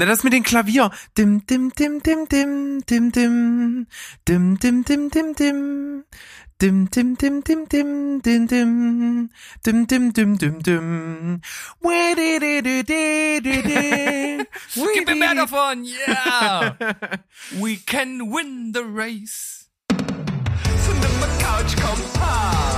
Na, das mit dem Klavier. Dim, dim, dim, dim, dim, dim, dim, dim, dim, dim, dim, dim. Dim, dim, dim, dim, dim, dim, dim, dim, dim, dim, dim, dim. Gib mir mehr davon, yeah! We can win the race. Cinema Couch Kompass.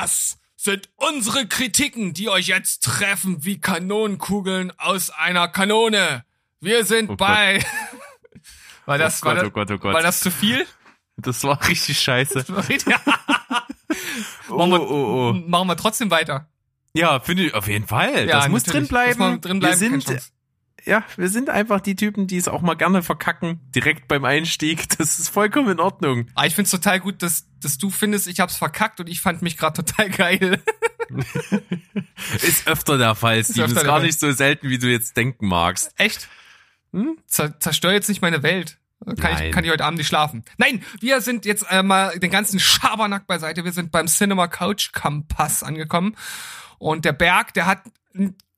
Das sind unsere Kritiken, die euch jetzt treffen wie Kanonenkugeln aus einer Kanone. Wir sind Oh bei. War das, Oh war, Gott, das oh Gott, oh Gott. war das zu viel? Das war richtig scheiße. Ja. Oh, Machen wir- oh, oh. Machen wir trotzdem weiter. Ja, finde ich auf jeden Fall. Ja, das muss drin bleiben. Drin wir sind. Ja, wir sind einfach die Typen, die es auch mal gerne verkacken, direkt beim Einstieg. Das ist vollkommen in Ordnung. Aber ich find's total gut, dass, dass du findest, ich hab's verkackt und ich fand mich gerade total geil. Ist öfter der Fall, Steven. Ist der gar nicht so selten, wie du jetzt denken magst. Echt? Hm? Zer zerstör jetzt nicht meine Welt. Kann Nein. ich, kann ich heute Abend nicht schlafen. Nein, wir sind jetzt äh, mal den ganzen Schabernack beiseite. Wir sind beim Cinema Couch Campus angekommen. Und der Berg, der hat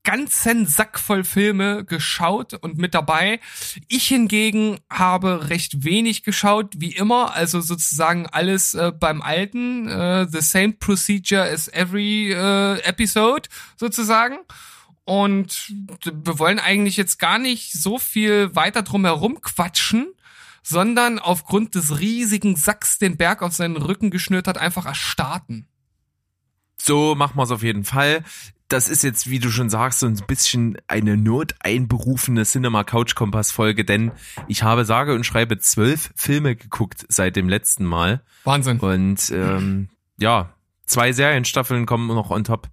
ganzen Sack voll Filme geschaut und mit dabei. Ich hingegen habe recht wenig geschaut, wie immer. Also sozusagen alles äh, beim Alten. Äh, the same procedure as every äh, episode sozusagen. Und wir wollen eigentlich jetzt gar nicht so viel weiter drum herum quatschen, sondern aufgrund des riesigen Sacks, den Berg auf seinen Rücken geschnürt hat, einfach erstarten. So machen wir es auf jeden Fall. Das ist jetzt, wie du schon sagst, so ein bisschen eine noteinberufene Cinema Couch Kompass Folge, denn ich habe sage und schreibe zwölf Filme geguckt seit dem letzten Mal. Wahnsinn. Und ähm, ja, zwei Serienstaffeln kommen noch on top.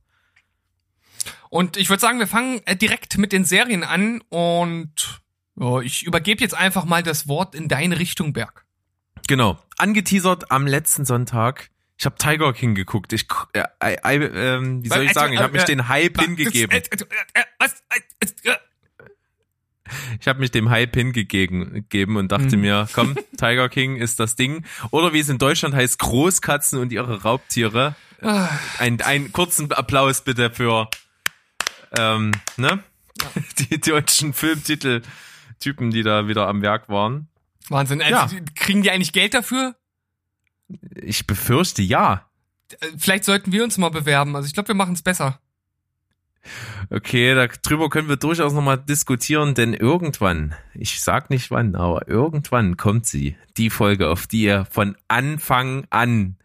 Und ich würde sagen, wir fangen äh, direkt mit den Serien an und ja, ich übergebe jetzt einfach mal das Wort in deine Richtung, Berg. Genau. Angeteasert am letzten Sonntag. Ich habe Tiger King geguckt. Ich, äh, äh, äh, ähm, wie soll ich sagen? Ich habe mich den Hype hingegeben. Äh, äh, äh? Äh, äh, äh. Ich habe mich dem Hype hingegeben gegeben und dachte Mhm. mir, komm, Tiger King ist das Ding. Oder wie es in Deutschland heißt, Großkatzen und ihre Raubtiere. Ah. Ein, einen kurzen Applaus bitte für ähm, ne? die deutschen Filmtitel-Typen, die da wieder am Werk waren. Wahnsinn. Also, Ja. Kriegen die eigentlich Geld dafür? Ich befürchte ja. Äh, Vielleicht sollten wir uns mal bewerben. Also ich glaube, wir machen es besser. Okay, darüber können wir durchaus nochmal diskutieren, denn irgendwann, ich sag nicht wann, aber irgendwann kommt sie, die Folge, auf die ihr von Anfang an,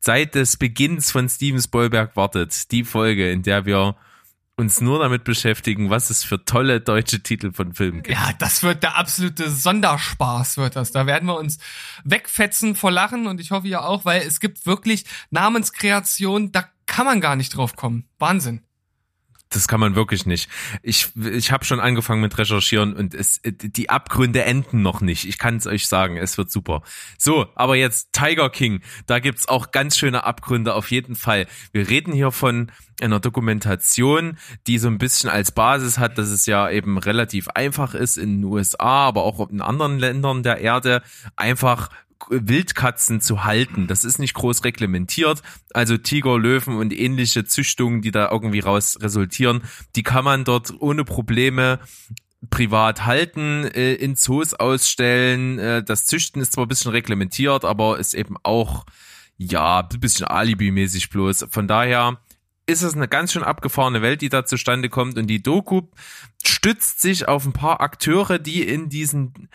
seit des Beginns von Steven Spielberg wartet, die Folge, in der wir uns nur damit beschäftigen, was es für tolle deutsche Titel von Filmen gibt. Ja, das wird der absolute Sonderspaß, wird das. Da werden wir uns wegfetzen vor Lachen und ich hoffe ja auch, weil es gibt wirklich Namenskreation, da kann man gar nicht drauf kommen. Wahnsinn. Das kann man wirklich nicht. Ich, ich habe schon angefangen mit Recherchieren und es, die Abgründe enden noch nicht. Ich kann es euch sagen, es wird super. So, aber jetzt Tiger King. Da gibt's auch ganz schöne Abgründe auf jeden Fall. Wir reden hier von einer Dokumentation, die so ein bisschen als Basis hat, dass es ja eben relativ einfach ist in den USA, aber auch in anderen Ländern der Erde einfach Wildkatzen zu halten. Das ist nicht groß reglementiert. Also Tiger, Löwen und ähnliche Züchtungen, die da irgendwie raus resultieren, die kann man dort ohne Probleme privat halten, äh, in Zoos ausstellen. Äh, das Züchten ist zwar ein bisschen reglementiert, aber ist eben auch, ja, ein bisschen alibimäßig bloß. Von daher ist es eine ganz schön abgefahrene Welt, die da zustande kommt. Und die Doku stützt sich auf ein paar Akteure, die in diesen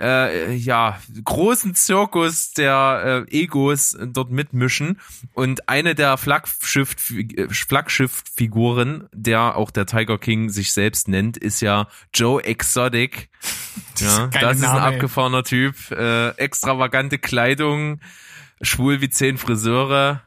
äh, ja großen Zirkus der äh, Egos dort mitmischen. Und eine der Flaggschiff Flaggschiffiguren, der auch der Tiger King sich selbst nennt, ist ja Joe Exotic. Ja, geile das ist ein Name, ey. abgefahrener Typ. Äh, extravagante Kleidung, schwul wie zehn Friseure,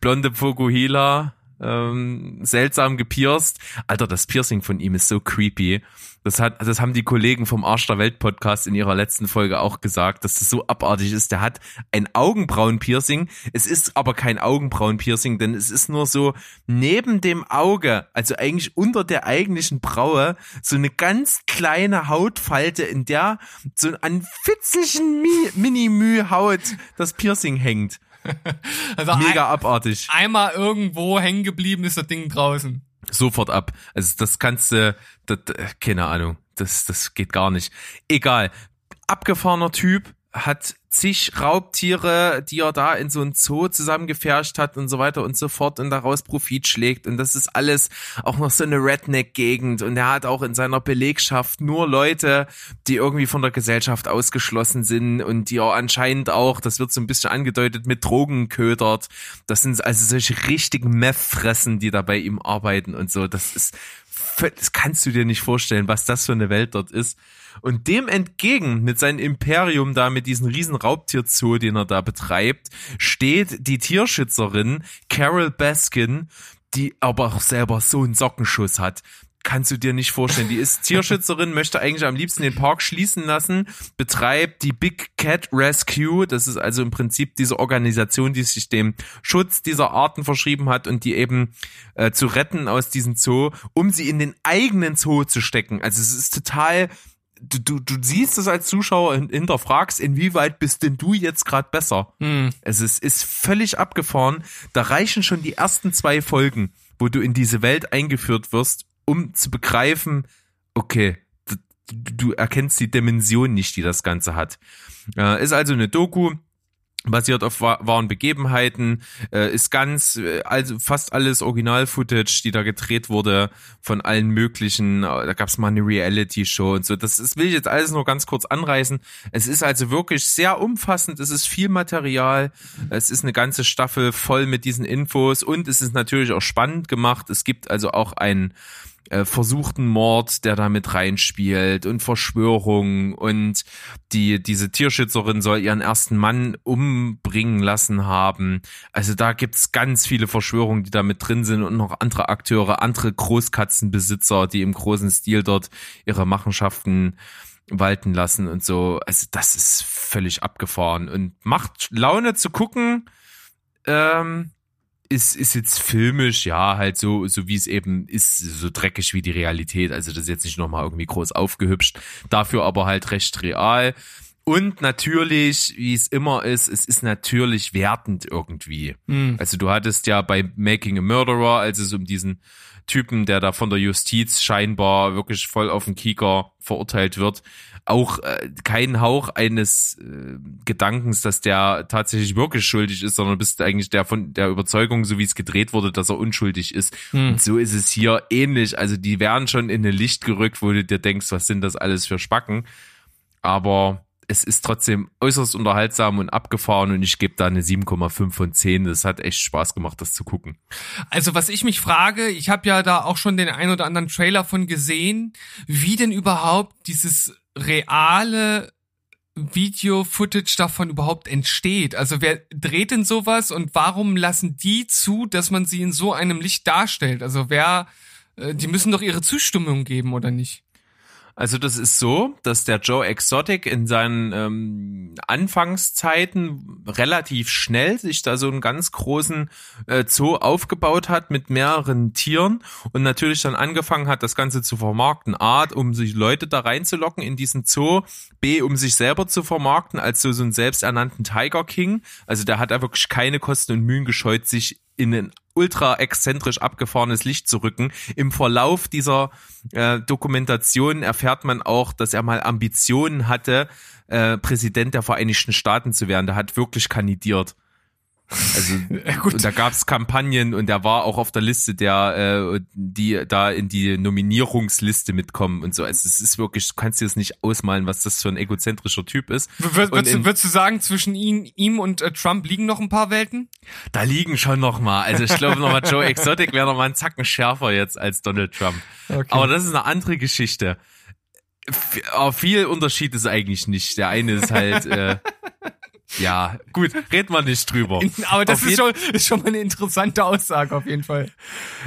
blonde Fokuhila, ähm, seltsam gepierst. Alter, das Piercing von ihm ist so creepy. Das hat, das haben die Kollegen vom Arsch der Welt Podcast in ihrer letzten Folge auch gesagt, dass das so abartig ist. Der hat ein Augenbrauenpiercing. Es ist aber kein Augenbrauenpiercing, denn es ist nur so neben dem Auge, also eigentlich unter der eigentlichen Braue, so eine ganz kleine Hautfalte, in der so an fitzigen Mi Mini-Müh-Haut das Piercing hängt. Also Mega ein, abartig. einmal irgendwo hängen geblieben ist das Ding draußen. Sofort ab. Also das kannst du, das, keine Ahnung, das, das geht gar nicht. Egal. Abgefahrener Typ hat zig Raubtiere, die er da in so ein Zoo zusammengefärscht hat und so weiter und so fort und daraus Profit schlägt und das ist alles auch noch so eine Redneck-Gegend und er hat auch in seiner Belegschaft nur Leute, die irgendwie von der Gesellschaft ausgeschlossen sind und die er anscheinend auch, das wird so ein bisschen angedeutet, mit Drogen ködert. Das sind also solche richtigen Meth-Fressen, die da bei ihm arbeiten und so. Das ist, das kannst du dir nicht vorstellen, was das für eine Welt dort ist. Und dem entgegen, mit seinem Imperium da, mit diesem riesen Raubtierzoo, den er da betreibt, steht die Tierschützerin Carol Baskin, die aber auch selber so einen Sockenschuss hat. Kannst du dir nicht vorstellen. Die ist Tierschützerin, möchte eigentlich am liebsten den Park schließen lassen, betreibt die Big Cat Rescue. Das ist also im Prinzip diese Organisation, die sich dem Schutz dieser Arten verschrieben hat und die eben äh, zu retten aus diesem Zoo, um sie in den eigenen Zoo zu stecken. Also es ist total du, du, du siehst es als Zuschauer und hinterfragst, inwieweit bist denn du jetzt gerade besser? Hm. Es ist, ist völlig abgefahren. Da reichen schon die ersten zwei Folgen, wo du in diese Welt eingeführt wirst, um zu begreifen, okay, du, du erkennst die Dimension nicht, die das Ganze hat. Äh, ist also eine Doku, basiert auf wa- wahren Begebenheiten, äh, ist ganz, äh, also fast alles Original-Footage, die da gedreht wurde von allen möglichen, äh, da gab's mal eine Reality-Show und so, das, das will ich jetzt alles nur ganz kurz anreißen. Es ist also wirklich sehr umfassend, es ist viel Material, es ist eine ganze Staffel voll mit diesen Infos und es ist natürlich auch spannend gemacht, es gibt also auch ein äh, versuchten Mord, der da mit reinspielt und Verschwörung und die diese Tierschützerin soll ihren ersten Mann umbringen lassen haben. Also da gibt's ganz viele Verschwörungen, die da mit drin sind und noch andere Akteure, andere Großkatzenbesitzer, die im großen Stil dort ihre Machenschaften walten lassen und so. Also das ist völlig abgefahren und macht Laune zu gucken. Ähm, ist, ist jetzt filmisch, ja, halt so, so wie es eben ist, so dreckig wie die Realität. Also das ist jetzt nicht nochmal irgendwie groß aufgehübscht. Dafür aber halt recht real. Und natürlich, wie es immer ist, es ist natürlich wertend irgendwie. Hm. Also du hattest ja bei Making a Murderer, als es um diesen Typen, der da von der Justiz scheinbar wirklich voll auf den Kieker verurteilt wird, auch äh, keinen Hauch eines äh, Gedankens, dass der tatsächlich wirklich schuldig ist, sondern bist eigentlich der von der Überzeugung, so wie es gedreht wurde, dass er unschuldig ist. Hm. Und so ist es hier ähnlich. Also die werden schon in ein Licht gerückt, wo du dir denkst, was sind das alles für Spacken. Aber es ist trotzdem äußerst unterhaltsam und abgefahren und ich gebe da eine 7,5 von 10. Das hat echt Spaß gemacht, das zu gucken. Also was ich mich frage, ich habe ja da auch schon den ein oder anderen Trailer von gesehen, wie denn überhaupt dieses reale Video-Footage davon überhaupt entsteht. Also wer dreht denn sowas und warum lassen die zu, dass man sie in so einem Licht darstellt? Also wer, äh, die müssen doch ihre Zustimmung geben, oder nicht? Also das ist so, dass der Joe Exotic in seinen ähm, Anfangszeiten relativ schnell sich da so einen ganz großen äh, Zoo aufgebaut hat mit mehreren Tieren und natürlich dann angefangen hat, das Ganze zu vermarkten. A, um sich Leute da reinzulocken in diesen Zoo. B, um sich selber zu vermarkten als so, so einen selbsternannten Tiger King. Also der hat da wirklich keine Kosten und Mühen gescheut, sich in ein ultra exzentrisch abgefahrenes Licht zu rücken. Im Verlauf dieser äh, Dokumentation erfährt man auch, dass er mal Ambitionen hatte, äh, Präsident der Vereinigten Staaten zu werden. Der hat wirklich kandidiert. Also da gab es Kampagnen und er war auch auf der Liste der, äh, die da in die Nominierungsliste mitkommen und so. Also es ist wirklich, du kannst dir das nicht ausmalen, was das für ein egozentrischer Typ ist. Wür- Würdest, du- würdest du sagen, zwischen ihn, ihm und äh, Trump liegen noch ein paar Welten? Da liegen schon noch mal. Also ich glaube noch mal Joe Exotic wäre noch mal einen Zacken schärfer jetzt als Donald Trump. Okay. Aber das ist eine andere Geschichte. Aber viel Unterschied ist eigentlich nicht. Der eine ist halt, äh, Ja, gut, red mal nicht drüber. Aber das ist schon, ist schon mal eine interessante Aussage auf jeden Fall.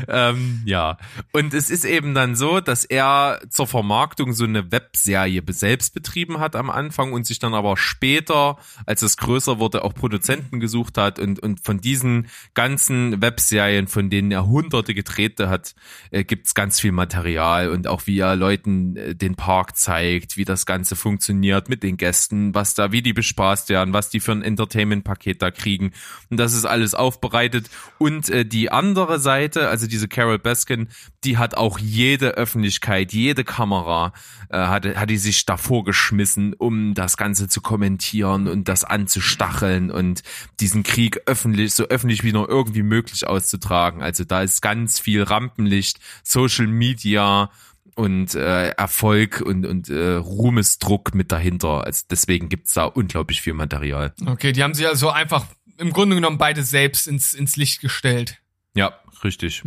Ähm, ja. Und es ist eben dann so, dass er zur Vermarktung so eine Webserie selbst betrieben hat am Anfang und sich dann aber später, als es größer wurde, auch Produzenten gesucht hat und, und von diesen ganzen Webserien, von denen er hunderte gedreht hat, äh, gibt's ganz viel Material und auch wie er Leuten äh, den Park zeigt, wie das Ganze funktioniert mit den Gästen, was da, wie die bespaßt werden, was die für ein Entertainment-Paket da kriegen. Und das ist alles aufbereitet. Und äh, die andere Seite, also diese Carol Baskin, die hat auch jede Öffentlichkeit, jede Kamera, äh, hat, hat die sich davor geschmissen, um das Ganze zu kommentieren und das anzustacheln und diesen Krieg öffentlich, so öffentlich wie nur irgendwie möglich auszutragen. Also da ist ganz viel Rampenlicht, Social Media, und äh, Erfolg und, und äh, Ruhmesdruck mit dahinter. Also deswegen gibt's da unglaublich viel Material. Okay, die haben sie also einfach im Grunde genommen beide selbst ins, ins Licht gestellt. Ja, richtig.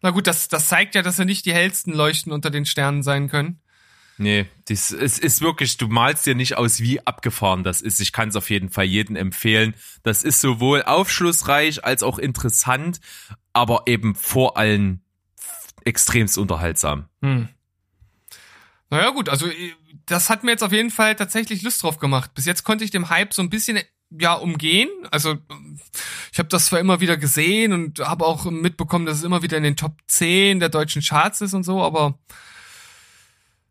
Na gut, das, das zeigt ja, dass wir nicht die hellsten Leuchten unter den Sternen sein können. Nee, das, es ist wirklich, du malst dir nicht aus, wie abgefahren das ist. Ich kann es auf jeden Fall jedem empfehlen. Das ist sowohl aufschlussreich als auch interessant, aber eben vor allem extremst unterhaltsam. Hm. Naja gut, also äh, das hat mir jetzt auf jeden Fall tatsächlich Lust drauf gemacht. Bis jetzt konnte ich dem Hype so ein bisschen ja umgehen. Also ich habe das zwar immer wieder gesehen und habe auch mitbekommen, dass es immer wieder in den Top 10 der deutschen Charts ist und so, aber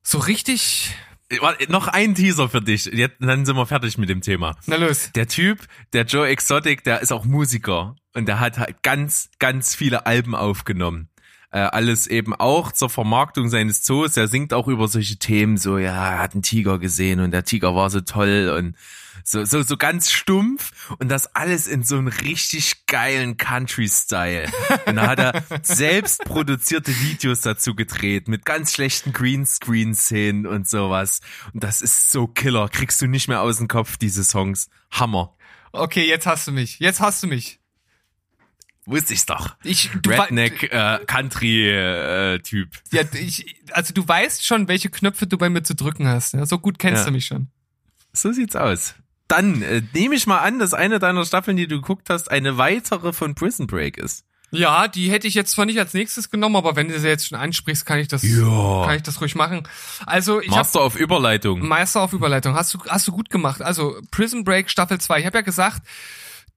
so richtig. Warte, Noch ein Teaser für dich. Jetzt, dann sind wir fertig mit dem Thema. Na los. Der Typ, der Joe Exotic, der ist auch Musiker und der hat halt ganz, ganz viele Alben aufgenommen. Äh, alles eben auch zur Vermarktung seines Zoos. Er singt auch über solche Themen, so, ja, er hat einen Tiger gesehen und der Tiger war so toll und so, so, so ganz stumpf und das alles in so einem richtig geilen Country-Style. Und da hat er selbst produzierte Videos dazu gedreht mit ganz schlechten Greenscreen-Szenen und sowas. Und das ist so Killer. Kriegst du nicht mehr aus dem Kopf, diese Songs. Hammer. Okay, jetzt hast du mich. Jetzt hast du mich. Wusste ich's doch. Ich, du Redneck, äh, Country-Typ. Ja, ich, also du weißt schon, welche Knöpfe du bei mir zu drücken hast. Ja? So gut kennst Ja. du mich schon. So sieht's aus. Dann äh, nehme ich mal an, dass eine deiner Staffeln, die du geguckt hast, eine weitere von Prison Break ist. Ja, die hätte ich jetzt zwar nicht als nächstes genommen, aber wenn du sie jetzt schon ansprichst, kann ich das, Ja. kann ich das ruhig machen. Also ich Master auf Überleitung. Meister auf Überleitung. Hast du, hast du gut gemacht. Also Prison Break Staffel 2. Ich habe ja gesagt,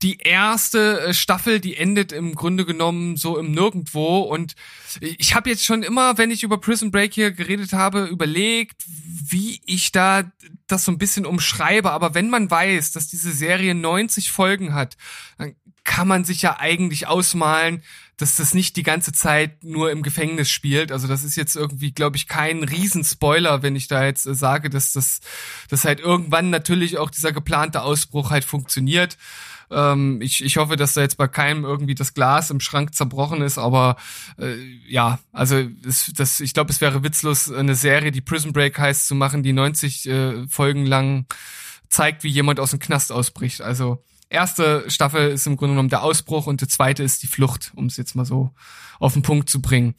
die erste äh, Staffel, die endet im Grunde genommen so im Nirgendwo. Und ich habe jetzt schon immer, wenn ich über Prison Break hier geredet habe, überlegt, wie ich da das so ein bisschen umschreibe. Aber wenn man weiß, dass diese Serie 90 Folgen hat, dann kann man sich ja eigentlich ausmalen, dass das nicht die ganze Zeit nur im Gefängnis spielt. Also das ist jetzt irgendwie, glaube ich, kein Riesenspoiler, wenn ich da jetzt äh, sage, dass das, dass halt irgendwann natürlich auch dieser geplante Ausbruch halt funktioniert. Ähm, ich, ich hoffe, dass da jetzt bei keinem irgendwie das Glas im Schrank zerbrochen ist, aber äh, ja, also es, das, ich glaube, es wäre witzlos, eine Serie, die Prison Break heißt, zu machen, die 90 äh, Folgen lang zeigt, wie jemand aus dem Knast ausbricht. Also erste Staffel ist im Grunde genommen der Ausbruch und die zweite ist die Flucht, um es jetzt mal so auf den Punkt zu bringen.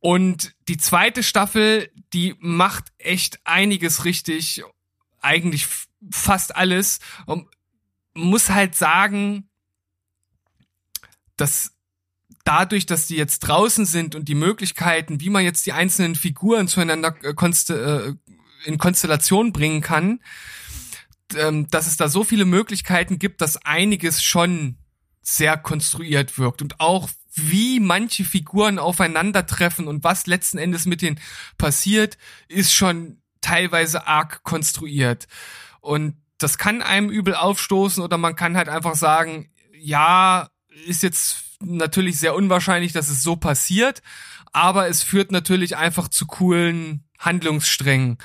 Und die zweite Staffel, die macht echt einiges richtig, eigentlich fast alles. Muss halt sagen, dass dadurch, dass die jetzt draußen sind und die Möglichkeiten, wie man jetzt die einzelnen Figuren zueinander äh, äh, in Konstellation bringen kann, ähm, dass es da so viele Möglichkeiten gibt, dass einiges schon sehr konstruiert wirkt und auch wie manche Figuren aufeinandertreffen und was letzten Endes mit denen passiert, ist schon teilweise arg konstruiert. Und das kann einem übel aufstoßen oder man kann halt einfach sagen, ja, ist jetzt natürlich sehr unwahrscheinlich, dass es so passiert, aber es führt natürlich einfach zu coolen Handlungssträngen.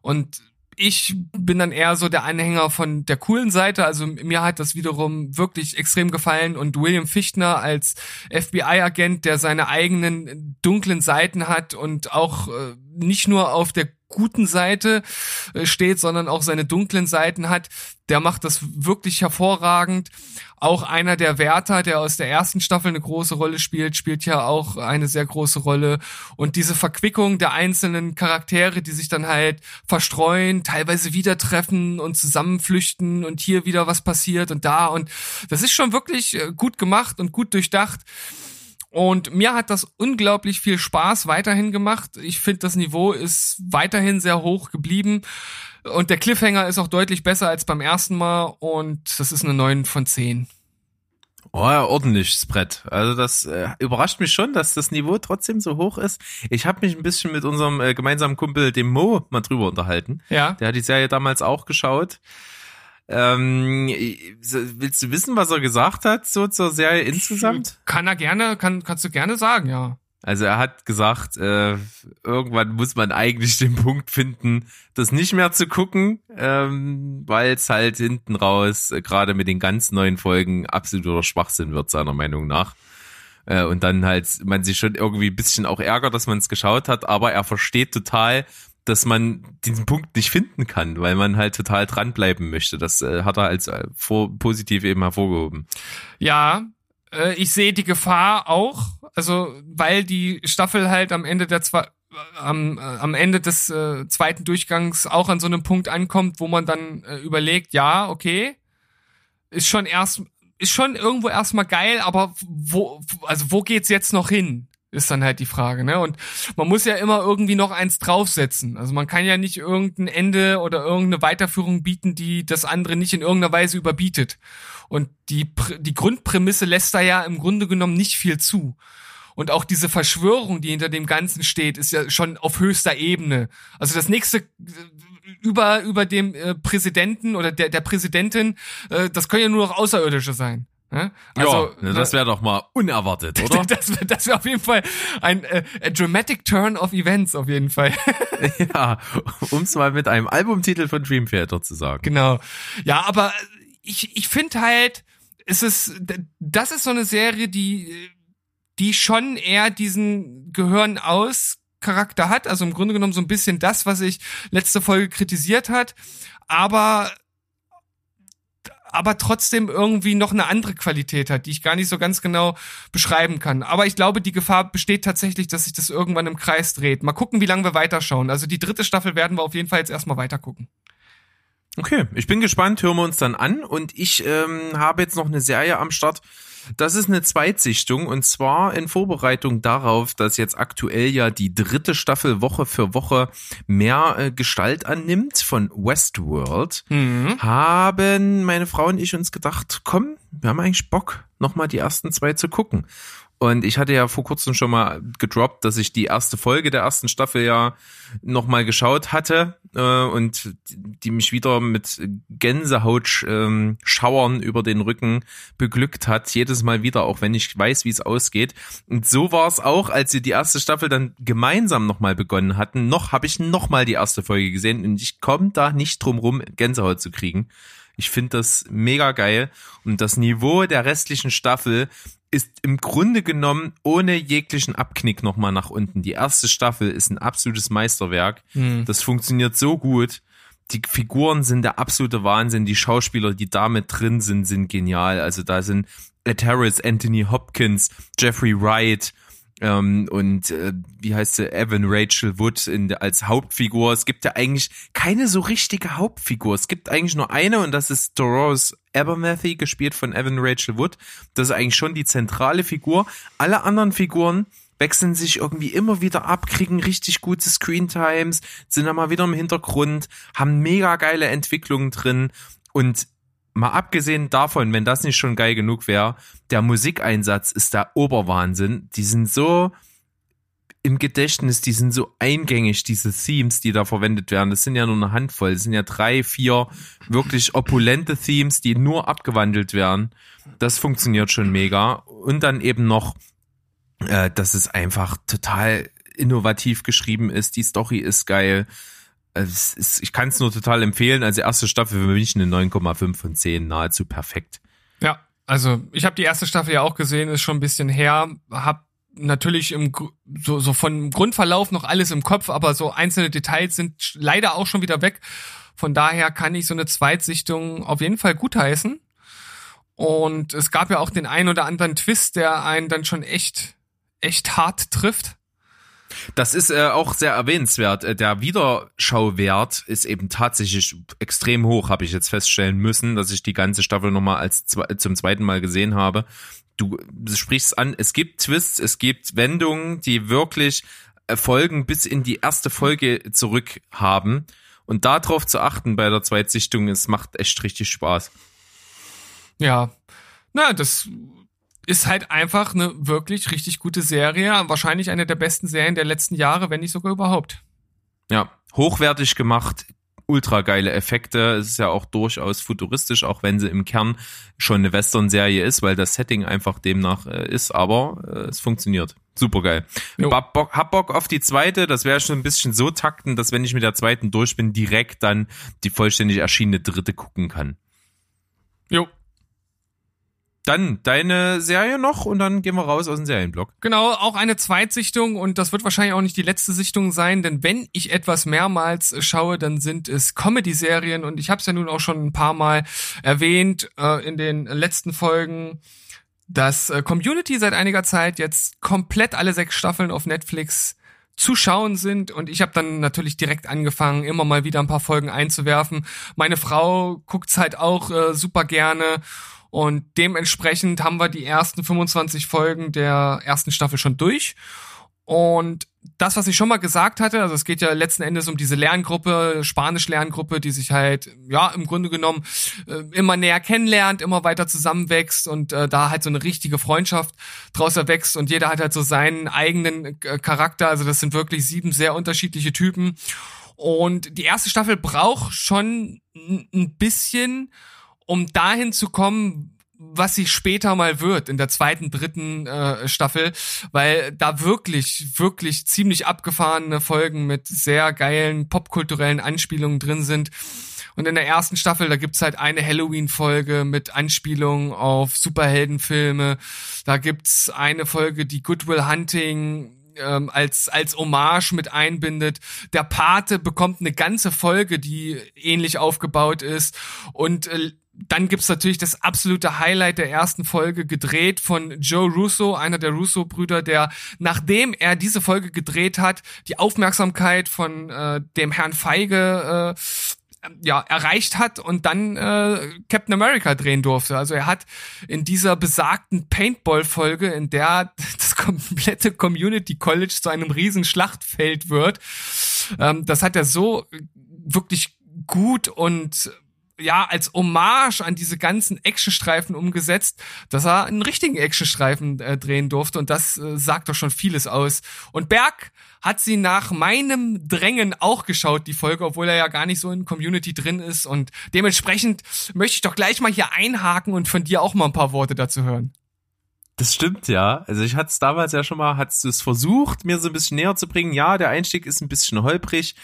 Und ich bin dann eher so der Anhänger von der coolen Seite. Also mir hat das wiederum wirklich extrem gefallen und William Fichtner als FBI-Agent, der seine eigenen dunklen Seiten hat und auch äh, nicht nur auf der guten Seite äh, steht, sondern auch seine dunklen Seiten hat. Der macht das wirklich hervorragend. Auch einer der Wärter, der aus der ersten Staffel eine große Rolle spielt, spielt ja auch eine sehr große Rolle. Und diese Verquickung der einzelnen Charaktere, die sich dann halt verstreuen, teilweise wieder treffen und zusammenflüchten und hier wieder was passiert und da. Und das ist schon wirklich äh, gut gemacht und gut durchdacht. Und mir hat das unglaublich viel Spaß weiterhin gemacht. Ich finde, das Niveau ist weiterhin sehr hoch geblieben. Und der Cliffhanger ist auch deutlich besser als beim ersten Mal. Und das ist eine 9 von 10. Oh ja, ordentliches Brett. Also das äh, überrascht mich schon, dass das Niveau trotzdem so hoch ist. Ich habe mich ein bisschen mit unserem äh, gemeinsamen Kumpel, dem Mo, mal drüber unterhalten. Ja. Der hat die Serie damals auch geschaut. Ähm, willst du wissen, was er gesagt hat so zur Serie insgesamt? Kann er gerne, kann, kannst du gerne sagen, ja. Also er hat gesagt, äh, irgendwann muss man eigentlich den Punkt finden, das nicht mehr zu gucken, ähm, weil es halt hinten raus, äh, gerade mit den ganz neuen Folgen, absoluter Schwachsinn wird, seiner Meinung nach. Äh, und dann halt man sich schon irgendwie ein bisschen auch ärgert, dass man es geschaut hat, aber er versteht total, dass man diesen Punkt nicht finden kann, weil man halt total dranbleiben möchte. Das äh, hat er als äh, vor, positiv eben hervorgehoben. Ja, äh, ich sehe die Gefahr auch, also weil die Staffel halt am Ende der zwei am, äh, am Ende des äh, zweiten Durchgangs auch an so einem Punkt ankommt, wo man dann äh, überlegt, ja, okay, ist schon erst ist schon irgendwo erstmal geil, aber wo also wo geht's jetzt noch hin? Ist dann halt die Frage, ne? Und man muss ja immer irgendwie noch eins draufsetzen. Also man kann ja nicht irgendein Ende oder irgendeine Weiterführung bieten, die das andere nicht in irgendeiner Weise überbietet. Und die, die Grundprämisse lässt da ja im Grunde genommen nicht viel zu. Und auch diese Verschwörung, die hinter dem Ganzen steht, ist ja schon auf höchster Ebene. Also das nächste über über dem äh, Präsidenten oder der der Präsidentin, äh, das können ja nur noch Außerirdische sein. Ja, also, ja, das wäre doch mal unerwartet, oder? das wäre das wär auf jeden Fall ein äh, dramatic turn of events, auf jeden Fall. ja, um es mal mit einem Albumtitel von Dream Theater zu sagen. Genau. Ja, aber ich, ich finde halt, es ist, das ist so eine Serie, die, die schon eher diesen Gehören aus Charakter hat, also im Grunde genommen so ein bisschen das, was ich letzte Folge kritisiert hat, aber aber trotzdem irgendwie noch eine andere Qualität hat, die ich gar nicht so ganz genau beschreiben kann. Aber ich glaube, die Gefahr besteht tatsächlich, dass sich das irgendwann im Kreis dreht. Mal gucken, wie lange wir weiterschauen. Also die dritte Staffel werden wir auf jeden Fall jetzt erstmal weitergucken. Okay, ich bin gespannt, hören wir uns dann an. Und ich ähm, habe jetzt noch eine Serie am Start, das ist eine Zweitsichtung und zwar in Vorbereitung darauf, dass jetzt aktuell ja die dritte Staffel Woche für Woche mehr äh, Gestalt annimmt von Westworld, mhm. haben meine Frau und ich uns gedacht, komm, wir haben eigentlich Bock, nochmal die ersten zwei zu gucken. Und ich hatte ja vor kurzem schon mal gedroppt, dass ich die erste Folge der ersten Staffel ja nochmal geschaut hatte äh, und die mich wieder mit Gänsehaut ähm, Schauern über den Rücken beglückt hat. Jedes Mal wieder, auch wenn ich weiß, wie es ausgeht. Und so war es auch, als wir die erste Staffel dann gemeinsam nochmal begonnen hatten. Noch habe ich nochmal die erste Folge gesehen und ich komme da nicht drum rum, Gänsehaut zu kriegen. Ich finde das mega geil und das Niveau der restlichen Staffel ist im Grunde genommen ohne jeglichen Abknick nochmal nach unten. Die erste Staffel ist ein absolutes Meisterwerk. Mhm. Das funktioniert so gut. Die Figuren sind der absolute Wahnsinn. Die Schauspieler, die damit drin sind, sind genial. Also da sind Ed Harris, Anthony Hopkins, Jeffrey Wright, ähm, und äh, wie heißt sie, Evan Rachel Wood in, als Hauptfigur. Es gibt ja eigentlich keine so richtige Hauptfigur. Es gibt eigentlich nur eine und das ist Dolores Abernathy, gespielt von Evan Rachel Wood. Das ist eigentlich schon die zentrale Figur. Alle anderen Figuren wechseln sich irgendwie immer wieder ab, kriegen richtig gute Screentimes, sind dann mal wieder im Hintergrund, haben mega geile Entwicklungen drin und mal abgesehen davon, wenn das nicht schon geil genug wäre, der Musikeinsatz ist der Oberwahnsinn. Die sind so im Gedächtnis, die sind so eingängig, diese Themes, die da verwendet werden. Das sind ja nur eine Handvoll. Das sind ja drei, vier wirklich opulente Themes, die nur abgewandelt werden. Das funktioniert schon mega. Und dann eben noch, äh, dass es einfach total innovativ geschrieben ist. Die Story ist geil ist, ich kann es nur total empfehlen. Also erste Staffel für mich eine 9,5 von 10, nahezu perfekt. Ja, also ich habe die erste Staffel ja auch gesehen, ist schon ein bisschen her, hab natürlich im so, so von Grundverlauf noch alles im Kopf, aber so einzelne Details sind leider auch schon wieder weg. Von daher kann ich so eine Zweitsichtung auf jeden Fall gutheißen. Und es gab ja auch den ein oder anderen Twist, der einen dann schon echt, echt hart trifft. Das ist äh, auch sehr erwähnenswert. Äh, Der Wiederschauwert ist eben tatsächlich extrem hoch, habe ich jetzt feststellen müssen, dass ich die ganze Staffel nochmal als zwe zum zweiten Mal gesehen habe. Du sprichst an, es gibt Twists, es gibt Wendungen, die wirklich Folgen bis in die erste Folge zurück haben. Und darauf zu achten bei der Zweitsichtung, es macht echt richtig Spaß. Ja, na, das ist halt einfach eine wirklich richtig gute Serie. Wahrscheinlich eine der besten Serien der letzten Jahre, wenn nicht sogar überhaupt. Ja, hochwertig gemacht, ultra geile Effekte. Es ist ja auch durchaus futuristisch, auch wenn sie im Kern schon eine Western-Serie ist, weil das Setting einfach demnach äh, ist, aber äh, es funktioniert. Super geil. Hab Bock, hab Bock auf die zweite, das wäre schon ein bisschen so takten, dass wenn ich mit der zweiten durch bin, direkt dann die vollständig erschienene dritte gucken kann. Jo, Dann deine Serie noch und dann gehen wir raus aus dem Serienblock. Genau, auch eine Zweitsichtung und das wird wahrscheinlich auch nicht die letzte Sichtung sein, denn wenn ich etwas mehrmals äh, schaue, dann sind es Comedy-Serien und ich habe es ja nun auch schon ein paar Mal erwähnt äh, in den letzten Folgen, dass äh, Community seit einiger Zeit jetzt komplett alle sechs Staffeln auf Netflix zu schauen sind und ich habe dann natürlich direkt angefangen, immer mal wieder ein paar Folgen einzuwerfen. Meine Frau guckt's halt auch äh, super gerne und dementsprechend haben wir die ersten 25 Folgen der ersten Staffel schon durch. Und das, was ich schon mal gesagt hatte, also es geht ja letzten Endes um diese Lerngruppe, Spanisch-Lerngruppe, die sich halt, ja, im Grunde genommen äh, immer näher kennenlernt, immer weiter zusammenwächst und äh, da halt so eine richtige Freundschaft draus erwächst und jeder hat halt so seinen eigenen äh, Charakter. Also das sind wirklich sieben sehr unterschiedliche Typen. Und die erste Staffel braucht schon ein bisschen, um dahin zu kommen, was sie später mal wird in der zweiten, dritten äh, Staffel, weil da wirklich, wirklich ziemlich abgefahrene Folgen mit sehr geilen popkulturellen Anspielungen drin sind. Und in der ersten Staffel, da gibt's halt eine Halloween-Folge mit Anspielungen auf Superheldenfilme. Da gibt's eine Folge, die Goodwill Hunting ähm, als, als Hommage mit einbindet. Der Pate bekommt eine ganze Folge, die ähnlich aufgebaut ist. Und äh, dann gibt's natürlich das absolute Highlight der ersten Folge, gedreht von Joe Russo, einer der Russo-Brüder, der, nachdem er diese Folge gedreht hat, die Aufmerksamkeit von äh, dem Herrn Feige äh, ja, erreicht hat und dann äh, Captain America drehen durfte. Also er hat in dieser besagten Paintball-Folge, in der das komplette Community College zu einem riesen Schlachtfeld wird, ähm, das hat er so wirklich gut und ja, als Hommage an diese ganzen Actionstreifen umgesetzt, dass er einen richtigen Actionstreifen äh, drehen durfte und das äh, sagt doch schon vieles aus. Und Berg hat sie nach meinem Drängen auch geschaut, die Folge, obwohl er ja gar nicht so in Community drin ist und dementsprechend möchte ich doch gleich mal hier einhaken und von dir auch mal ein paar Worte dazu hören. Das stimmt, ja. Also ich hatte es damals ja schon mal, hattest du es versucht, mir so ein bisschen näher zu bringen. Ja, der Einstieg ist ein bisschen holprig.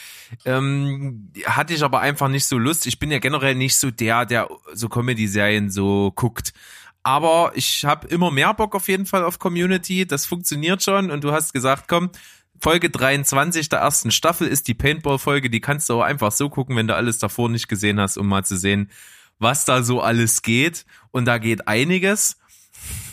Ähm, hatte ich aber einfach nicht so Lust. Ich bin ja generell nicht so der, der so Comedy-Serien so guckt. Aber ich habe immer mehr Bock auf jeden Fall auf Community. Das funktioniert schon. Und du hast gesagt, komm, Folge 23 der ersten Staffel ist die Paintball-Folge. Die kannst du auch einfach so gucken, wenn du alles davor nicht gesehen hast, um mal zu sehen, was da so alles geht. Und da geht einiges.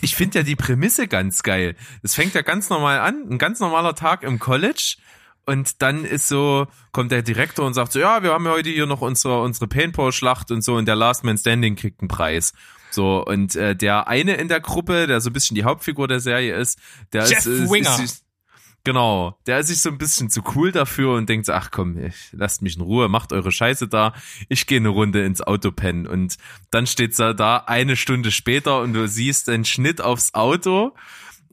Ich finde ja die Prämisse ganz geil. Es fängt ja ganz normal an, ein ganz normaler Tag im College. Und dann ist so, kommt der Direktor und sagt so, ja, wir haben ja heute hier noch unsere, unsere Paintball-Schlacht und so und der Last Man Standing kriegt einen Preis. So, und äh, der eine in der Gruppe, der so ein bisschen die Hauptfigur der Serie ist, der Jeff ist, ist, ist Genau, der ist sich so ein bisschen zu cool dafür und denkt ach komm, lasst mich in Ruhe, macht eure Scheiße da, ich gehe eine Runde ins Auto pennen. Und dann steht er da eine Stunde später und du siehst einen Schnitt aufs Auto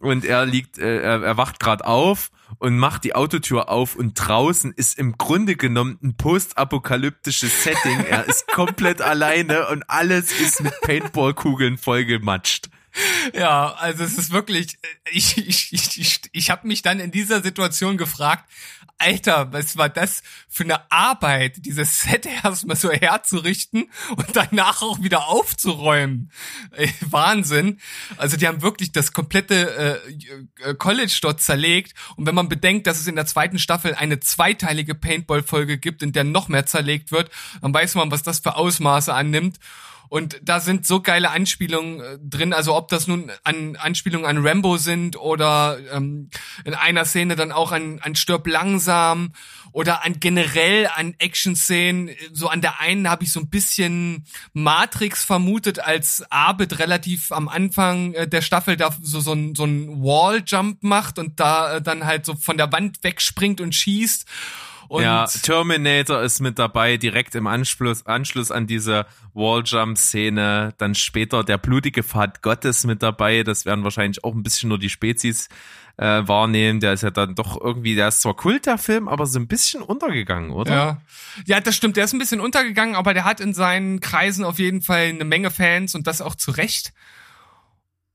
und er liegt, äh, er, er wacht gerade auf und macht die Autotür auf und draußen ist im Grunde genommen ein postapokalyptisches Setting. Er ist komplett alleine und alles ist mit Paintballkugeln vollgematscht. Ja, also es ist wirklich, ich, ich, ich, ich, ich habe mich dann in dieser Situation gefragt, Alter, was war das für eine Arbeit, dieses Set erstmal so herzurichten und danach auch wieder aufzuräumen. Ey, Wahnsinn. Also die haben wirklich das komplette äh, College dort zerlegt und wenn man bedenkt, dass es in der zweiten Staffel eine zweiteilige Paintball-Folge gibt, in der noch mehr zerlegt wird, dann weiß man, was das für Ausmaße annimmt. Und da sind so geile Anspielungen äh, drin, also ob das nun an Anspielungen an Rambo sind oder ähm, in einer Szene dann auch an, an Stirb langsam oder an generell an Action-Szenen. So an der einen habe ich so ein bisschen Matrix vermutet, als Abed relativ am Anfang äh, der Staffel da so, so ein, so ein Wall-Jump macht und da äh, dann halt so von der Wand wegspringt und schießt. Und ja, Terminator ist mit dabei, direkt im Anschluss, Anschluss an diese Walljump-Szene. Dann später der blutige Pfad Gottes mit dabei. Das werden wahrscheinlich auch ein bisschen nur die Spezies äh, wahrnehmen. Der ist ja dann doch irgendwie, der ist zwar Kult, der Film, aber so ein bisschen untergegangen, oder? Ja. ja, das stimmt. Der ist ein bisschen untergegangen, aber der hat in seinen Kreisen auf jeden Fall eine Menge Fans und das auch zu Recht.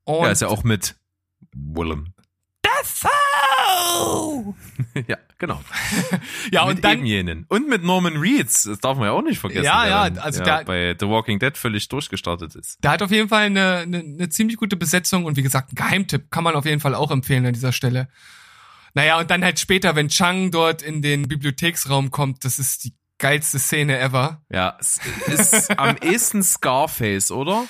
Und ja, ist ja auch mit Willem. Ja, genau. ja, mit und dann eben jenen. Und mit Norman Reedus, das darf man ja auch nicht vergessen. Ja, ja, dann, also ja, der- bei The Walking Dead völlig durchgestartet ist. Der hat auf jeden Fall eine, eine, eine ziemlich gute Besetzung und wie gesagt, ein Geheimtipp kann man auf jeden Fall auch empfehlen an dieser Stelle. Naja, und dann halt später, wenn Chang dort in den Bibliotheksraum kommt, das ist die geilste Szene ever. Ja, es ist am ehesten Scarface, oder?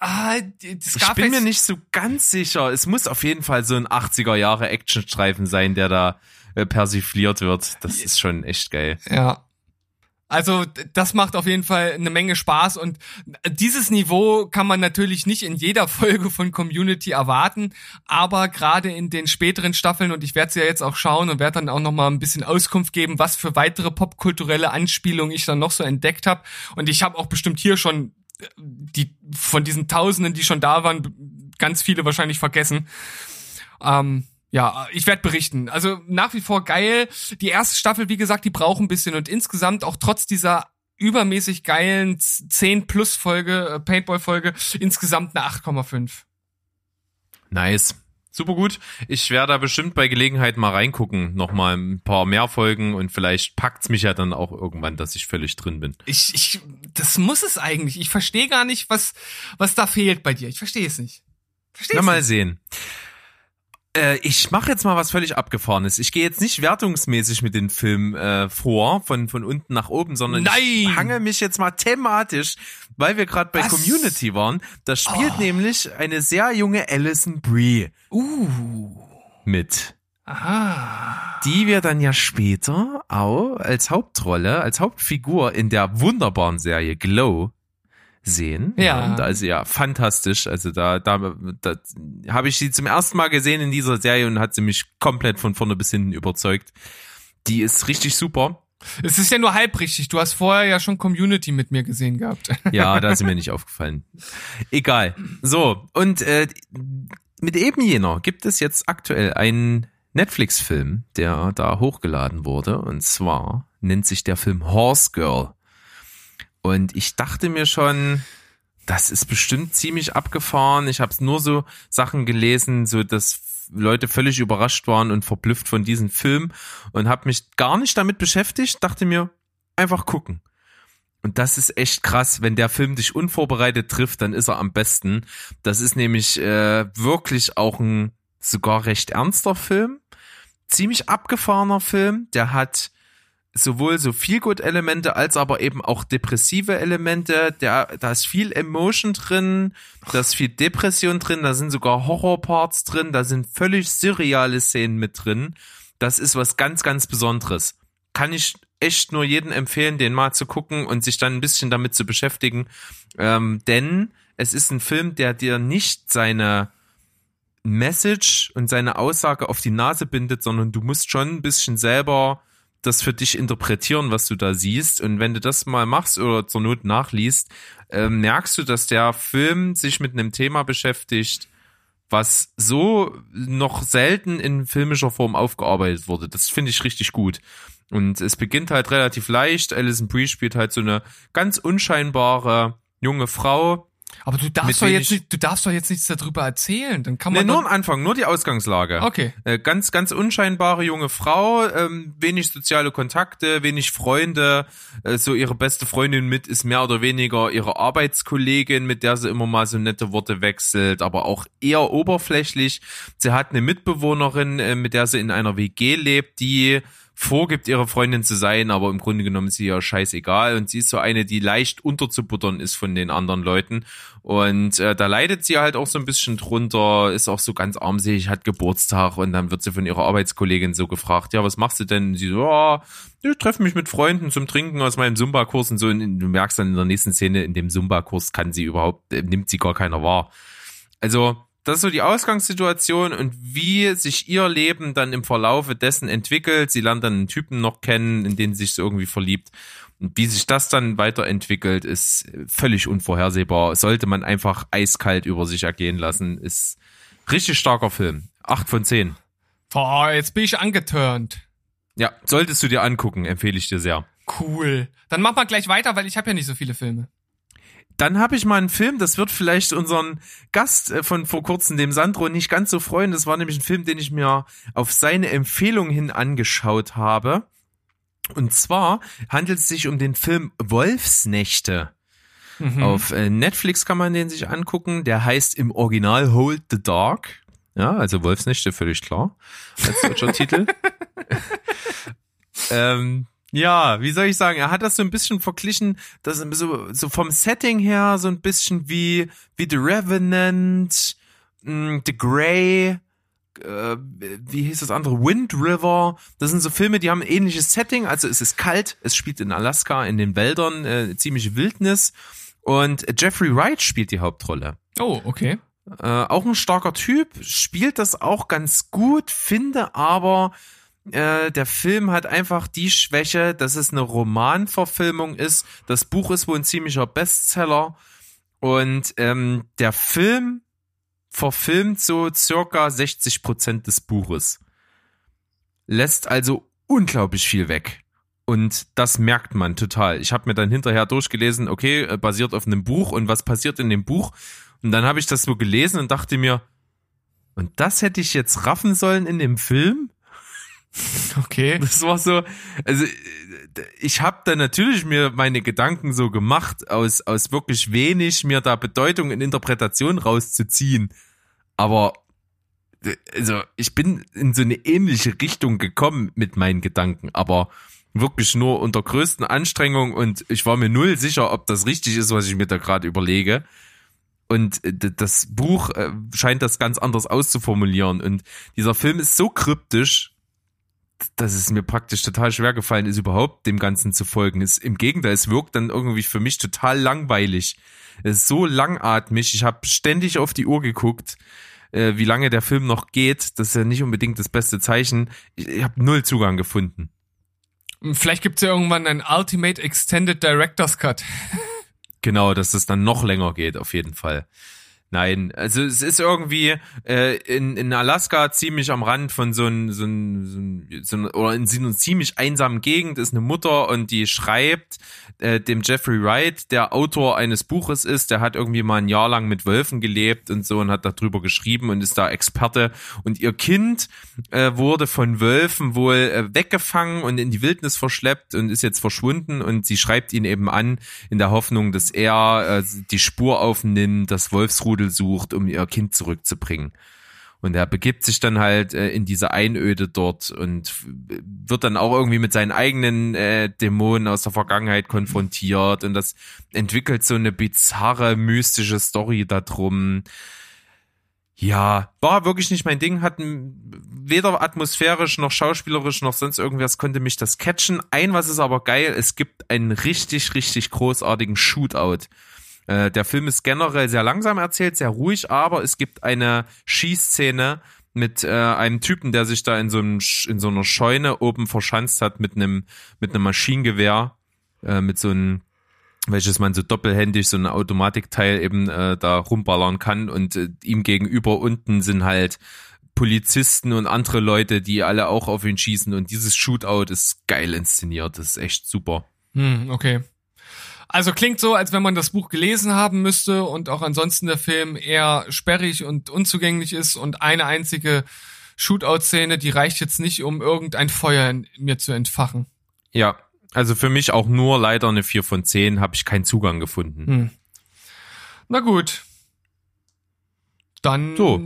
Ah, Ich bin mir nicht so ganz sicher. Es muss auf jeden Fall so ein 80er Jahre Actionstreifen sein, der da äh, persifliert wird. Das ist schon echt geil. Ja. Also das macht auf jeden Fall eine Menge Spaß und dieses Niveau kann man natürlich nicht in jeder Folge von Community erwarten, aber gerade in den späteren Staffeln und ich werde sie ja jetzt auch schauen und werde dann auch noch mal ein bisschen Auskunft geben, was für weitere popkulturelle Anspielungen ich dann noch so entdeckt habe und ich habe auch bestimmt hier schon äh, die von diesen Tausenden, die schon da waren, ganz viele wahrscheinlich vergessen. Ähm, ja, ich werde berichten. Also nach wie vor geil. Die erste Staffel, wie gesagt, die braucht ein bisschen und insgesamt auch trotz dieser übermäßig geilen 10 plus Folge, äh, Paintball Folge, insgesamt eine 8,5. Nice. Super gut. Ich werde da bestimmt bei Gelegenheit mal reingucken, nochmal ein paar mehr Folgen und vielleicht packt's mich ja dann auch irgendwann, dass ich völlig drin bin. Ich, ich, das muss es eigentlich. Ich verstehe gar nicht, was, was da fehlt bei dir. Ich verstehe es nicht. Verstehe Na, mal nicht. sehen. Äh, ich mache jetzt mal was völlig abgefahrenes. Ich gehe jetzt nicht wertungsmäßig mit dem Film äh, vor, von, von unten nach oben, sondern ich Nein! hange mich jetzt mal thematisch, weil wir gerade bei Was? Community waren. Da spielt Oh. nämlich eine sehr junge Alison Brie Uh. mit. Aha. die wir dann ja später auch als Hauptrolle, als Hauptfigur in der wunderbaren Serie Glow sehen. Ja. Und also ja, fantastisch. Also da, da, da habe ich sie zum ersten Mal gesehen in dieser Serie und hat sie mich komplett von vorne bis hinten überzeugt. Die ist richtig super. Es ist ja nur halb richtig. Du hast vorher ja schon Community mit mir gesehen gehabt. Ja, da ist mir nicht aufgefallen. Egal. So, und äh, mit eben jener gibt es jetzt aktuell einen Netflix-Film, der da hochgeladen wurde. Und zwar nennt sich der Film Horse Girl. Und ich dachte mir schon, das ist bestimmt ziemlich abgefahren. Ich habe nur so Sachen gelesen, so dass Leute völlig überrascht waren und verblüfft von diesem Film und habe mich gar nicht damit beschäftigt. Dachte mir, einfach gucken. Und das ist echt krass, wenn der Film dich unvorbereitet trifft, dann ist er am besten. Das ist nämlich äh, wirklich auch ein sogar recht ernster Film, ziemlich abgefahrener Film. Der hat sowohl so Feel-Good-Elemente als aber eben auch depressive Elemente. Der, da ist viel Emotion drin, da ist viel Depression drin, da sind sogar Horror-Parts drin, da sind völlig surreale Szenen mit drin. Das ist was ganz, ganz Besonderes. Kann ich echt nur jedem empfehlen, den mal zu gucken und sich dann ein bisschen damit zu beschäftigen. Ähm, denn es ist ein Film, der dir nicht seine Message und seine Aussage auf die Nase bindet, sondern du musst schon ein bisschen selber das für dich interpretieren, was du da siehst. Und wenn du das mal machst oder zur Not nachliest, ähm, merkst du, dass der Film sich mit einem Thema beschäftigt, was so noch selten in filmischer Form aufgearbeitet wurde. Das finde ich richtig gut. Und es beginnt halt relativ leicht. Alison Brie spielt halt so eine ganz unscheinbare junge Frau, Aber du darfst doch jetzt nicht, du darfst doch jetzt nichts darüber erzählen. Dann kann Nee, man nur am Anfang, nur die Ausgangslage. Okay. Äh, ganz, ganz unscheinbare junge Frau, ähm, wenig soziale Kontakte, wenig Freunde. Äh, so ihre beste Freundin mit ist mehr oder weniger ihre Arbeitskollegin, mit der sie immer mal so nette Worte wechselt, aber auch eher oberflächlich. Sie hat eine Mitbewohnerin, äh, mit der sie in einer WG lebt, die vorgibt, ihre Freundin zu sein, aber im Grunde genommen ist sie ja scheißegal und sie ist so eine, die leicht unterzubuttern ist von den anderen Leuten und äh, da leidet sie halt auch so ein bisschen drunter, ist auch so ganz armselig, hat Geburtstag und dann wird sie von ihrer Arbeitskollegin so gefragt, ja, was machst du denn? Und sie so, ja, ich treffe mich mit Freunden zum Trinken aus meinem Zumba-Kurs und so und du merkst dann in der nächsten Szene, in dem Zumba-Kurs kann sie überhaupt, äh, nimmt sie gar keiner wahr. Also, das ist so die Ausgangssituation und wie sich ihr Leben dann im Verlaufe dessen entwickelt. Sie lernt dann einen Typen noch kennen, in den sie sich so irgendwie verliebt. Und wie sich das dann weiterentwickelt, ist völlig unvorhersehbar. Sollte man einfach eiskalt über sich ergehen lassen. Ist richtig starker Film. Acht von zehn. boah, jetzt bin ich angeturnt. Ja, solltest du dir angucken, empfehle ich dir sehr. Cool. Dann mach mal gleich weiter, weil ich habe ja nicht so viele Filme. Dann habe ich mal einen Film, das wird vielleicht unseren Gast äh, von vor kurzem, dem Sandro, nicht ganz so freuen. Das war nämlich ein Film, den ich mir auf seine Empfehlung hin angeschaut habe. Und zwar handelt es sich um den Film Wolfsnächte. Mhm. Auf äh, Netflix kann man den sich angucken. Der heißt im Original Hold the Dark. Ja, also Wolfsnächte, völlig klar. Als deutscher Titel. ähm, ja, wie soll ich sagen? Er hat das so ein bisschen verglichen, das ist so, so vom Setting her so ein bisschen wie, wie The Revenant, mh, The Grey, äh, wie hieß das andere? Wind River. Das sind so Filme, die haben ein ähnliches Setting. Also es ist kalt, es spielt in Alaska, in den Wäldern, äh, ziemliche Wildnis. Und Jeffrey Wright spielt die Hauptrolle. Oh, okay. Äh, auch ein starker Typ, spielt das auch ganz gut, finde aber, äh, der Film hat einfach die Schwäche, dass es eine Romanverfilmung ist. Das Buch ist wohl ein ziemlicher Bestseller. Und ähm, der Film verfilmt so circa 60 Prozent des Buches. Lässt also unglaublich viel weg. Und das merkt man total. Ich habe mir dann hinterher durchgelesen, okay, äh, basiert auf einem Buch und was passiert in dem Buch? Und dann habe ich das so gelesen und dachte mir, und das hätte ich jetzt raffen sollen in dem Film? Okay. Das war so, also ich habe da natürlich mir meine Gedanken so gemacht, aus, aus wirklich wenig mir da Bedeutung in Interpretation rauszuziehen. Aber also ich bin in so eine ähnliche Richtung gekommen mit meinen Gedanken, aber wirklich nur unter größten Anstrengung und ich war mir null sicher, ob das richtig ist, was ich mir da gerade überlege. Und äh, das Buch äh, scheint das ganz anders auszuformulieren. Und dieser Film ist so kryptisch, dass es mir praktisch total schwer gefallen ist, überhaupt dem Ganzen zu folgen. Es, Im Gegenteil, es wirkt dann irgendwie für mich total langweilig. Es ist so langatmig. Ich habe ständig auf die Uhr geguckt, äh, wie lange der Film noch geht. Das ist ja nicht unbedingt das beste Zeichen. Ich, ich habe null Zugang gefunden. Vielleicht gibt's ja irgendwann einen Ultimate Extended Director's Cut. Genau, dass es dann noch länger geht, auf jeden Fall. Nein, also es ist irgendwie äh, in, in Alaska ziemlich am Rand von so einem so ein, so oder in so einer ziemlich einsamen Gegend ist eine Mutter und die schreibt äh, dem Jeffrey Wright, der Autor eines Buches ist, der hat irgendwie mal ein Jahr lang mit Wölfen gelebt und so und hat darüber geschrieben und ist da Experte. Und ihr Kind äh, wurde von Wölfen wohl äh, weggefangen und in die Wildnis verschleppt und ist jetzt verschwunden. Und sie schreibt ihn eben an in der Hoffnung, dass er äh, die Spur aufnimmt, das Wolfsrudel sucht, um ihr Kind zurückzubringen. Und er begibt sich dann halt äh, in diese Einöde dort und wird dann auch irgendwie mit seinen eigenen äh, Dämonen aus der Vergangenheit konfrontiert und das entwickelt so eine bizarre, mystische Story darum. Ja, war wirklich nicht mein Ding, hat weder atmosphärisch noch schauspielerisch noch sonst irgendwas konnte mich das catchen. Ein was ist aber geil, es gibt einen richtig, richtig großartigen Shootout. Äh, der Film ist generell sehr langsam erzählt, sehr ruhig, aber es gibt eine Schießszene mit äh, einem Typen, der sich da in so, einem, in so einer Scheune oben verschanzt hat mit einem mit einem Maschinengewehr, äh, mit so einem welches man so doppelhändig so ein Automatikteil eben äh, da rumballern kann und äh, ihm gegenüber unten sind halt Polizisten und andere Leute, die alle auch auf ihn schießen und dieses Shootout ist geil inszeniert, das ist echt super. Hm, okay. Also klingt so, als wenn man das Buch gelesen haben müsste und auch ansonsten der Film eher sperrig und unzugänglich ist und eine einzige Shootout-Szene, die reicht jetzt nicht, um irgendein Feuer in mir zu entfachen. Ja, also für mich auch nur leider eine 4 von 10, habe ich keinen Zugang gefunden. Hm. Na gut. Dann So.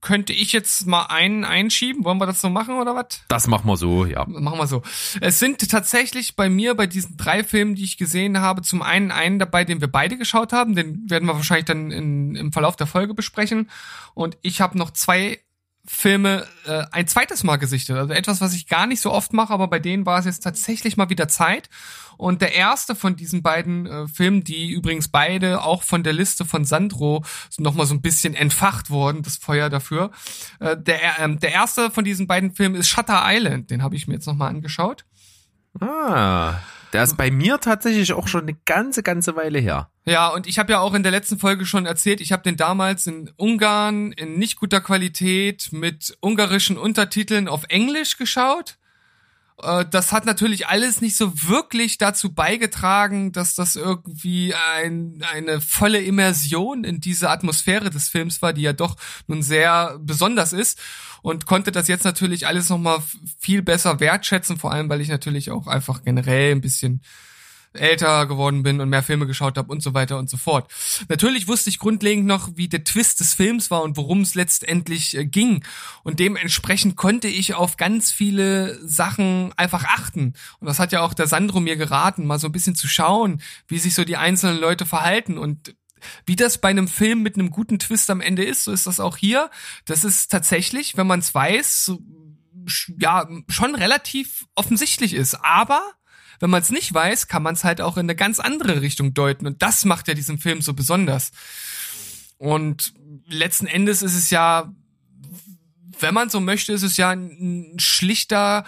Könnte ich jetzt mal einen einschieben. Wollen wir das so machen oder was? Das machen wir so, ja. Machen wir so. Es sind tatsächlich bei mir bei diesen drei Filmen, die ich gesehen habe, zum einen einen dabei, den wir beide geschaut haben. Den werden wir wahrscheinlich dann in, im Verlauf der Folge besprechen. Und ich habe noch zwei Filme äh, ein zweites Mal gesichtet. Also etwas, was ich gar nicht so oft mache, aber bei denen war es jetzt tatsächlich mal wieder Zeit. Und der erste von diesen beiden äh, Filmen, die übrigens beide auch von der Liste von Sandro nochmal so ein bisschen entfacht wurden, das Feuer dafür. Äh, der, ähm, der erste von diesen beiden Filmen ist Shutter Island. Den habe ich mir jetzt nochmal angeschaut. Ah, der ist bei mir tatsächlich auch schon eine ganze, ganze Weile her. Ja, und ich habe ja auch in der letzten Folge schon erzählt, ich habe den damals in Ungarn in nicht guter Qualität mit ungarischen Untertiteln auf Englisch geschaut. Äh, Das hat natürlich alles nicht so wirklich dazu beigetragen, dass das irgendwie ein, eine volle Immersion in diese Atmosphäre des Films war, die ja doch nun sehr besonders ist und konnte das jetzt natürlich alles nochmal viel besser wertschätzen, vor allem weil ich natürlich auch einfach generell ein bisschen älter geworden bin und mehr Filme geschaut habe und so weiter und so fort. Natürlich wusste ich grundlegend noch, wie der Twist des Films war und worum es letztendlich äh, ging. Und dementsprechend konnte ich auf ganz viele Sachen einfach achten. Und das hat ja auch der Sandro mir geraten, mal so ein bisschen zu schauen, wie sich so die einzelnen Leute verhalten und wie das bei einem Film mit einem guten Twist am Ende ist, so ist das auch hier. Das ist tatsächlich, wenn man es weiß, ja, schon relativ offensichtlich ist. Aber wenn man es nicht weiß, kann man es halt auch in eine ganz andere Richtung deuten. Und das macht ja diesen Film so besonders. Und letzten Endes ist es ja, wenn man so möchte, ist es ja ein, ein schlichter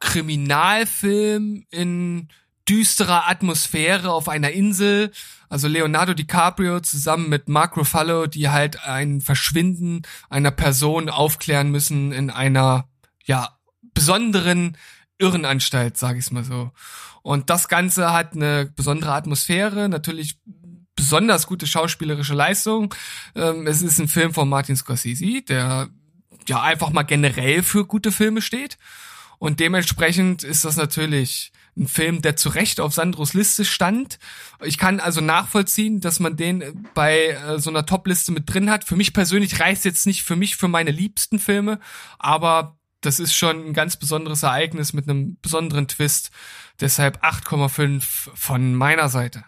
Kriminalfilm in düsterer Atmosphäre auf einer Insel. Also Leonardo DiCaprio zusammen mit Mark Ruffalo, die halt ein Verschwinden einer Person aufklären müssen in einer, ja, besonderen Irrenanstalt, sage ich mal so. Und das Ganze hat eine besondere Atmosphäre, natürlich besonders gute schauspielerische Leistung. Ähm, es ist ein Film von Martin Scorsese, der ja einfach mal generell für gute Filme steht. Und dementsprechend ist das natürlich ein Film, der zu Recht auf Sandros Liste stand. Ich kann also nachvollziehen, dass man den bei äh, so einer Top-Liste mit drin hat. Für mich persönlich reicht jetzt nicht für mich für meine liebsten Filme, aber das ist schon ein ganz besonderes Ereignis mit einem besonderen Twist. Deshalb 8,5 von meiner Seite.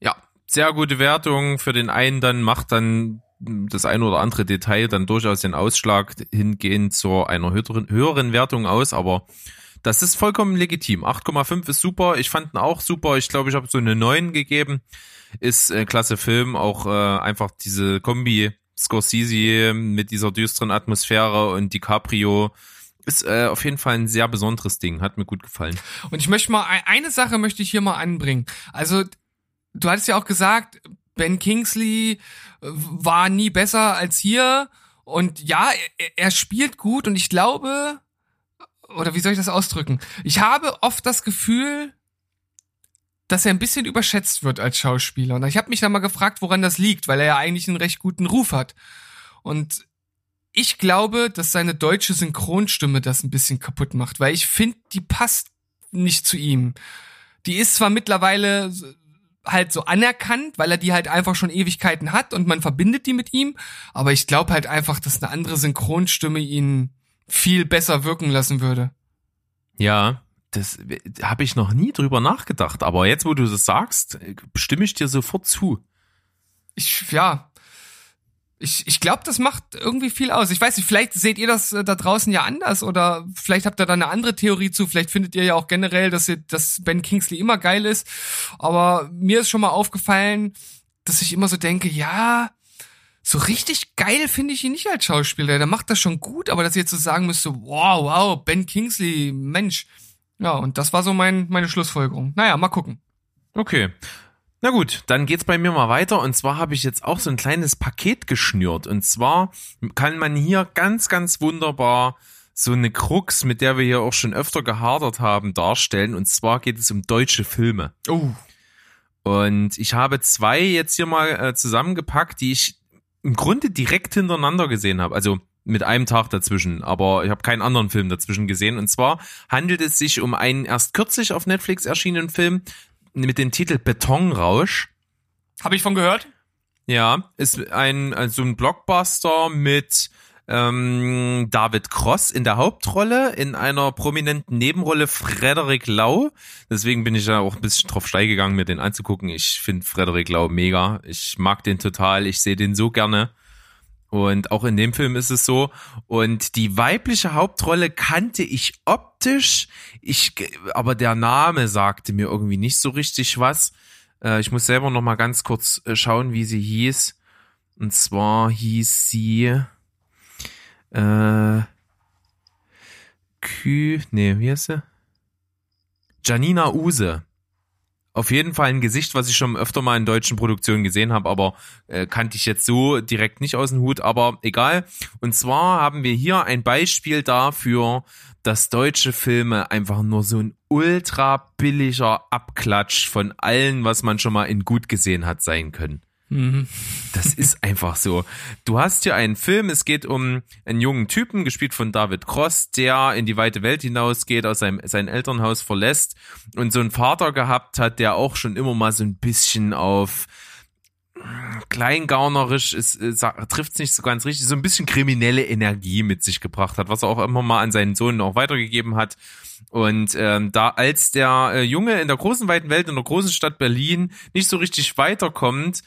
Ja, sehr gute Wertung. Für den einen dann macht dann das eine oder andere Detail dann durchaus den Ausschlag hingehend zu einer höheren, höheren Wertung aus, aber das ist vollkommen legitim. 8,5 ist super. Ich fand ihn auch super. Ich glaube, ich habe so eine 9 gegeben. Ist äh, klasse Film. Auch äh, einfach diese Kombi Scorsese mit dieser düsteren Atmosphäre und DiCaprio ist äh, auf jeden Fall ein sehr besonderes Ding. Hat mir gut gefallen. Und ich möchte mal, ein- eine Sache möchte ich hier mal anbringen. Also, du hattest ja auch gesagt, Ben Kingsley äh, war nie besser als hier. Und ja, er, er spielt gut und ich glaube, oder wie soll ich das ausdrücken? Ich habe oft das Gefühl, dass er ein bisschen überschätzt wird als Schauspieler. Und ich habe mich dann mal gefragt, woran das liegt, weil er ja eigentlich einen recht guten Ruf hat. Und ich glaube, dass seine deutsche Synchronstimme das ein bisschen kaputt macht, weil ich finde, die passt nicht zu ihm. Die ist zwar mittlerweile halt so anerkannt, weil er die halt einfach schon Ewigkeiten hat und man verbindet die mit ihm, aber ich glaube halt einfach, dass eine andere Synchronstimme ihn viel besser wirken lassen würde. Ja, das habe ich noch nie drüber nachgedacht. Aber jetzt, wo du das sagst, stimme ich dir sofort zu. Ich, ja. Ich, ich glaube, das macht irgendwie viel aus. Ich weiß nicht, vielleicht seht ihr das äh, da draußen ja anders oder vielleicht habt ihr da eine andere Theorie zu. Vielleicht findet ihr ja auch generell, dass, ihr, dass Ben Kingsley immer geil ist. Aber mir ist schon mal aufgefallen, dass ich immer so denke, ja, so richtig geil finde ich ihn nicht als Schauspieler. Der macht das schon gut, aber dass ihr jetzt so sagen müsst, so, wow, wow, Ben Kingsley, Mensch. Ja, und das war so mein, meine Schlussfolgerung. Naja, mal gucken. Okay. Na gut, dann geht's bei mir mal weiter. Und zwar habe ich jetzt auch so ein kleines Paket geschnürt. Und zwar kann man hier ganz, ganz wunderbar so eine Krux, mit der wir hier auch schon öfter gehadert haben, darstellen. Und zwar geht es um deutsche Filme. Oh. Und ich habe zwei jetzt hier mal äh, zusammengepackt, die ich im Grunde direkt hintereinander gesehen habe. Also mit einem Tag dazwischen, aber ich habe keinen anderen Film dazwischen gesehen. Und zwar handelt es sich um einen erst kürzlich auf Netflix erschienenen Film mit dem Titel Betonrausch. Habe ich von gehört? Ja, ist ein also ein Blockbuster mit ähm, David Cross in der Hauptrolle, in einer prominenten Nebenrolle Frederik Lau. Deswegen bin ich da auch ein bisschen drauf steil gegangen, mir den anzugucken. Ich finde Frederik Lau mega. Ich mag den total. Ich sehe den so gerne. Und auch in dem Film ist es so. Und die weibliche Hauptrolle kannte ich optisch. Ich, aber der Name sagte mir irgendwie nicht so richtig was. Äh, ich muss selber noch mal ganz kurz äh, schauen, wie sie hieß. Und zwar hieß sie äh, Kü, nee, wie heißt sie? Janina Use. Auf jeden Fall ein Gesicht, was ich schon öfter mal in deutschen Produktionen gesehen habe, aber äh, kannte ich jetzt so direkt nicht aus dem Hut, aber egal. Und zwar haben wir hier ein Beispiel dafür, dass deutsche Filme einfach nur so ein ultra billiger Abklatsch von allen, was man schon mal in gut gesehen hat, sein können. Das ist einfach so. Du hast hier einen Film, es geht um einen jungen Typen, gespielt von David Cross, der in die weite Welt hinausgeht, aus seinem sein Elternhaus verlässt und so einen Vater gehabt hat, der auch schon immer mal so ein bisschen auf kleingaunerisch ist, äh, trifft es nicht so ganz richtig, so ein bisschen kriminelle Energie mit sich gebracht hat, was er auch immer mal an seinen Sohn auch weitergegeben hat. Und ähm, da als der äh, Junge in der großen weiten Welt, in der großen Stadt Berlin nicht so richtig weiterkommt,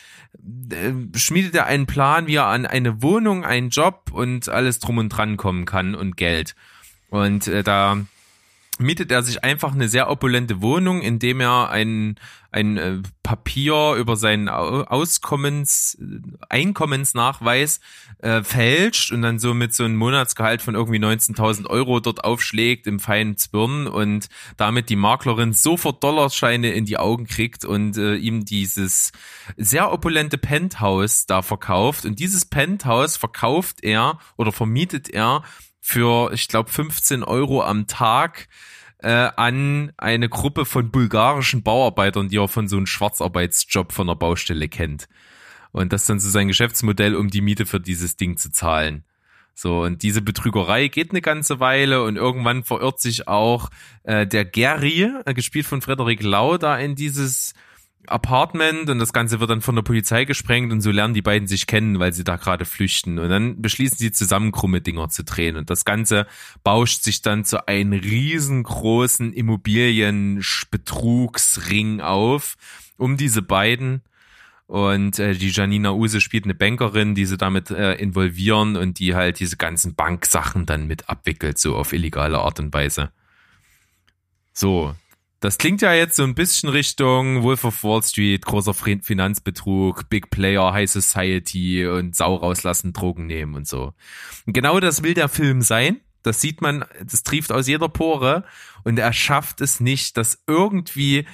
äh, schmiedet er einen Plan, wie er an eine Wohnung, einen Job und alles drum und dran kommen kann und Geld. Und äh, da mietet er sich einfach eine sehr opulente Wohnung, indem er ein, ein äh, Papier über seinen Auskommens, Einkommensnachweis äh, fälscht und dann so mit so einem Monatsgehalt von irgendwie 19.000 Euro dort aufschlägt im feinen Zwirn und damit die Maklerin sofort Dollarscheine in die Augen kriegt und äh, ihm dieses sehr opulente Penthouse da verkauft. Und dieses Penthouse verkauft er oder vermietet er für, ich glaube, 15 Euro am Tag äh, an eine Gruppe von bulgarischen Bauarbeitern, die er von so einem Schwarzarbeitsjob von der Baustelle kennt. Und das ist dann so sein Geschäftsmodell, um die Miete für dieses Ding zu zahlen. So, und diese Betrügerei geht eine ganze Weile und irgendwann verirrt sich auch äh, der Gary, äh, gespielt von Frederik Lau, da in dieses Apartment und das Ganze wird dann von der Polizei gesprengt und so lernen die beiden sich kennen, weil sie da gerade flüchten. Und dann beschließen sie zusammen krumme Dinger zu drehen. Und das Ganze bauscht sich dann zu einem riesengroßen Immobilienbetrugsring auf um diese beiden. Und äh, die Janina Use spielt eine Bankerin, die sie damit äh, involvieren und die halt diese ganzen Banksachen dann mit abwickelt, so auf illegale Art und Weise. So, das klingt ja jetzt so ein bisschen Richtung Wolf of Wall Street, großer Finanzbetrug, Big Player, High Society und Sau rauslassen, Drogen nehmen und so. Und genau das will der Film sein. Das sieht man, das trieft aus jeder Pore und er schafft es nicht, das irgendwie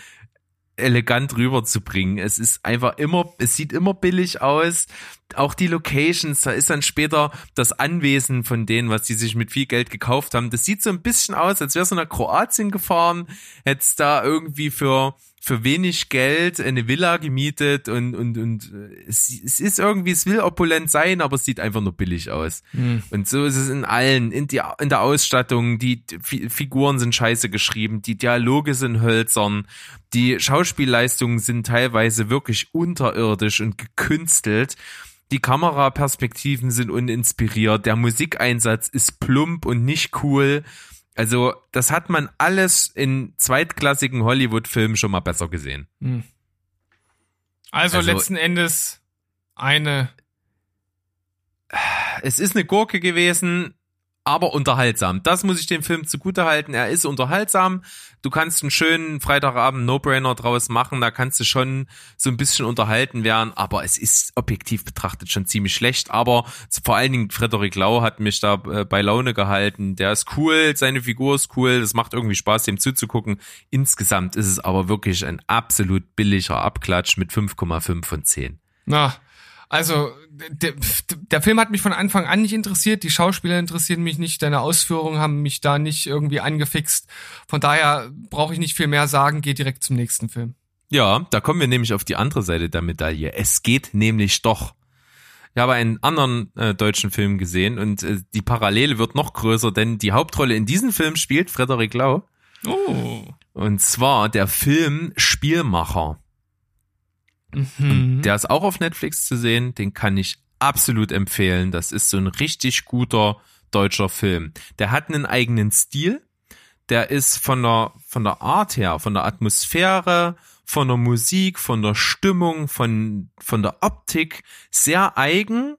elegant rüberzubringen. Es ist einfach immer, es sieht immer billig aus. Auch die Locations, da ist dann später das Anwesen von denen, was die sich mit viel Geld gekauft haben. Das sieht so ein bisschen aus, als wäre so nach Kroatien gefahren, hätte da irgendwie für für wenig Geld eine Villa gemietet und und und äh, es, es ist irgendwie, es will opulent sein, aber es sieht einfach nur billig aus. Mhm. Und so ist es in allen, in, die, in der Ausstattung, die Figuren sind scheiße geschrieben, die Dialoge sind hölzern, die Schauspielleistungen sind teilweise wirklich unterirdisch und gekünstelt. Die Kameraperspektiven sind uninspiriert, der Musikeinsatz ist plump und nicht cool. Also, das hat man alles in zweitklassigen Hollywood-Filmen schon mal besser gesehen. Hm. Also, also letzten Endes eine. Es ist eine Gurke gewesen, aber unterhaltsam. Das muss ich dem Film zugutehalten. Er ist unterhaltsam. Du kannst einen schönen Freitagabend No-Brainer draus machen. Da kannst du schon so ein bisschen unterhalten werden. Aber es ist objektiv betrachtet schon ziemlich schlecht. Aber vor allen Dingen Frederik Lau hat mich da äh, bei Laune gehalten. Der ist cool. Seine Figur ist cool. Das macht irgendwie Spaß, dem zuzugucken. Insgesamt ist es aber wirklich ein absolut billiger Abklatsch mit 5,5 von 10. Na, also der, der Film hat mich von Anfang an nicht interessiert, die Schauspieler interessieren mich nicht, deine Ausführungen haben mich da nicht irgendwie angefixt. Von daher brauche ich nicht viel mehr sagen, geh direkt zum nächsten Film. Ja, da kommen wir nämlich auf die andere Seite der Medaille. Es geht nämlich doch. Ich habe einen anderen äh, deutschen Film gesehen und äh, die Parallele wird noch größer, denn die Hauptrolle in diesem Film spielt Frederik Lau. Oh. Und zwar der Film Spielmacher. Mhm. Der ist auch auf Netflix zu sehen, den kann ich absolut empfehlen. Das ist so ein richtig guter deutscher Film. Der hat einen eigenen Stil. Der ist von der, von der Art her, von der Atmosphäre, von der Musik, von der Stimmung, von, von der Optik sehr eigen.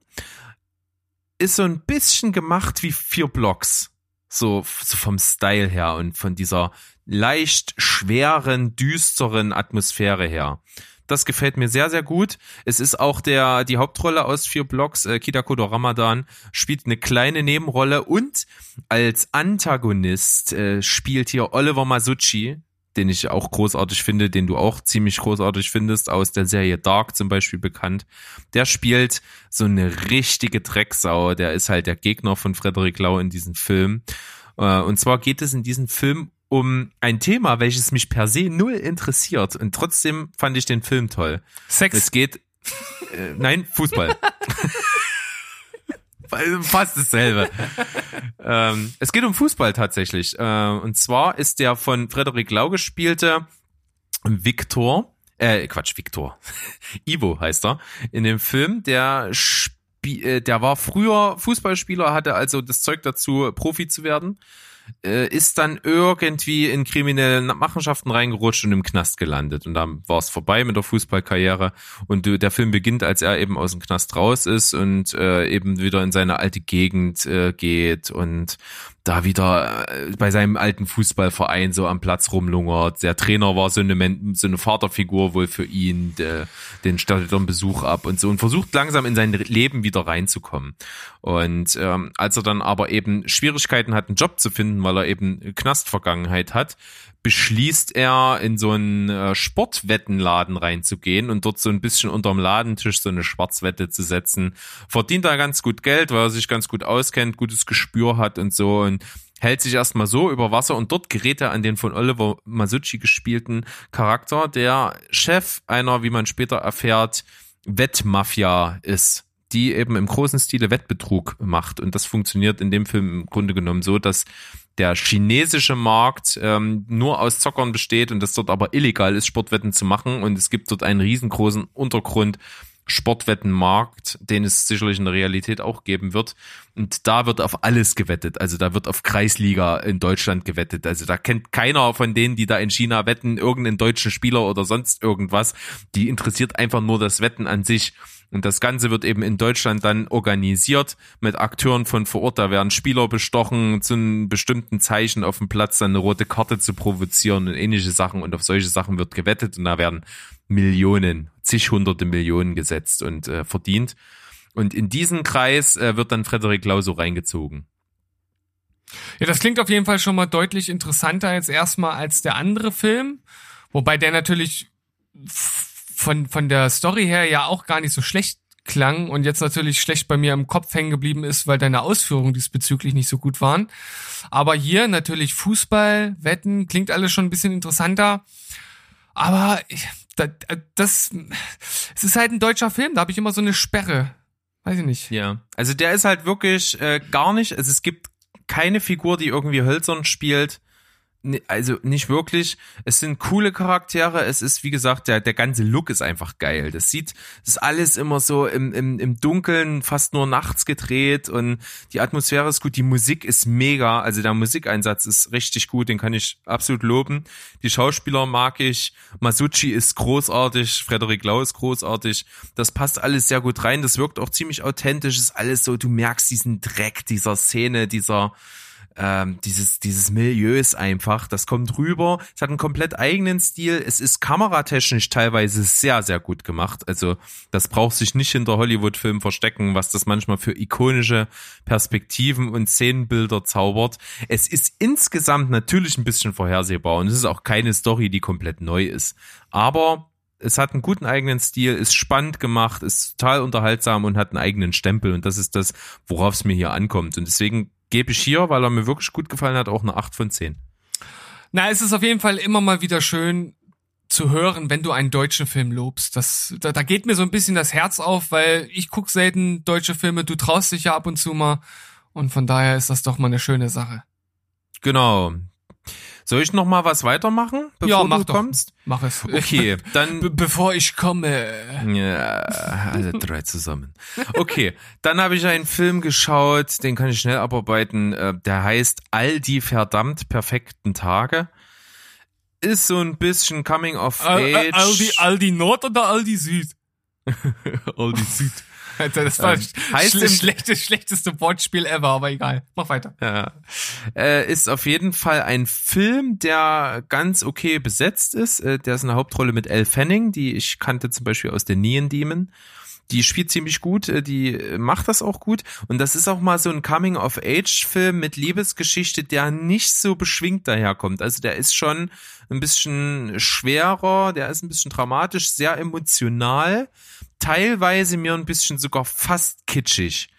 Ist so ein bisschen gemacht wie vier Blocks. So, so vom Style her und von dieser leicht schweren, düsteren Atmosphäre her. Das gefällt mir sehr, sehr gut. Es ist auch der, die Hauptrolle aus vier Blocks, äh, Kita Kodo Ramadan, spielt eine kleine Nebenrolle und als Antagonist äh, spielt hier Oliver Masucci, den ich auch großartig finde, den du auch ziemlich großartig findest, aus der Serie Dark zum Beispiel bekannt. Der spielt so eine richtige Drecksau. Der ist halt der Gegner von Frederik Lau in diesem Film. Äh, Und zwar geht es in diesem Film um ein Thema, welches mich per se null interessiert. Und trotzdem fand ich den Film toll. Sex. Es geht, äh, nein, Fußball. Fast dasselbe. ähm, es geht um Fußball tatsächlich. Äh, und zwar ist der von Frederik Lau gespielte Viktor, äh, Quatsch, Viktor. Ivo heißt er. In dem Film, der spie äh, der war früher Fußballspieler, hatte also das Zeug dazu, Profi zu werden äh, ist dann irgendwie in kriminelle Machenschaften reingerutscht und im Knast gelandet. Und dann war es vorbei mit der Fußballkarriere. Und der Film beginnt, als er eben aus dem Knast raus ist und äh, eben wieder in seine alte Gegend äh, geht und da wieder äh, bei seinem alten Fußballverein so am Platz rumlungert. Der Trainer war so eine, so eine Vaterfigur wohl für ihn, der, den stattet er einen Besuch ab und so und versucht langsam in sein Leben wieder reinzukommen. Und ähm, als er dann aber eben Schwierigkeiten hat, einen Job zu finden, weil er eben Knastvergangenheit hat, beschließt er, in so einen äh, Sportwettenladen reinzugehen und dort so ein bisschen unterm Ladentisch so eine Schwarzwette zu setzen. Verdient da ganz gut Geld, weil er sich ganz gut auskennt, gutes Gespür hat und so und hält sich erstmal so über Wasser und dort gerät er an den von Oliver Masucci gespielten Charakter, der Chef einer, wie man später erfährt, Wettmafia ist die eben im großen Stile Wettbetrug macht. Und das funktioniert in dem Film im Grunde genommen so, dass der chinesische Markt ähm, nur aus Zockern besteht und es dort aber illegal ist, Sportwetten zu machen. Und es gibt dort einen riesengroßen Untergrund Sportwettenmarkt, den es sicherlich in der Realität auch geben wird. Und da wird auf alles gewettet. Also da wird auf Kreisliga in Deutschland gewettet. Also da kennt keiner von denen, die da in China wetten, irgendeinen deutschen Spieler oder sonst irgendwas. Die interessiert einfach nur das Wetten an sich. Und das Ganze wird eben in Deutschland dann organisiert mit Akteuren von vor Ort. Da werden Spieler bestochen, zu einem bestimmten Zeichen auf dem Platz dann eine rote Karte zu provozieren und ähnliche Sachen. Und auf solche Sachen wird gewettet und da werden Millionen, zig hunderte Millionen gesetzt und äh, verdient. Und in diesen Kreis äh, wird dann Frederik Lau so reingezogen. Ja, das klingt auf jeden Fall schon mal deutlich interessanter jetzt erstmal als der andere Film. Wobei der natürlich von, von der Story her ja auch gar nicht so schlecht klang und jetzt natürlich schlecht bei mir im Kopf hängen geblieben ist, weil deine Ausführungen diesbezüglich nicht so gut waren. Aber hier natürlich Fußball, Wetten, klingt alles schon ein bisschen interessanter. Aber ich, das, das, es ist halt ein deutscher Film, da habe ich immer so eine Sperre. Weiß ich nicht. Ja, also der ist halt wirklich äh, gar nicht, also es gibt keine Figur, die irgendwie hölzern spielt. Ni- Also nicht wirklich. Es sind coole Charaktere. Es ist, wie gesagt, der, der ganze Look ist einfach geil. Das sieht, das ist alles immer so im, im, im Dunkeln, fast nur nachts gedreht und die Atmosphäre ist gut. Die Musik ist mega. Also der Musikeinsatz ist richtig gut. Den kann ich absolut loben. Die Schauspieler mag ich. Masucci ist großartig. Frederik Lau ist großartig. Das passt alles sehr gut rein. Das wirkt auch ziemlich authentisch. Ist alles so, du merkst diesen Dreck dieser Szene, dieser, ähm, dieses, dieses Milieus einfach, das kommt rüber. Es hat einen komplett eigenen Stil. Es ist kameratechnisch teilweise sehr, sehr gut gemacht. Also das braucht sich nicht hinter Hollywood-Filmen verstecken, was das manchmal für ikonische Perspektiven und Szenenbilder zaubert. Es ist insgesamt natürlich ein bisschen vorhersehbar und es ist auch keine Story, die komplett neu ist. Aber es hat einen guten eigenen Stil, ist spannend gemacht, ist total unterhaltsam und hat einen eigenen Stempel. Und das ist das, worauf es mir hier ankommt. Und deswegen gebe ich hier, weil er mir wirklich gut gefallen hat, auch eine 8 von 10. Na, es ist auf jeden Fall immer mal wieder schön, zu hören, wenn du einen deutschen Film lobst. Das, da, da geht mir so ein bisschen das Herz auf, weil ich guck selten deutsche Filme, du traust dich ja ab und zu mal. Und von daher ist das doch mal eine schöne Sache. Genau. Soll ich noch mal was weitermachen, bevor Ja, mach du doch. kommst? Mach es. Okay, dann Be bevor ich komme. Ja, alle drei zusammen. Okay, dann habe ich einen Film geschaut, den kann ich schnell abarbeiten. äh, Der heißt All die verdammt perfekten Tage. Ist so ein bisschen Coming of Al- Al- Age. Aldi, Aldi Nord oder Aldi Süd? Aldi Süd. Alter, das war Ähm, das heißt schlechte, schlechteste Wortspiel ever, aber egal. Mach weiter. Ja. Äh, ist auf jeden Fall ein Film, der ganz okay besetzt ist. Äh, der ist eine Hauptrolle mit Elle Fanning, die ich kannte zum Beispiel aus der Neon Demon. Die spielt ziemlich gut, äh, die äh, macht das auch gut. Und das ist auch mal so ein Coming-of-Age-Film mit Liebesgeschichte, der nicht so beschwingt daherkommt. Also der ist schon ein bisschen schwerer, der ist ein bisschen dramatisch, sehr emotional, teilweise mir ein bisschen sogar fast kitschig.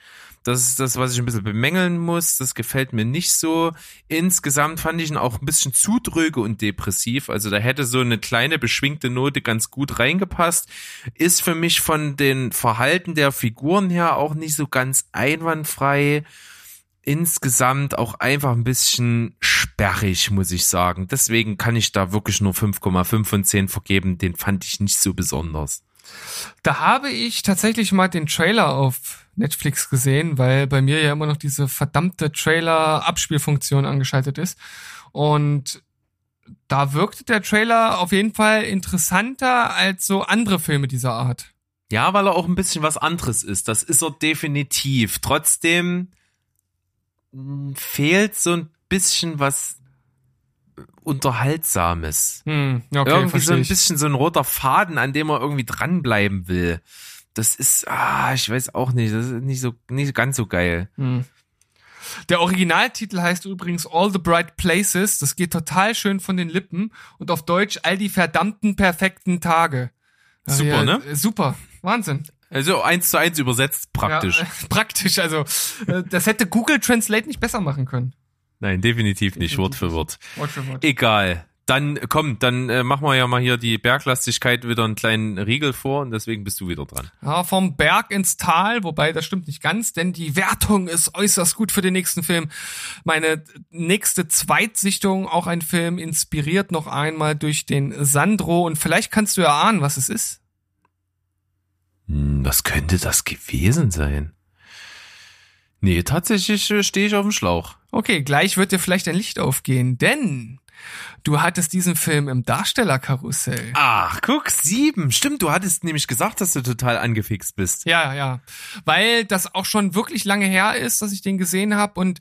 Das ist das, was ich ein bisschen bemängeln muss. Das gefällt mir nicht so. Insgesamt fand ich ihn auch ein bisschen zu dröge und depressiv. Also da hätte so eine kleine beschwingte Note ganz gut reingepasst. Ist für mich von den Verhalten der Figuren her auch nicht so ganz einwandfrei. Insgesamt auch einfach ein bisschen sperrig, muss ich sagen. Deswegen kann ich da wirklich nur 5,5 von 10 vergeben. Den fand ich nicht so besonders. Da habe ich tatsächlich mal den Trailer auf Netflix gesehen, weil bei mir ja immer noch diese verdammte Trailer-Abspielfunktion angeschaltet ist. Und da wirkte der Trailer auf jeden Fall interessanter als so andere Filme dieser Art. Ja, weil er auch ein bisschen was anderes ist. Das ist er definitiv. Trotzdem mh, fehlt so ein bisschen was Unterhaltsames. Hm, ja, okay, irgendwie so ein bisschen so ein roter Faden, an dem er irgendwie dranbleiben will. Das ist, ah, ich weiß auch nicht, das ist nicht so, nicht ganz so geil. Hm. Der Originaltitel heißt übrigens All the Bright Places. Das geht total schön von den Lippen. Und auf Deutsch all die verdammten perfekten Tage. Super, ja, ne? äh, Super. Wahnsinn. Also eins zu eins übersetzt praktisch. Ja, äh, praktisch. Also, äh, das hätte Google Translate nicht besser machen können. Nein, definitiv nicht, Wort für Wort. Wort für Wort. Egal. Dann komm, dann äh, machen wir ja mal hier die Berglastigkeit wieder einen kleinen Riegel vor und deswegen bist du wieder dran. Ja, vom Berg ins Tal, wobei das stimmt nicht ganz, denn die Wertung ist äußerst gut für den nächsten Film. Meine nächste Zweitsichtung, auch ein Film, inspiriert noch einmal durch den Sandro und vielleicht kannst du erahnen, was es ist. Hm, was könnte das gewesen sein? Nee, tatsächlich äh, stehe ich auf dem Schlauch. Okay, gleich wird dir vielleicht ein Licht aufgehen, denn du hattest diesen Film im Darstellerkarussell. Ach, guck, sieben. Stimmt, du hattest nämlich gesagt, dass du total angefixt bist. Ja, ja. Weil das auch schon wirklich lange her ist, dass ich den gesehen habe und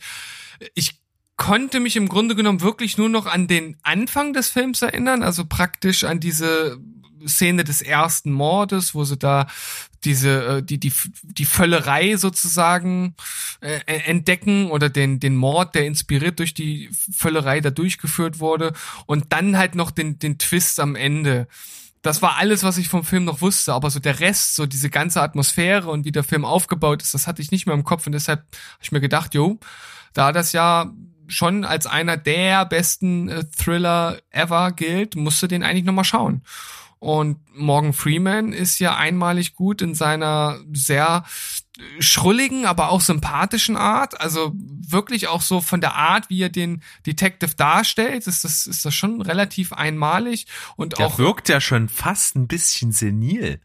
ich konnte mich im Grunde genommen wirklich nur noch an den Anfang des Films erinnern, also praktisch an diese Szene des ersten Mordes, wo sie da diese äh, die die die Völlerei sozusagen äh, entdecken oder den den Mord, der inspiriert durch die Völlerei da durchgeführt wurde und dann halt noch den den Twist am Ende. Das war alles, was ich vom Film noch wusste, aber so der Rest, so diese ganze Atmosphäre und wie der Film aufgebaut ist, das hatte ich nicht mehr im Kopf und deshalb habe ich mir gedacht, jo, da das ja schon als einer der besten äh, Thriller ever gilt, musst du den eigentlich nochmal schauen. Und Morgan Freeman ist ja einmalig gut in seiner sehr schrulligen, aber auch sympathischen Art. Also wirklich auch so von der Art, wie er den Detective darstellt, ist das, ist das schon relativ einmalig und Der auch wirkt ja schon fast ein bisschen senil.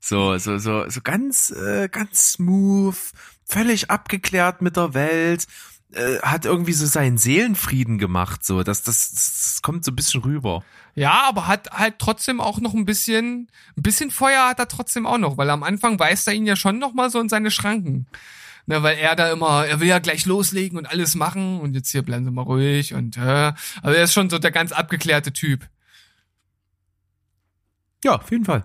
So, so, so, so ganz, äh, ganz smooth, völlig abgeklärt mit der Welt, äh, hat irgendwie so seinen Seelenfrieden gemacht, so, das, das, das kommt so ein bisschen rüber. Ja, aber hat halt trotzdem auch noch ein bisschen, ein bisschen Feuer hat er trotzdem auch noch, weil am Anfang weist er ihn ja schon noch mal so in seine Schranken. Ne, weil er da immer, er will ja gleich loslegen und alles machen und jetzt hier bleiben Sie mal ruhig und, äh, also er ist schon so der ganz abgeklärte Typ. Ja, auf jeden Fall.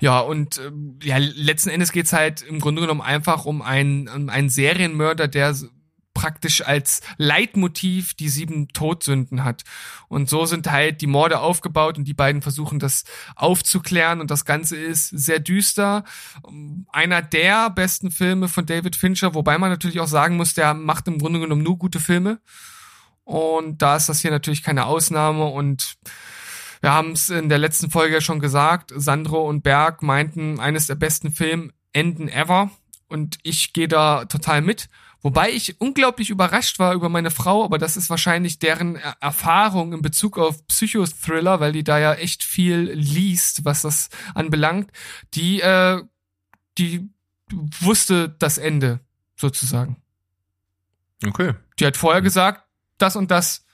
Ja, und ähm, ja, letzten Endes geht's halt im Grunde genommen einfach um einen, um einen Serienmörder, der praktisch als Leitmotiv die sieben Todsünden hat. Und so sind halt die Morde aufgebaut und die beiden versuchen das aufzuklären und das Ganze ist sehr düster. Einer der besten Filme von David Fincher, wobei man natürlich auch sagen muss, der macht im Grunde genommen nur gute Filme. Und da ist das hier natürlich keine Ausnahme und Wir haben es in der letzten Folge schon gesagt. Sandro und Berg meinten, eines der besten Filmenden ever. Und ich gehe da total mit. Wobei ich unglaublich überrascht war über meine Frau, aber das ist wahrscheinlich deren Er- Erfahrung in Bezug auf Psychothriller, weil die da ja echt viel liest, was das anbelangt. Die, äh, die wusste das Ende sozusagen. Okay. Die hat vorher gesagt, das und das.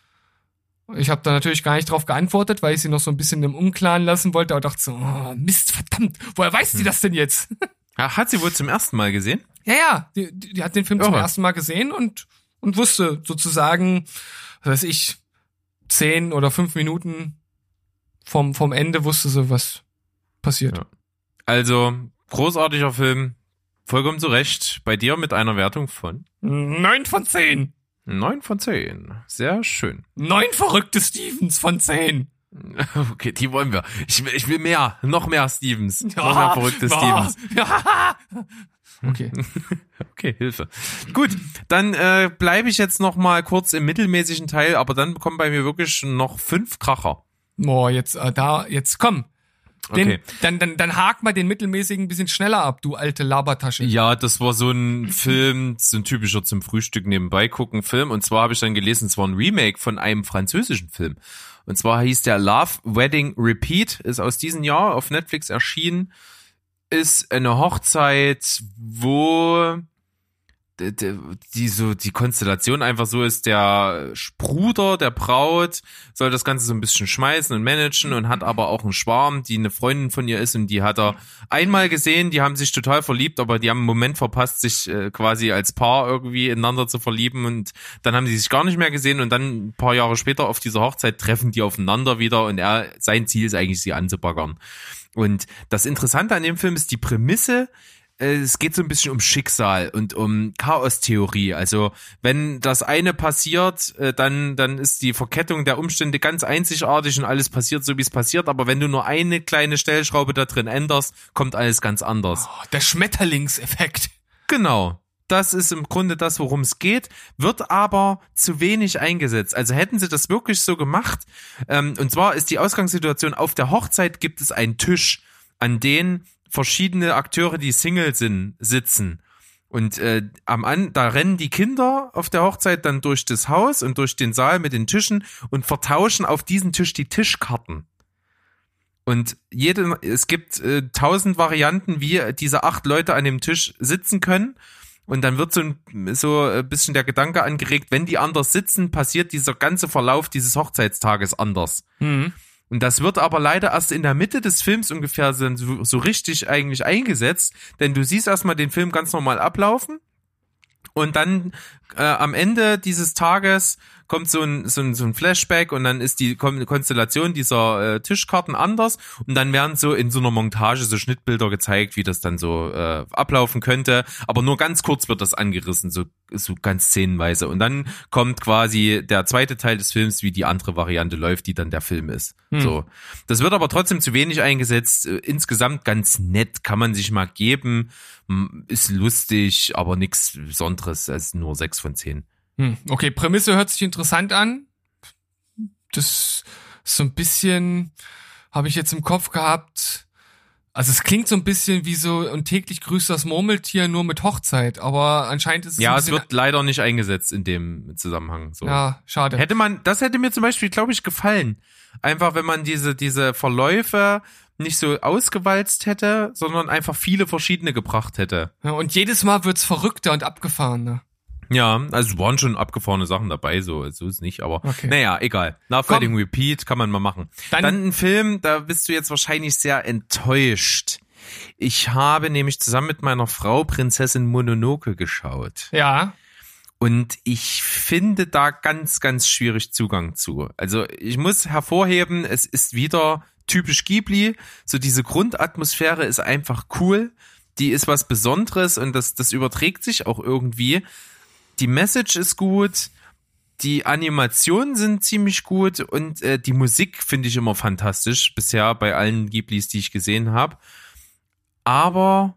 Ich habe da natürlich gar nicht drauf geantwortet, weil ich sie noch so ein bisschen im Unklaren lassen wollte, aber dachte so, oh, Mist, verdammt, woher weiß die das denn jetzt? Ja, Hat sie wohl zum ersten Mal gesehen? ja, ja, die, die, die hat den Film zum Irre. ersten Mal gesehen und, und wusste sozusagen, was weiß ich, zehn oder fünf Minuten vom, vom Ende wusste sie, was passiert. Ja. Also, großartiger Film. Vollkommen zu Recht. Bei dir mit einer Wertung von Neun von zehn. 9 von 10. Sehr schön. Neun verrückte Stevens von zehn. Okay, die wollen wir. Ich will, ich will mehr. Noch mehr Stevens. noch mehr verrückte ja, Stevens. Ja. Okay. Okay, Hilfe. Gut, dann äh, bleibe ich jetzt noch mal kurz im mittelmäßigen Teil, aber dann kommen bei mir wirklich noch fünf Kracher. Boah, jetzt äh, da, jetzt komm. Den, Okay. Dann, dann, dann hak mal den mittelmäßigen ein bisschen schneller ab, du alte Labertasche. Ja, das war so ein Film, so ein typischer zum Frühstück nebenbei gucken Film. Und zwar habe ich dann gelesen, es war ein Remake von einem französischen Film. Und zwar hieß der Love Wedding Repeat, ist aus diesem Jahr auf Netflix erschienen. Ist eine Hochzeit, wo die so die Konstellation einfach so ist, der Bruder der Braut soll das Ganze so ein bisschen schmeißen und managen und hat aber auch einen Schwarm, die eine Freundin von ihr ist und die hat er einmal gesehen, die haben sich total verliebt, aber die haben einen Moment verpasst, sich äh, quasi als Paar irgendwie ineinander zu verlieben und dann haben sie sich gar nicht mehr gesehen und dann ein paar Jahre später auf dieser Hochzeit treffen die aufeinander wieder und er sein Ziel ist eigentlich sie anzubaggern. Und das Interessante an dem Film ist die Prämisse, es geht so ein bisschen um Schicksal und um Chaostheorie. Also wenn das eine passiert, äh, dann dann ist die Verkettung der Umstände ganz einzigartig und alles passiert so wie es passiert. Aber wenn du nur eine kleine Stellschraube da drin änderst, kommt alles ganz anders. Oh, der Schmetterlingseffekt. Genau. Das ist im Grunde das, worum es geht, wird aber zu wenig eingesetzt. Also hätten sie das wirklich so gemacht, ähm, und zwar ist die Ausgangssituation, auf der Hochzeit gibt es einen Tisch, an den verschiedene Akteure, die Single sind, sitzen. Und äh, am an, da rennen die Kinder auf der Hochzeit dann durch das Haus und durch den Saal mit den Tischen und vertauschen auf diesen Tisch die Tischkarten. Und jede, es gibt äh, tausend Varianten, wie diese acht Leute an dem Tisch sitzen können. Und dann wird so ein, so ein bisschen der Gedanke angeregt, wenn die anders sitzen, passiert dieser ganze Verlauf dieses Hochzeitstages anders. Mhm. Und das wird aber leider erst in der Mitte des Films ungefähr so, so richtig eigentlich eingesetzt, denn du siehst erstmal den Film ganz normal ablaufen und dann äh, am Ende dieses Tages kommt so ein, so ein, so ein Flashback und dann ist die Kon Konstellation dieser äh, Tischkarten anders und dann werden so in so einer Montage so Schnittbilder gezeigt, wie das dann so äh, ablaufen könnte, aber nur ganz kurz wird das angerissen, so, so ganz szenenweise. Und dann kommt quasi der zweite Teil des Films, wie die andere Variante läuft, die dann der Film ist. So, das wird aber trotzdem zu wenig eingesetzt, äh, insgesamt ganz nett, kann man sich mal geben, ist lustig, aber nichts Besonderes, also nur sechs von zehn. Hm. Okay, Prämisse hört sich interessant an. Das ist so ein bisschen, habe ich jetzt im Kopf gehabt. Also es klingt so ein bisschen wie so und täglich grüßt das Murmeltier nur mit Hochzeit, aber anscheinend ist es Ja, es wird leider nicht eingesetzt in dem Zusammenhang. So. ja schade. Hätte man, das hätte mir zum Beispiel, glaube ich, gefallen. Einfach, wenn man diese, diese Verläufe nicht so ausgewalzt hätte, sondern einfach viele verschiedene gebracht hätte. Ja, und jedes Mal wird's verrückter und abgefahrener. Ja, also es waren schon abgefahrene Sachen dabei, so, so ist nicht, aber Okay. naja, egal. Wedding Repeat kann man mal machen. Dann- Dann, ein Film, da bist du jetzt wahrscheinlich sehr enttäuscht. Ich habe nämlich zusammen mit meiner Frau Prinzessin Mononoke geschaut. Ja. Und ich finde da ganz, ganz schwierig Zugang zu. Also ich muss hervorheben, es ist wieder typisch Ghibli. So diese Grundatmosphäre ist einfach cool. Die ist was Besonderes und das, das überträgt sich auch irgendwie. Die Message ist gut. Die Animationen sind ziemlich gut und äh, die Musik finde ich immer fantastisch. Bisher bei allen Ghiblis, die ich gesehen habe. Aber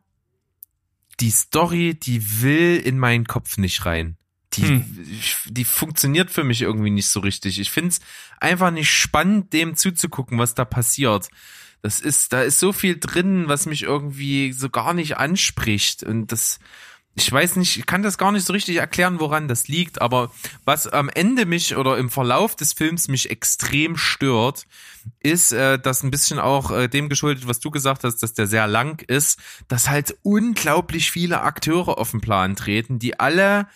die Story, die will in meinen Kopf nicht rein. die, Hm. die funktioniert für mich irgendwie nicht so richtig. Ich find's einfach nicht spannend, dem zuzugucken, was da passiert. Das ist, da ist so viel drin, was mich irgendwie so gar nicht anspricht. Und das, ich weiß nicht, ich kann das gar nicht so richtig erklären, woran das liegt, aber was am Ende mich oder im Verlauf des Films mich extrem stört, ist äh, das ein bisschen auch äh, dem geschuldet, was du gesagt hast, dass der sehr lang ist, dass halt unglaublich viele Akteure auf den Plan treten, die alle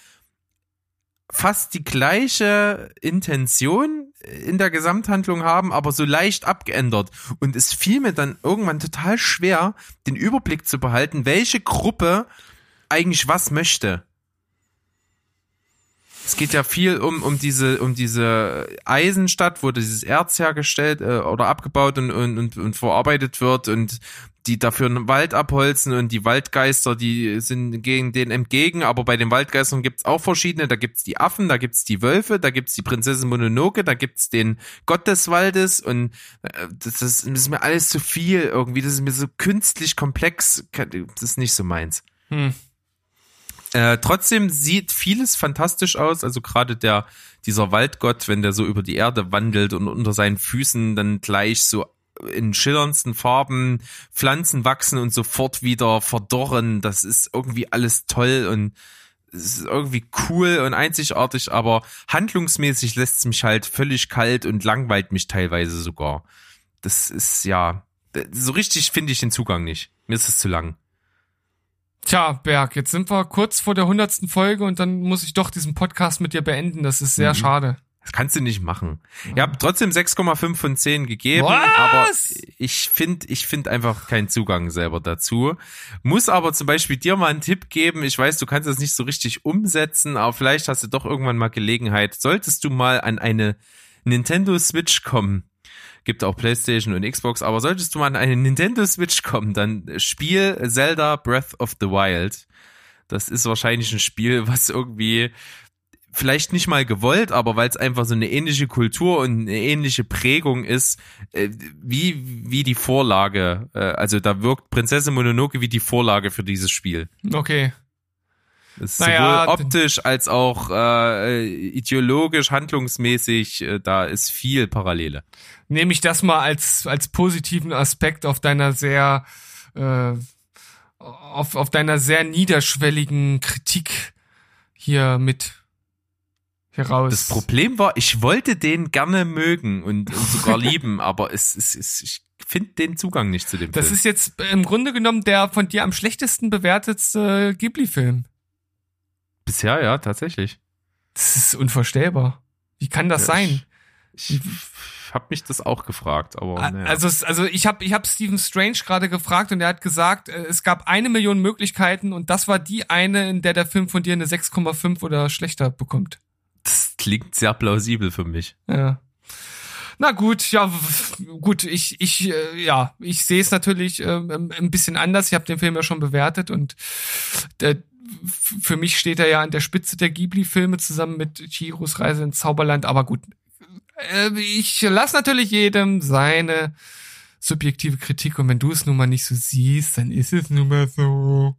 fast die gleiche Intention in der Gesamthandlung haben, aber so leicht abgeändert. Und es fiel mir dann irgendwann total schwer, den Überblick zu behalten, welche Gruppe eigentlich was möchte. Es geht ja viel um, um diese, um diese Eisenstadt, wo dieses Erz hergestellt äh, oder abgebaut und, und, und, verarbeitet wird und die dafür einen Wald abholzen und die Waldgeister, die sind gegen den entgegen, aber bei den Waldgeistern gibt's auch verschiedene, da gibt's die Affen, da gibt's die Wölfe, da gibt's die Prinzessin Mononoke, da gibt's den Gott des Waldes und äh, das, ist, das ist mir alles zu viel irgendwie, das ist mir so künstlich komplex, das ist nicht so meins. Hm. Äh, trotzdem sieht vieles fantastisch aus. Also gerade der dieser Waldgott, wenn der so über die Erde wandelt und unter seinen Füßen dann gleich so in schillerndsten Farben Pflanzen wachsen und sofort wieder verdorren. Das ist irgendwie alles toll und es ist irgendwie cool und einzigartig, aber handlungsmäßig lässt es mich halt völlig kalt und langweilt mich teilweise sogar. Das ist ja, so richtig finde ich den Zugang nicht. Mir ist es zu lang. Tja, Berg, jetzt sind wir kurz vor der hundertsten Folge und dann muss ich doch diesen Podcast mit dir beenden. Das ist sehr Mhm. schade. Das kannst du nicht machen. Ich habe trotzdem 6,5 von 10 gegeben, Was? aber ich finde ich find einfach keinen Zugang selber dazu. Muss aber zum Beispiel dir mal einen Tipp geben. Ich weiß, du kannst das nicht so richtig umsetzen, aber vielleicht hast du doch irgendwann mal Gelegenheit. Solltest du mal an eine Nintendo Switch kommen, gibt auch PlayStation und Xbox, aber solltest du mal an eine Nintendo Switch kommen, dann spiel Zelda Breath of the Wild. Das ist wahrscheinlich ein Spiel, was irgendwie vielleicht nicht mal gewollt, aber weil es einfach so eine ähnliche Kultur und eine ähnliche Prägung ist, äh, wie, wie die Vorlage. Äh, also da wirkt Prinzessin Mononoke wie die Vorlage für dieses Spiel. Okay. Ist Naja, sowohl optisch als auch äh, ideologisch, handlungsmäßig, äh, da ist viel Parallele. Nehme ich das mal als, als positiven Aspekt auf deiner sehr, äh, auf, auf deiner sehr niederschwelligen Kritik hier mit heraus. Das Problem war, ich wollte den gerne mögen und, und sogar lieben, aber es, es, es ich finde den Zugang nicht zu dem Das Film. ist jetzt im Grunde genommen der von dir am schlechtesten bewertetste Ghibli-Film. Bisher, ja, tatsächlich. Das ist unvorstellbar. Wie kann das Ja, sein? Ich habe mich das auch gefragt, aber naja. Also, also ich habe ich hab Stephen Strange gerade gefragt und er hat gesagt, äh, es gab eine Million Möglichkeiten und das war die eine, in der der Film von dir eine 6,5 oder schlechter bekommt. das klingt sehr plausibel für mich. Ja. Na gut, ja, gut, ich, ich, äh, ja, ich sehe es natürlich ähm, ein bisschen anders. Ich habe den Film ja schon bewertet und f- für mich steht er ja an der Spitze der Ghibli-Filme zusammen mit Chihiros Reise ins Zauberland. Aber gut, äh, ich lasse natürlich jedem seine subjektive Kritik und wenn du es nun mal nicht so siehst, dann ist es nun mal so.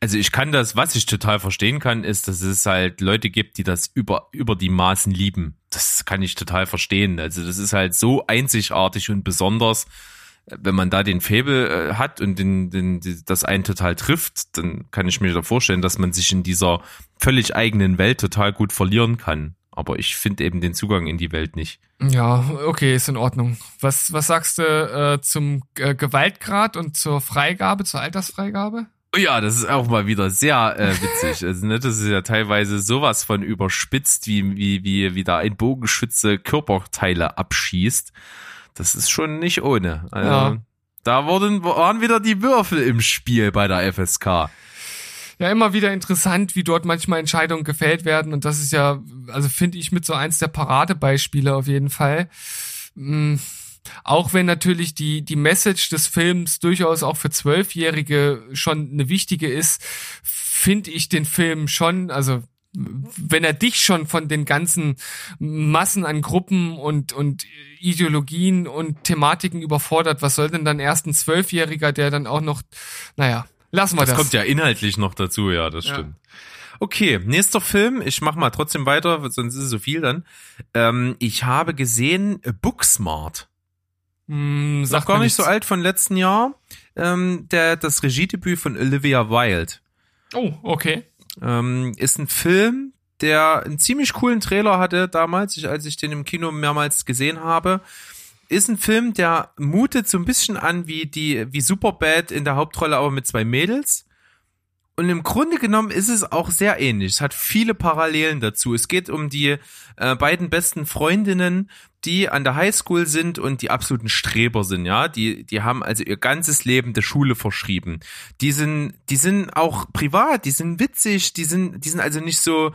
Also ich kann das, was ich total verstehen kann, ist, dass es halt Leute gibt, die das über, über die Maßen lieben. Das kann ich total verstehen. Also das ist halt so einzigartig und besonders. Wenn man da den Faible äh, hat und den, den, das einen total trifft, dann kann ich mir da vorstellen, dass man sich in dieser völlig eigenen Welt total gut verlieren kann. Aber ich finde eben den Zugang in die Welt nicht. Ja, okay, ist in Ordnung. Was, was sagst du äh, zum äh, Gewaltgrad und zur Freigabe, zur Altersfreigabe? Ja, das ist auch mal wieder sehr äh, witzig. Also, ne, das ist ja teilweise sowas von überspitzt, wie, wie, wie, wie da ein Bogenschütze Körperteile abschießt. Das ist schon nicht ohne. Also, Ja. Da wurden, waren wieder die Würfel im Spiel bei der FSK. Ja, immer wieder interessant, wie dort manchmal Entscheidungen gefällt werden. Und das ist ja, also finde ich mit so eins der Paradebeispiele auf jeden Fall. Mm, Auch wenn natürlich die, die Message des Films durchaus auch für Zwölfjährige schon eine wichtige ist, finde ich den Film schon, also wenn er dich schon von den ganzen Massen an Gruppen und, und Ideologien und Thematiken überfordert, was soll denn dann erst ein Zwölfjähriger, der dann auch noch, naja, lassen wir Das das. kommt ja inhaltlich noch dazu, ja, das Ja. stimmt. Okay, nächster Film. Ich mach mal trotzdem weiter, sonst ist es so viel dann. Ähm, ich habe gesehen äh, Booksmart. Hm, Ist sagt auch gar nicht so alt von letzten Jahr. Ähm, der, das Regiedebüt von Olivia Wilde. Oh, okay. Ähm, ist ein Film, der einen ziemlich coolen Trailer hatte damals, ich, als ich den im Kino mehrmals gesehen habe. Ist ein Film, der mutet so ein bisschen an wie die, wie Superbad in der Hauptrolle, aber mit zwei Mädels. Und im Grunde genommen ist es auch sehr ähnlich. Es hat viele Parallelen dazu. Es geht um die äh, beiden besten Freundinnen, die an der Highschool sind und die absoluten Streber sind, ja. Die, die haben also ihr ganzes Leben der Schule verschrieben. Die sind, die sind auch privat, die sind witzig, die sind, die sind also nicht so,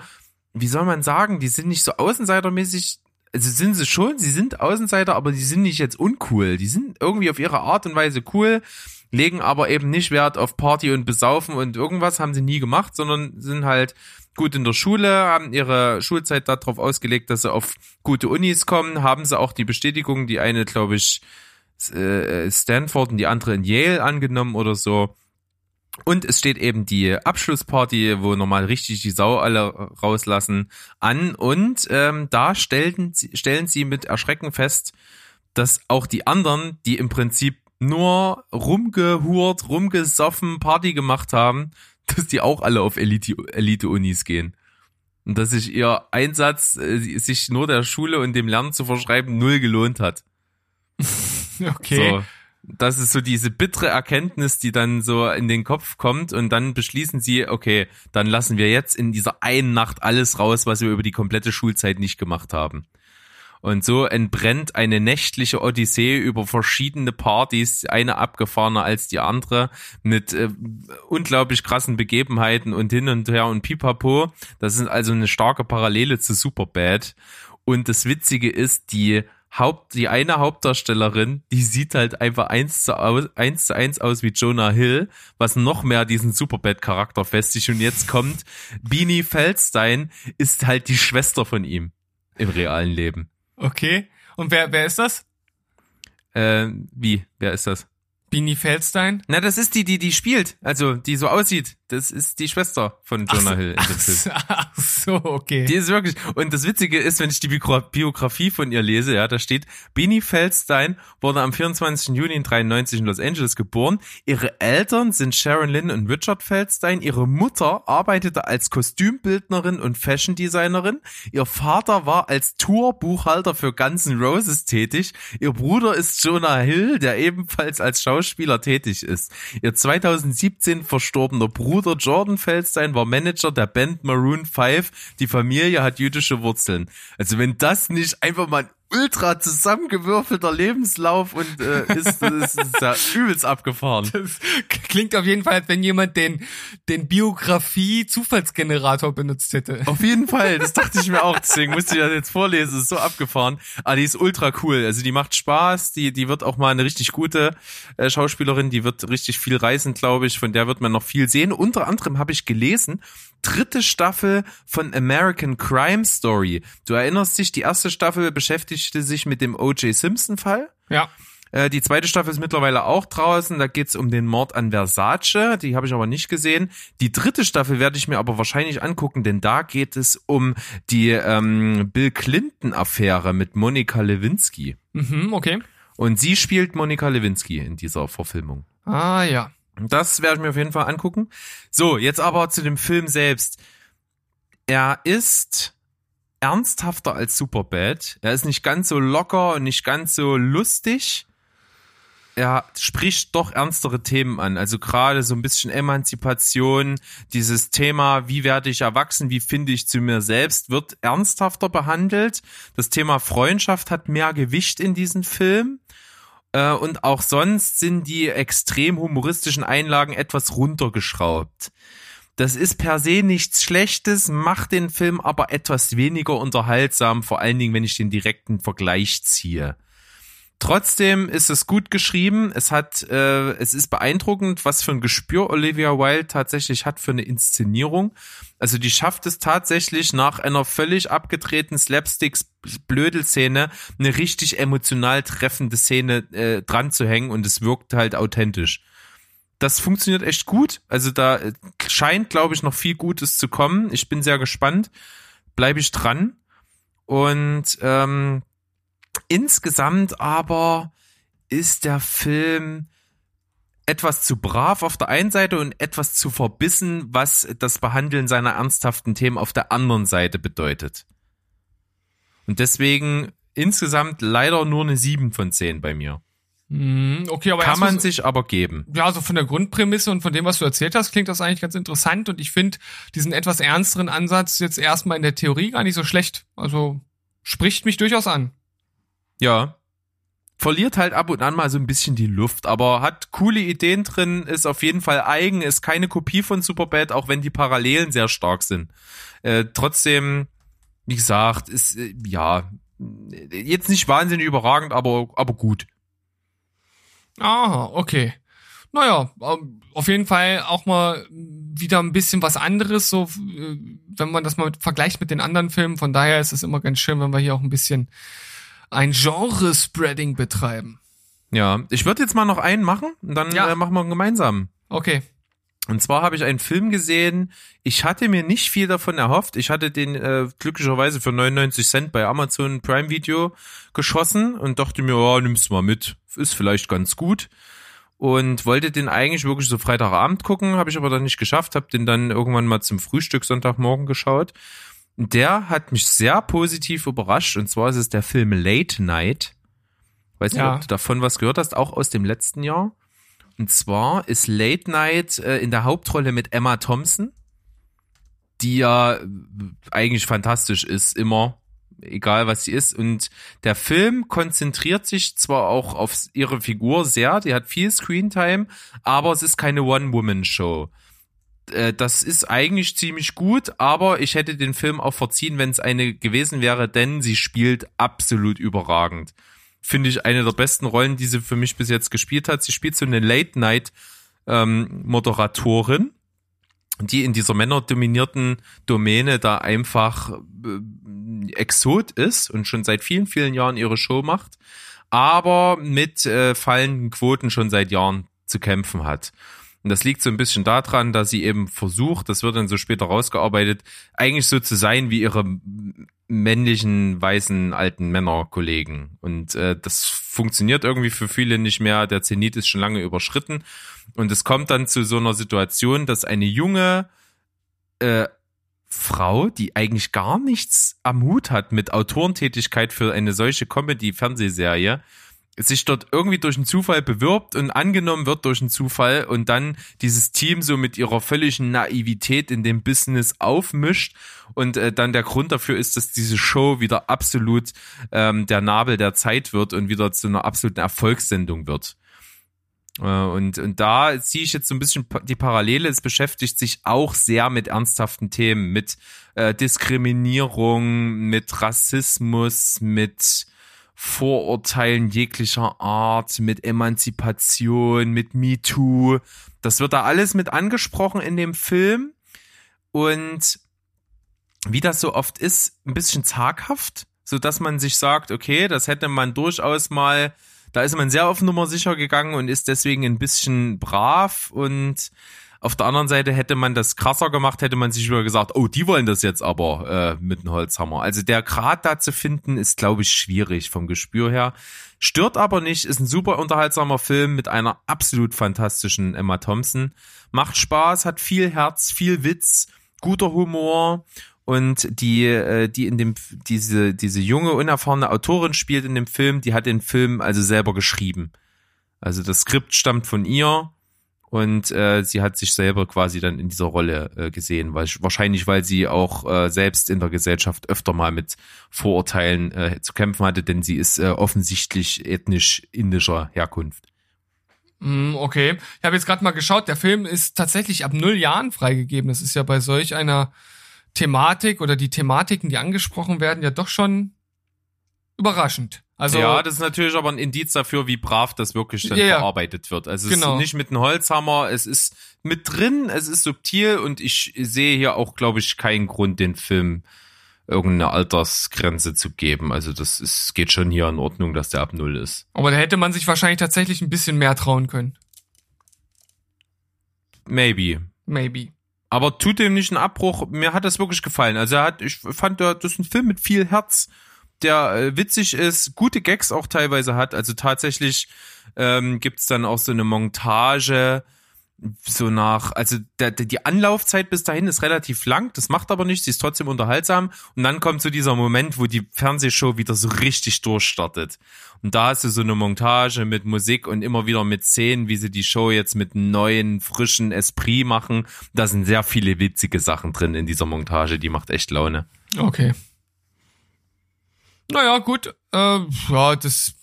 wie soll man sagen, die sind nicht so außenseitermäßig. Also sind sie schon, sie sind Außenseiter, aber die sind nicht jetzt uncool. Die sind irgendwie auf ihre Art und Weise cool, legen aber eben nicht Wert auf Party und Besaufen und irgendwas haben sie nie gemacht, sondern sind halt gut in der Schule, haben ihre Schulzeit darauf ausgelegt, dass sie auf gute Unis kommen, haben sie auch die Bestätigung, die eine, glaube ich, äh, Stanford und die andere in Yale angenommen oder so. Und es steht eben die Abschlussparty, wo normal richtig die Sau alle rauslassen, an. Und ähm, da stellen, sie- stellen sie mit Erschrecken fest, dass auch die anderen, die im Prinzip nur rumgehurt, rumgesoffen, Party gemacht haben, dass die auch alle auf Elite- Elite-Unis gehen. Und dass sich ihr Einsatz, äh, sich nur der Schule und dem Lernen zu verschreiben, null gelohnt hat. Okay. So, das ist so diese bittere Erkenntnis, die dann so in den Kopf kommt und dann beschließen sie, okay, dann lassen wir jetzt in dieser einen Nacht alles raus, was wir über die komplette Schulzeit nicht gemacht haben. Und so entbrennt eine nächtliche Odyssee über verschiedene Partys, eine abgefahrener als die andere, mit äh, unglaublich krassen Begebenheiten und hin und her und pipapo. Das ist also eine starke Parallele zu Superbad. Und das Witzige ist, die Haupt, die eine Hauptdarstellerin, die sieht halt einfach eins zu, aus, eins zu eins aus wie Jonah Hill, was noch mehr diesen Superbad-Charakter festigt. Und jetzt kommt Beanie Feldstein, ist halt die Schwester von ihm im realen Leben. Okay. Und wer, wer ist das? Äh, wie? Wer ist das? Bini Feldstein? Na, das ist die, die die spielt, also die so aussieht. Das ist die Schwester von Jonah Hill in Ach, dem Film. so- ach so, okay. Die ist wirklich, und das Witzige ist, wenn ich die Biogra- Biografie von ihr lese, ja, da steht, Beanie Feldstein wurde am 24. Juni 93 in Los Angeles geboren. Ihre Eltern sind Sharon Lynn und Richard Feldstein. Ihre Mutter arbeitete als Kostümbildnerin und Fashion Designerin. Ihr Vater war als Tourbuchhalter für Guns N' Roses tätig. Ihr Bruder ist Jonah Hill, der ebenfalls als Schauspieler tätig ist. Ihr 2017 verstorbener Bruder Jordan Feldstein war Manager der Band Maroon 5. Die Familie hat jüdische Wurzeln. Also wenn das nicht einfach mal ein ultra zusammengewürfelter Lebenslauf und äh, ist, das ist ja übelst abgefahren. Das klingt auf jeden Fall, als wenn jemand den, den Biografie-Zufallsgenerator benutzt hätte. Auf jeden Fall, das dachte ich mir auch, deswegen musste ich das jetzt vorlesen, das ist so abgefahren. Aber die ist ultra cool, also die macht Spaß, die, die wird auch mal eine richtig gute äh, Schauspielerin, die wird richtig viel reisen, glaube ich, von der wird man noch viel sehen. Unter anderem habe ich gelesen, dritte Staffel von American Crime Story. Du erinnerst dich, die erste Staffel beschäftigte sich mit dem O.J. Simpson-Fall. Ja. Äh, Die zweite Staffel ist mittlerweile auch draußen. Da geht's um den Mord an Versace. Die habe ich aber nicht gesehen. Die dritte Staffel werde ich mir aber wahrscheinlich angucken, denn da geht es um die ähm, Bill Clinton-Affäre mit Monika Lewinsky. Mhm, okay. Und sie spielt Monika Lewinsky in dieser Verfilmung. Ah, ja. Das werde ich mir auf jeden Fall angucken. So, jetzt aber zu dem Film selbst. Er ist ernsthafter als Superbad. Er ist nicht ganz so locker und nicht ganz so lustig. Er spricht doch ernstere Themen an. Also gerade so ein bisschen Emanzipation, dieses Thema, wie werde ich erwachsen, wie finde ich zu mir selbst, wird ernsthafter behandelt. Das Thema Freundschaft hat mehr Gewicht in diesem Film. Äh, und auch sonst sind die extrem humoristischen Einlagen etwas runtergeschraubt. Das ist per se nichts Schlechtes, macht den Film aber etwas weniger unterhaltsam, vor allen Dingen, wenn ich den direkten Vergleich ziehe. Trotzdem ist es gut geschrieben. Es hat, äh, es ist beeindruckend, was für ein Gespür Olivia Wilde tatsächlich hat für eine Inszenierung. Also die schafft es tatsächlich nach einer völlig abgedrehten Slapsticks-Blödelszene eine richtig emotional treffende Szene äh, dran zu hängen und es wirkt halt authentisch. das funktioniert echt gut. Also da äh, scheint, glaube ich, noch viel Gutes zu kommen. Ich bin sehr gespannt. Bleibe ich dran. Und ähm, insgesamt aber ist der Film etwas zu brav auf der einen Seite und etwas zu verbissen, was das Behandeln seiner ernsthaften Themen auf der anderen Seite bedeutet. Und deswegen insgesamt leider nur eine 7 von 10 bei mir. Mhm, Okay, aber Kann man so- sich aber geben. Ja, also von der Grundprämisse und von dem, was du erzählt hast, klingt das eigentlich ganz interessant und ich finde diesen etwas ernsteren Ansatz jetzt erstmal in der Theorie gar nicht so schlecht. Also spricht mich durchaus an. Ja. Verliert halt ab und an mal so ein bisschen die Luft, aber hat coole Ideen drin, ist auf jeden Fall eigen, ist keine Kopie von Superbad, auch wenn die Parallelen sehr stark sind. Äh, trotzdem, wie gesagt, ist, äh, ja, jetzt nicht wahnsinnig überragend, aber, aber gut. Aha, okay. Naja, ähm, auf jeden Fall auch mal wieder ein bisschen was anderes, so äh, wenn man das mal vergleicht mit den anderen Filmen. Von daher ist es immer ganz schön, wenn wir hier auch ein bisschen ein Genre-Spreading betreiben. Ja, ich würde jetzt mal noch einen machen und dann Ja. äh, machen wir einen gemeinsam. Okay. Und zwar habe ich einen Film gesehen. Ich hatte mir nicht viel davon erhofft. Ich hatte den äh, glücklicherweise für 99 Cent bei Amazon Prime Video geschossen und dachte mir, ja, nimm's mal mit. Ist vielleicht ganz gut. Und wollte den eigentlich wirklich so Freitagabend gucken, habe ich aber dann nicht geschafft, habe den dann irgendwann mal zum Frühstück Sonntagmorgen geschaut. Der hat mich sehr positiv überrascht und zwar ist es der Film Late Night. Weiß nicht, Ja. ob du davon was gehört hast, auch aus dem letzten Jahr. Und zwar ist Late Night äh, in der Hauptrolle mit Emma Thompson, die ja äh, eigentlich fantastisch ist, immer, egal was sie ist. Und der Film konzentriert sich zwar auch auf ihre Figur sehr, die hat viel Screentime, aber es ist keine One-Woman-Show. Äh, Das ist eigentlich ziemlich gut, aber ich hätte den Film auch verziehen, wenn es eine gewesen wäre, denn sie spielt absolut überragend finde ich, eine der besten Rollen, die sie für mich bis jetzt gespielt hat. Sie spielt so eine Late-Night-Moderatorin, die in dieser männerdominierten Domäne da einfach äh, Exot ist und schon seit vielen, vielen Jahren ihre Show macht, aber mit äh, fallenden Quoten schon seit Jahren zu kämpfen hat. Und das liegt so ein bisschen daran, dass sie eben versucht, das wird dann so später rausgearbeitet, eigentlich so zu sein wie ihre männlichen, weißen, alten Männerkollegen. Und äh, das funktioniert irgendwie für viele nicht mehr. Der Zenit ist schon lange überschritten. Und es kommt dann zu so einer Situation, dass eine junge äh, Frau, die eigentlich gar nichts am Hut hat mit Autorentätigkeit für eine solche Comedy-Fernsehserie, sich dort irgendwie durch einen Zufall bewirbt und angenommen wird durch einen Zufall und dann dieses Team so mit ihrer völligen Naivität in dem Business aufmischt und äh, dann der Grund dafür ist, dass diese Show wieder absolut ähm, der Nabel der Zeit wird und wieder zu einer absoluten Erfolgssendung wird. Äh, Und, und da ziehe ich jetzt so ein bisschen die Parallele. Es beschäftigt sich auch sehr mit ernsthaften Themen, mit äh, Diskriminierung, mit Rassismus, mit Vorurteilen jeglicher Art, mit Emanzipation, mit MeToo. Das wird da alles mit angesprochen in dem Film. Und wie das so oft ist, ein bisschen zaghaft, so dass man sich sagt, okay, das hätte man durchaus mal, da ist man sehr auf Nummer sicher gegangen und ist deswegen ein bisschen brav und auf der anderen Seite hätte man das krasser gemacht, hätte man sich wieder gesagt, oh, die wollen das jetzt aber äh, mit einem Holzhammer. Also der Grad da zu finden, ist, glaube ich, schwierig vom Gespür her. Stört aber nicht, ist ein super unterhaltsamer Film mit einer absolut fantastischen Emma Thompson. Macht Spaß, hat viel Herz, viel Witz, guter Humor und die, äh, die in dem, diese, diese junge, unerfahrene Autorin spielt in dem Film, die hat den Film also selber geschrieben. Also das Skript stammt von ihr und äh, sie hat sich selber quasi dann in dieser Rolle äh, gesehen, weil wahrscheinlich, weil sie auch äh, selbst in der Gesellschaft öfter mal mit Vorurteilen äh, zu kämpfen hatte, denn sie ist äh, offensichtlich ethnisch indischer Herkunft. Mm, Okay. Ich habe jetzt gerade mal geschaut, der Film ist tatsächlich ab null Jahren freigegeben. Das ist ja bei solch einer Thematik oder die Thematiken, die angesprochen werden, ja doch schon überraschend. Also ja, das ist natürlich aber ein Indiz dafür, wie brav das wirklich dann ja. verarbeitet wird. Also es Genau. ist nicht mit einem Holzhammer, es ist mit drin, es ist subtil und ich sehe hier auch, glaube ich, keinen Grund, den Film irgendeine Altersgrenze zu geben. Also das ist, geht schon hier in Ordnung, dass der ab Null ist. aber da hätte man sich wahrscheinlich tatsächlich ein bisschen mehr trauen können. maybe. Maybe. Aber tut dem nicht einen Abbruch. Mir hat das wirklich gefallen. Also er hat, ich fand, das ist ein Film mit viel Herz, der äh, witzig ist, gute Gags auch teilweise hat. Also tatsächlich ähm, gibt's dann auch so eine Montage, so nach, also der, der, die Anlaufzeit bis dahin ist relativ lang, das macht aber nichts, sie ist trotzdem unterhaltsam. Und dann kommt so dieser Moment, wo die Fernsehshow wieder so richtig durchstartet. Und da hast du so eine Montage mit Musik und immer wieder mit Szenen, wie sie die Show jetzt mit neuen, frischen Esprit machen. Da sind sehr viele witzige Sachen drin in dieser Montage, die macht echt Laune. Okay. Naja, gut. Äh, ja, das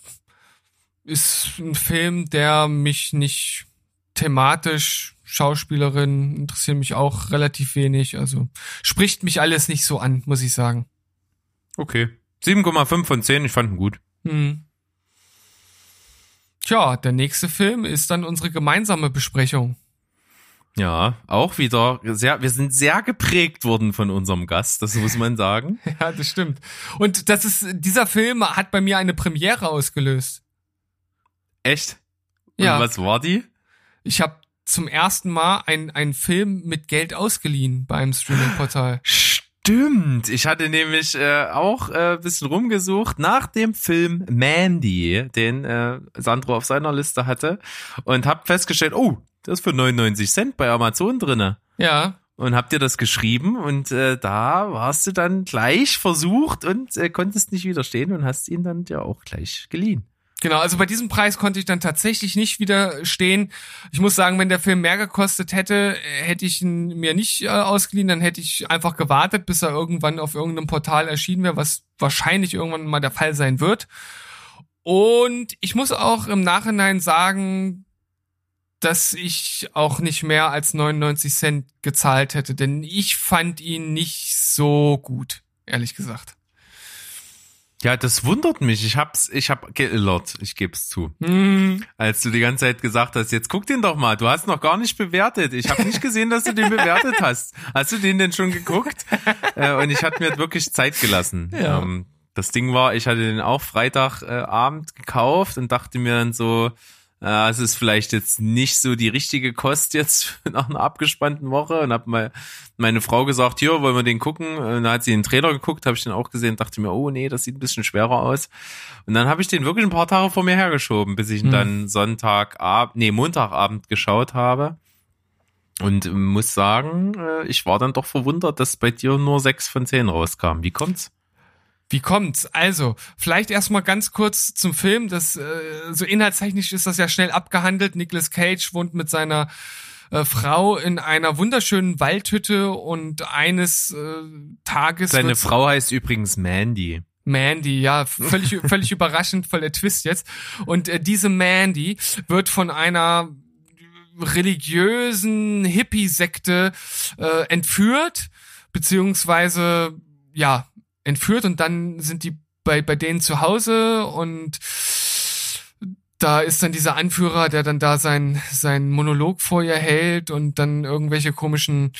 ist ein Film, der mich nicht thematisch, Schauspielerin interessieren mich auch relativ wenig. Also spricht mich alles nicht so an, muss ich sagen. Okay. 7,5 von 10, ich fand ihn gut. Hm. Tja, der nächste Film ist dann unsere gemeinsame Besprechung. Ja, auch wieder sehr, wir sind sehr geprägt worden von unserem Gast, das muss man sagen. Ja, das stimmt. Und das ist, dieser Film hat bei mir eine Premiere ausgelöst. Echt? Und Ja. was war die? Ich habe zum ersten Mal einen Film mit Geld ausgeliehen bei einem Streaming-Portal. Stimmt. Ich hatte nämlich äh, auch äh, bisschen rumgesucht nach dem Film Mandy, den äh, Sandro auf seiner Liste hatte und hab festgestellt, oh, das ist für 99 Cent bei Amazon drinne. Ja, Und hab dir das geschrieben und äh, da warst du dann gleich versucht und äh, konntest nicht widerstehen und hast ihn dann ja auch gleich geliehen. genau. Also bei diesem Preis konnte ich dann tatsächlich nicht widerstehen. Ich muss sagen, wenn der Film mehr gekostet hätte, äh, hätte ich ihn mir nicht äh, ausgeliehen, dann hätte ich einfach gewartet, bis er irgendwann auf irgendeinem Portal erschienen wäre, was wahrscheinlich irgendwann mal der Fall sein wird. Und ich muss auch im Nachhinein sagen, dass ich auch nicht mehr als 99 Cent gezahlt hätte, denn ich fand ihn nicht so gut, ehrlich gesagt. Ja, das wundert mich. Ich hab's, ich hab geillert, ich geb's zu. Hm, Als du die ganze Zeit gesagt hast, jetzt guck den doch mal, du hast noch gar nicht bewertet. Ich habe nicht gesehen, dass du den bewertet hast. Hast du den denn schon geguckt? äh, und ich hatte mir wirklich Zeit gelassen. Ja. Ähm, das Ding war, ich hatte den auch Freitagabend äh, Abend gekauft und dachte mir dann so, äh, es ist vielleicht jetzt nicht so die richtige Kost jetzt nach einer abgespannten Woche und habe mal meine Frau gesagt, hier, wollen wir den gucken? Und dann hat sie den Trailer geguckt, habe ich den auch gesehen, dachte mir, oh nee, das sieht ein bisschen schwerer aus. Und dann habe ich den wirklich ein paar Tage vor mir hergeschoben, bis ich ihn Hm. dann Sonntagabend, nee, Montagabend geschaut habe. Und muss sagen, äh, ich war dann doch verwundert, dass bei dir nur sechs von zehn rauskam. Wie kommt's? Wie kommt's? Also, vielleicht erstmal ganz kurz zum Film. Das äh, so inhaltstechnisch ist das ja schnell abgehandelt. Nicolas Cage wohnt mit seiner äh, Frau in einer wunderschönen Waldhütte und eines äh, Tages Seine Frau heißt übrigens Mandy. Mandy, ja, völlig völlig überraschend, voll der Twist jetzt. Und äh, diese Mandy wird von einer religiösen Hippie-Sekte äh, entführt, beziehungsweise ja entführt und dann sind die bei bei denen zu Hause und da ist dann dieser Anführer, der dann da sein sein Monolog vor ihr hält und dann irgendwelche komischen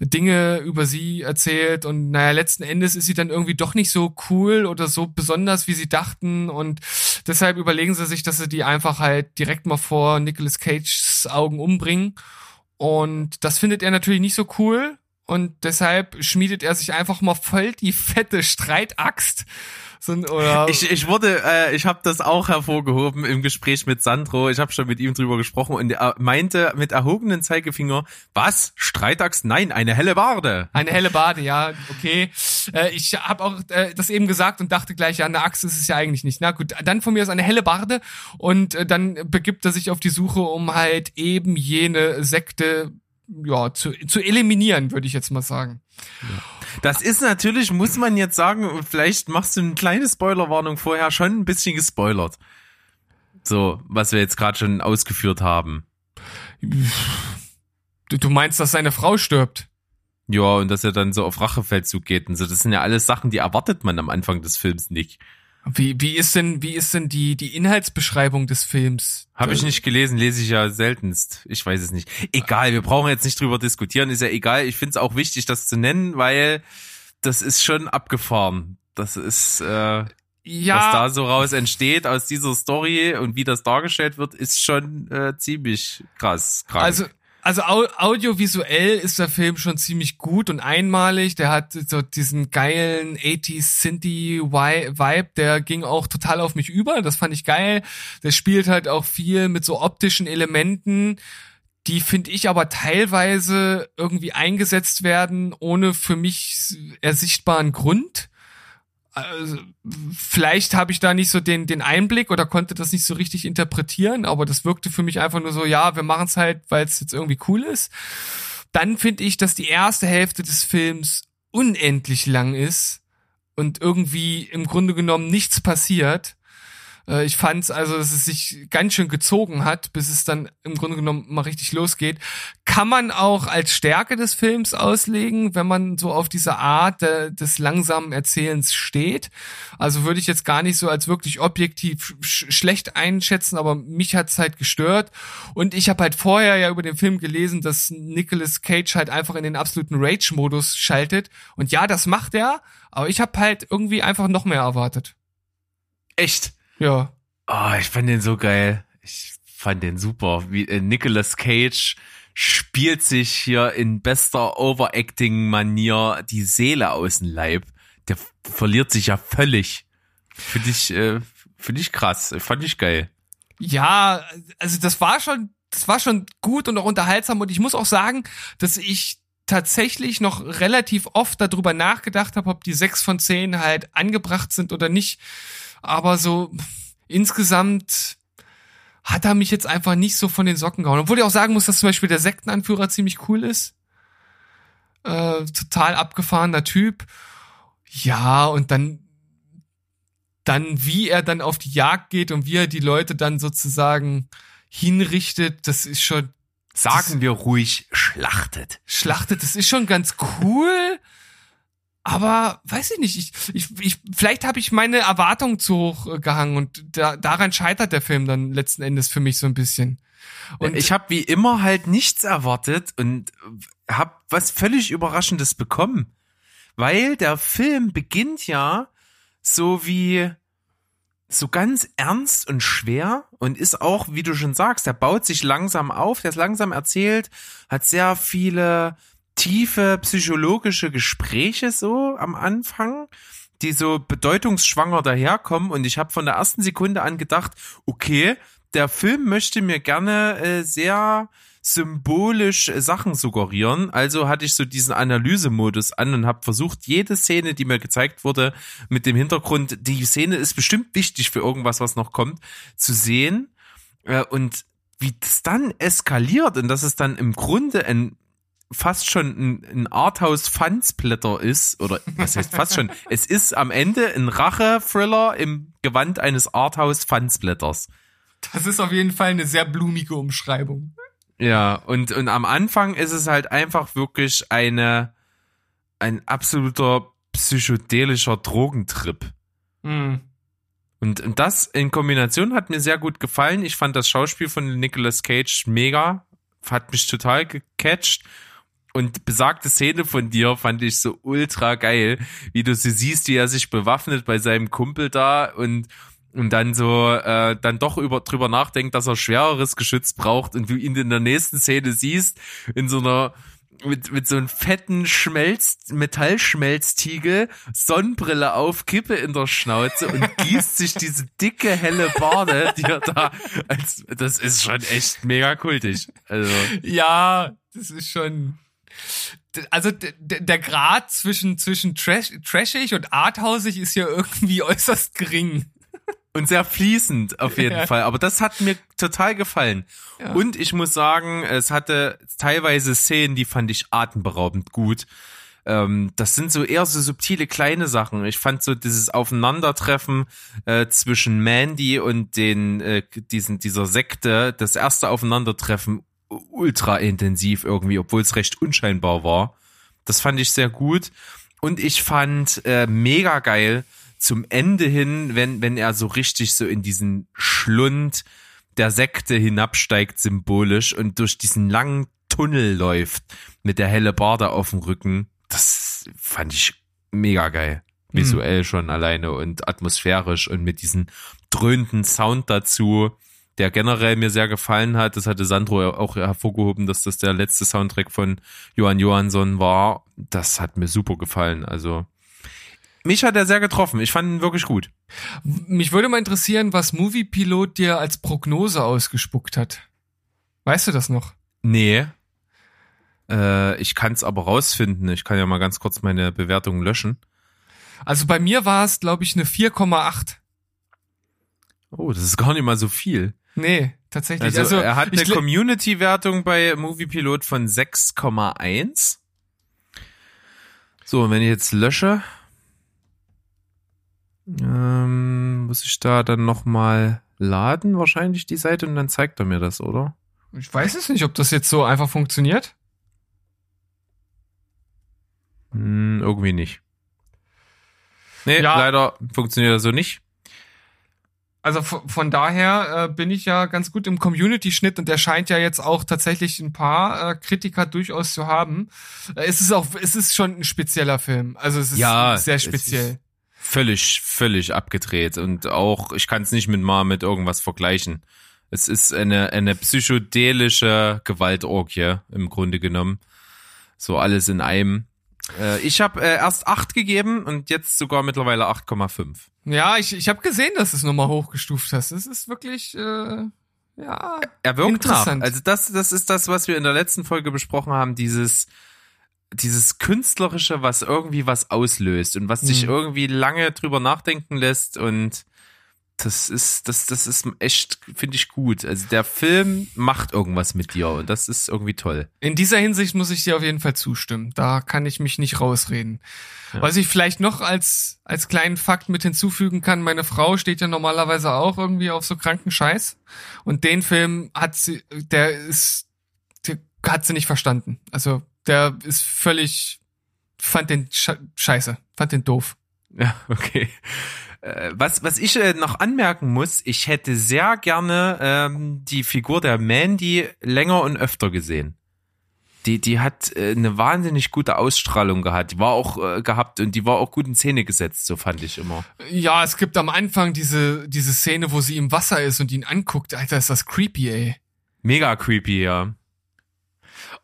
Dinge über sie erzählt und naja, letzten Endes ist sie dann irgendwie doch nicht so cool oder so besonders, wie sie dachten und deshalb überlegen sie sich, dass sie die einfach halt direkt mal vor Nicolas Cages Augen umbringen und das findet er natürlich nicht so cool und deshalb schmiedet er sich einfach mal voll die fette Streitaxt so, ein- oder Ich, ich wurde, äh, ich habe das auch hervorgehoben im Gespräch mit Sandro. Ich habe schon mit ihm drüber gesprochen und er meinte mit erhobenen Zeigefinger, was? Streitaxt? Nein, eine helle Barde. Eine helle Bade, ja, okay. Äh, ich habe auch äh, das eben gesagt und dachte gleich, ja, eine Axt ist es ja eigentlich nicht. Na gut, dann von mir ist eine helle Barde und äh, dann begibt er sich auf die Suche, um halt eben jene Sekte ja zu, zu eliminieren, würde ich jetzt mal sagen. Das ist natürlich, muss man jetzt sagen, vielleicht machst du eine kleine Spoilerwarnung vorher, schon ein bisschen gespoilert. So, was wir jetzt gerade schon ausgeführt haben. Du, du meinst, dass seine Frau stirbt? Ja, und dass er dann so auf Rachefeldzug geht und so. Das sind ja alles Sachen, die erwartet man am Anfang des Films nicht. Wie, wie ist denn, wie ist denn die, die Inhaltsbeschreibung des Films? Habe ich nicht gelesen, lese ich ja seltenst. Ich weiß es nicht. Egal, wir brauchen jetzt nicht drüber diskutieren, ist ja egal. Ich finde es auch wichtig, das zu nennen, weil das ist schon abgefahren. Das ist, äh, Ja, was da so raus entsteht aus dieser Story und wie das dargestellt wird, ist schon äh, ziemlich krass. Krank. Also, also au audiovisuell ist der Film schon ziemlich gut und einmalig. Der hat so diesen geilen 80s Synthie Vibe, der ging auch total auf mich über. Das fand ich geil. Der spielt halt auch viel mit so optischen Elementen, die finde ich aber teilweise irgendwie eingesetzt werden, ohne für mich ersichtbaren Grund also, vielleicht habe ich da nicht so den, den Einblick oder konnte das nicht so richtig interpretieren, aber das wirkte für mich einfach nur so, ja, wir machen es halt, weil es jetzt irgendwie cool ist. Dann finde ich, dass die erste Hälfte des Films unendlich lang ist und irgendwie im Grunde genommen nichts passiert. Äh, ich fand es also, dass es sich ganz schön gezogen hat, bis es dann im Grunde genommen mal richtig losgeht. Kann man auch als Stärke des Films auslegen, wenn man so auf diese Art de, des langsamen Erzählens steht. Also würde ich jetzt gar nicht so als wirklich objektiv sch schlecht einschätzen, aber mich hat's halt gestört. Und ich habe halt vorher ja über den Film gelesen, dass Nicolas Cage halt einfach in den absoluten Rage-Modus schaltet. Und ja, das macht er, aber ich habe halt irgendwie einfach noch mehr erwartet. Echt? Ja. Oh, ich fand den so geil. Ich fand den super. Wie äh, Nicolas Cage spielt sich hier in bester Overacting-Manier die Seele aus dem Leib. Der verliert sich ja völlig. Finde ich, äh, finde ich krass. Fand ich geil. Ja, also das war schon, das war schon gut und auch unterhaltsam und ich muss auch sagen, dass ich tatsächlich noch relativ oft darüber nachgedacht habe, ob die sechs von zehn halt angebracht sind oder nicht aber so insgesamt hat er mich jetzt einfach nicht so von den Socken gehauen. Obwohl ich auch sagen muss, dass zum Beispiel der Sektenanführer ziemlich cool ist. Äh, total abgefahrener Typ. Ja, und dann, dann, wie er dann auf die Jagd geht und wie er die Leute dann sozusagen hinrichtet, das ist schon. Sagen wir ruhig, schlachtet. Schlachtet, das ist schon ganz cool aber weiß ich nicht, ich, ich, ich vielleicht habe ich meine Erwartungen zu hoch äh, gehangen und da, daran scheitert der Film dann letzten Endes für mich so ein bisschen. Und ich habe wie immer halt nichts erwartet und habe was völlig Überraschendes bekommen, weil der Film beginnt ja so wie so ganz ernst und schwer und ist auch, wie du schon sagst, der baut sich langsam auf, der ist langsam erzählt, hat sehr viele tiefe psychologische Gespräche so am Anfang, die so bedeutungsschwanger daherkommen und ich habe von der ersten Sekunde an gedacht, okay, der Film möchte mir gerne äh, sehr symbolisch Sachen suggerieren. Also hatte ich so diesen Analysemodus an und habe versucht, jede Szene, die mir gezeigt wurde, mit dem Hintergrund, die Szene ist bestimmt wichtig für irgendwas, was noch kommt, zu sehen. Äh, und wie das dann eskaliert und dass es dann im Grunde ein fast schon ein, ein Arthouse-Fansblätter ist, oder was heißt fast schon, es ist am Ende ein Rache-Thriller im Gewand eines Arthouse-Fansblätters. Das ist auf jeden Fall eine sehr blumige Umschreibung. Ja, und, und am Anfang ist es halt einfach wirklich eine, ein absoluter psychedelischer Drogentrip. Mhm. Und, und das in Kombination hat mir sehr gut gefallen. Ich fand das Schauspiel von Nicolas Cage mega, hat mich total gecatcht. Und besagte Szene von dir fand ich so ultra geil, wie du sie siehst, wie er sich bewaffnet bei seinem Kumpel da und und dann so äh, dann doch über drüber nachdenkt, dass er schwereres Geschütz braucht und du ihn in der nächsten Szene siehst in so einer mit, mit so einem fetten Schmelz, Metallschmelztiegel, Sonnenbrille auf, Kippe in der Schnauze und gießt sich diese dicke, helle Bade, die er da als, das ist schon echt mega kultig. Also. Ja, das ist schon, also der Grad zwischen, zwischen trash, trashig und arthausig ist ja irgendwie äußerst gering. Und sehr fließend auf jeden ja. Fall. Aber das hat mir total gefallen. Ja. Und ich muss sagen, es hatte teilweise Szenen, die fand ich atemberaubend gut. Ähm, das sind so eher so subtile kleine Sachen. Ich fand so dieses Aufeinandertreffen äh, zwischen Mandy und den äh, diesen dieser Sekte, das erste Aufeinandertreffen ultra intensiv irgendwie, obwohl es recht unscheinbar war. Das fand ich sehr gut. Und ich fand äh, mega geil zum Ende hin, wenn, wenn er so richtig so in diesen Schlund der Sekte hinabsteigt, symbolisch und durch diesen langen Tunnel läuft mit der helle Barde auf dem Rücken. Das fand ich mega geil. Visuell mhm. schon alleine und atmosphärisch und mit diesem dröhnenden Sound dazu der generell mir sehr gefallen hat. Das hatte Sandro auch hervorgehoben, dass das der letzte Soundtrack von Johann Johansson war. Das hat mir super gefallen. Also mich hat er sehr getroffen. Ich fand ihn wirklich gut. Mich würde mal interessieren, was Movie Pilot dir als Prognose ausgespuckt hat. Weißt du das noch? Nee. Äh, ich kann es aber rausfinden. Ich kann ja mal ganz kurz meine Bewertung löschen. Also bei mir war es, glaube ich, eine 4,8. Oh, das ist gar nicht mal so viel. Nee, tatsächlich. Also, Also, er hat eine Community-Wertung bei Movie Pilot von 6,1. So, und wenn ich jetzt lösche, ähm, muss ich da dann nochmal laden, wahrscheinlich die Seite, und dann zeigt er mir das, oder? ich weiß es nicht, ob das jetzt so einfach funktioniert. Hm, irgendwie nicht. Nee, Ja. leider funktioniert das so nicht. Also von, daher äh, bin ich ja ganz gut im Community-Schnitt und der scheint ja jetzt auch tatsächlich ein paar äh, Kritiker durchaus zu haben. Äh, es ist auch, es ist schon ein spezieller Film. Also es ist Ja, sehr speziell. ist- Völlig, völlig abgedreht und auch, ich kann es nicht mit mal mit irgendwas vergleichen. Es ist eine, eine psychedelische Gewaltorgie im Grunde genommen. So alles in einem. Äh, ich habe äh, erst acht gegeben und jetzt sogar mittlerweile 8,5. Ja, ich, ich habe gesehen, dass du es nochmal hochgestuft hast. Es ist wirklich, äh, ja. Er wirkt nach. Interessant. Also das, das ist das, was wir in der letzten Folge besprochen haben, dieses, dieses künstlerische, was irgendwie was auslöst und was dich Mhm. irgendwie lange drüber nachdenken lässt und das ist, das, das ist echt, finde ich gut. Also der Film macht irgendwas mit dir und das ist irgendwie toll. In dieser Hinsicht muss ich dir auf jeden Fall zustimmen. Da kann ich mich nicht rausreden. Ja. Was ich vielleicht noch als, als kleinen Fakt mit hinzufügen kann, meine Frau steht ja normalerweise auch irgendwie auf so kranken Scheiß. Und den Film hat sie, der ist, der hat sie nicht verstanden. Also, der ist völlig, fand den Sche- scheiße, fand den doof. Ja, okay. Äh, Was, was ich äh, noch anmerken muss, ich hätte sehr gerne ähm, die Figur der Mandy länger und öfter gesehen. Die, die hat äh, eine wahnsinnig gute Ausstrahlung gehabt. Die war auch äh, gehabt und die war auch gut in Szene gesetzt, so fand ich immer. Ja, es gibt am Anfang diese, diese Szene, wo sie im Wasser ist und ihn anguckt. Alter, ist das creepy, ey. Mega creepy, ja.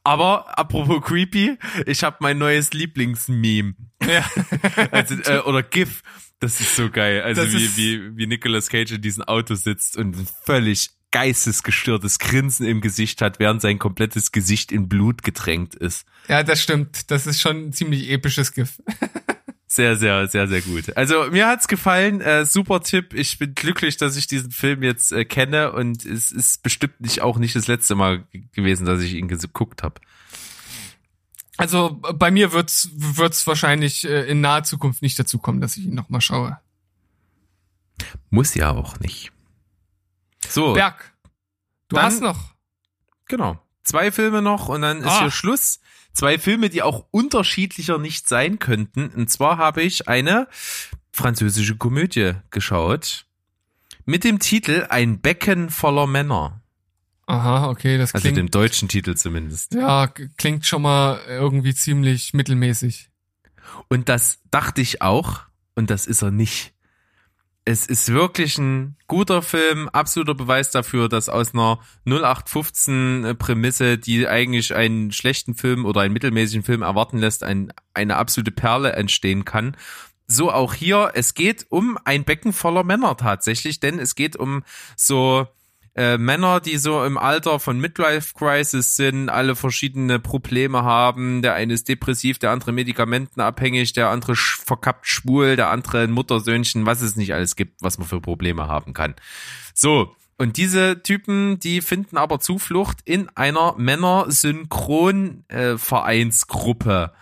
Aber apropos creepy, ich habe mein neues Lieblingsmeme. Ja. Also, äh, oder GIF. Das ist so geil. Also Das wie, wie, wie Nicolas Cage in diesem Auto sitzt und ein völlig geistesgestörtes Grinsen im Gesicht hat, während sein komplettes Gesicht in Blut getränkt ist. Ja, das stimmt. Das ist schon ein ziemlich episches GIF. Sehr, sehr, sehr, sehr gut. Also mir hat's gefallen. Äh, super Tipp. Ich bin glücklich, dass ich diesen Film jetzt äh, kenne und es ist bestimmt nicht auch nicht das letzte Mal gewesen, dass ich ihn geguckt habe. Also bei mir wird's wird's wahrscheinlich äh, in naher Zukunft nicht dazu kommen, dass ich ihn nochmal schaue. Muss ja auch nicht. So, Berg, du Dann- hast noch. genau. Zwei Filme noch und dann ist Ah. hier Schluss. Zwei Filme, die auch unterschiedlicher nicht sein könnten. Und zwar habe ich eine französische Komödie geschaut mit dem Titel Ein Becken voller Männer. Aha, okay, das Also klingt dem deutschen Titel zumindest. ja klingt schon mal irgendwie ziemlich mittelmäßig. Und das dachte ich auch und das ist er nicht. Es ist wirklich ein guter Film, absoluter Beweis dafür, dass aus einer 0815 Prämisse, die eigentlich einen schlechten Film oder einen mittelmäßigen Film erwarten lässt, ein, eine absolute Perle entstehen kann. So auch hier, es geht um ein Becken voller Männer tatsächlich, denn es geht um so äh, Männer, die so im Alter von Midlife Crisis sind, alle verschiedene Probleme haben. Der eine ist depressiv, der andere medikamentenabhängig, der andere verkappt schwul, der andere ein Muttersöhnchen, was es nicht alles gibt, was man für Probleme haben kann. So. Und diese Typen, die finden aber Zuflucht in einer Männer-Synchron-Vereinsgruppe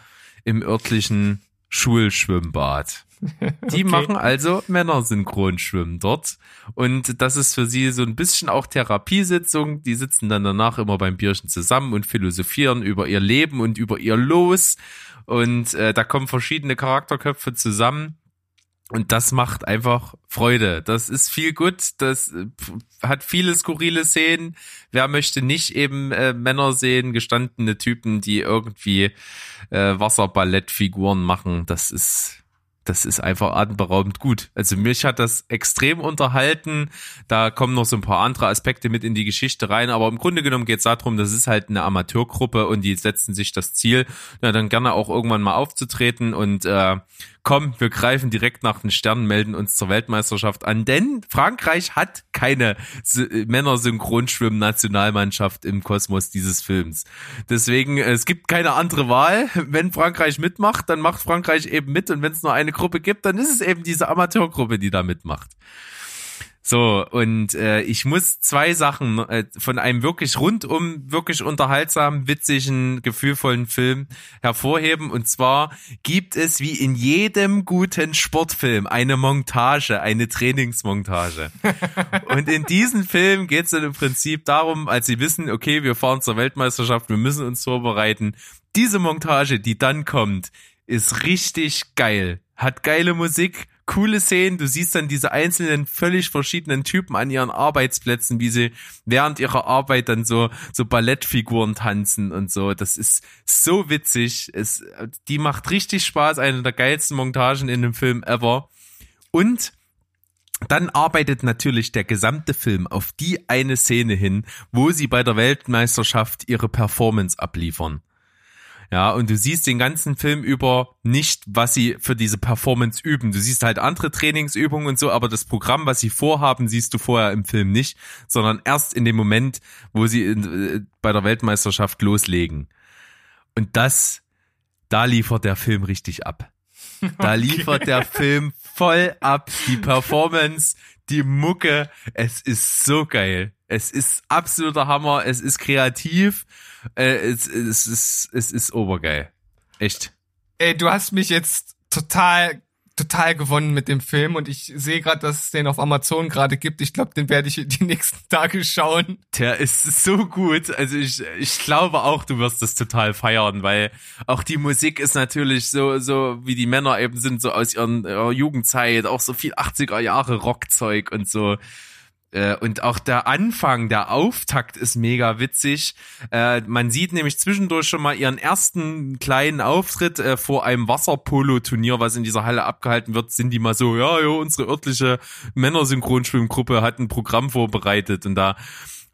im örtlichen Schulschwimmbad. Die Okay. machen also Männer-Synchronschwimmen dort. Und das ist für sie so ein bisschen auch Therapiesitzung. Die sitzen dann danach immer beim Bierchen zusammen und philosophieren über ihr Leben und über ihr Los. Und äh, da kommen verschiedene Charakterköpfe zusammen. Und das macht einfach Freude. Das ist viel gut. Das äh, hat viele skurrile Szenen. Wer möchte nicht eben äh, Männer sehen, gestandene Typen, die irgendwie äh, Wasserballettfiguren machen? Das ist das ist einfach atemberaubend gut. Also mich hat das extrem unterhalten. Da kommen noch so ein paar andere Aspekte mit in die Geschichte rein, aber im Grunde genommen geht es darum, das ist halt eine Amateurgruppe und die setzen sich das Ziel, ja, dann gerne auch irgendwann mal aufzutreten und äh, komm, wir greifen direkt nach den Sternen, melden uns zur Weltmeisterschaft an, denn Frankreich hat keine Männer-Synchronschwimmen-Nationalmannschaft im Kosmos dieses Films. Deswegen, es gibt keine andere Wahl. Wenn Frankreich mitmacht, dann macht Frankreich eben mit und wenn es nur eine Gruppe gibt, dann ist es eben diese Amateurgruppe, die da mitmacht. So, und äh, ich muss zwei Sachen äh, von einem wirklich rundum, wirklich unterhaltsamen, witzigen, gefühlvollen Film hervorheben. Und zwar gibt es wie in jedem guten Sportfilm eine Montage, eine Trainingsmontage. und in diesem Film geht es dann im Prinzip darum, als sie wissen, okay, wir fahren zur Weltmeisterschaft, wir müssen uns vorbereiten. Diese Montage, die dann kommt, ist richtig geil. Hat geile Musik, coole Szenen. Du siehst dann diese einzelnen völlig verschiedenen Typen an ihren Arbeitsplätzen, wie sie während ihrer Arbeit dann so so Ballettfiguren tanzen und so. Das ist so witzig. Es, die macht richtig Spaß. Eine der geilsten Montagen in dem Film ever. Und dann arbeitet natürlich der gesamte Film auf die eine Szene hin, wo sie bei der Weltmeisterschaft ihre Performance abliefern. Ja, und du siehst den ganzen Film über nicht, was sie für diese Performance üben. Du siehst halt andere Trainingsübungen und so, aber das Programm, was sie vorhaben, siehst du vorher im Film nicht, sondern erst in dem Moment, wo sie in, äh, bei der Weltmeisterschaft loslegen. Und das, da liefert der Film richtig ab. Da liefert der Film voll ab. Die Performance, die Mucke, es ist so geil. Es ist absoluter Hammer, es ist kreativ, äh, es, es, ist, es ist obergeil. Echt. Ey, du hast mich jetzt total total gewonnen mit dem Film und ich sehe gerade, dass es den auf Amazon gerade gibt. Ich glaube, den werde ich die nächsten Tage schauen. Der ist so gut. Also ich, ich glaube auch, du wirst das total feiern, weil auch die Musik ist natürlich so, so wie die Männer eben sind, so aus ihren, ihrer Jugendzeit, auch so viel 80er Jahre Rockzeug und so. Äh, und auch der Anfang, der Auftakt ist mega witzig. Äh, man sieht nämlich zwischendurch schon mal ihren ersten kleinen Auftritt äh, vor einem Wasserpolo-Turnier, was in dieser Halle abgehalten wird, sind die mal so, ja, ja, unsere örtliche Männersynchronschwimmgruppe hat ein Programm vorbereitet und da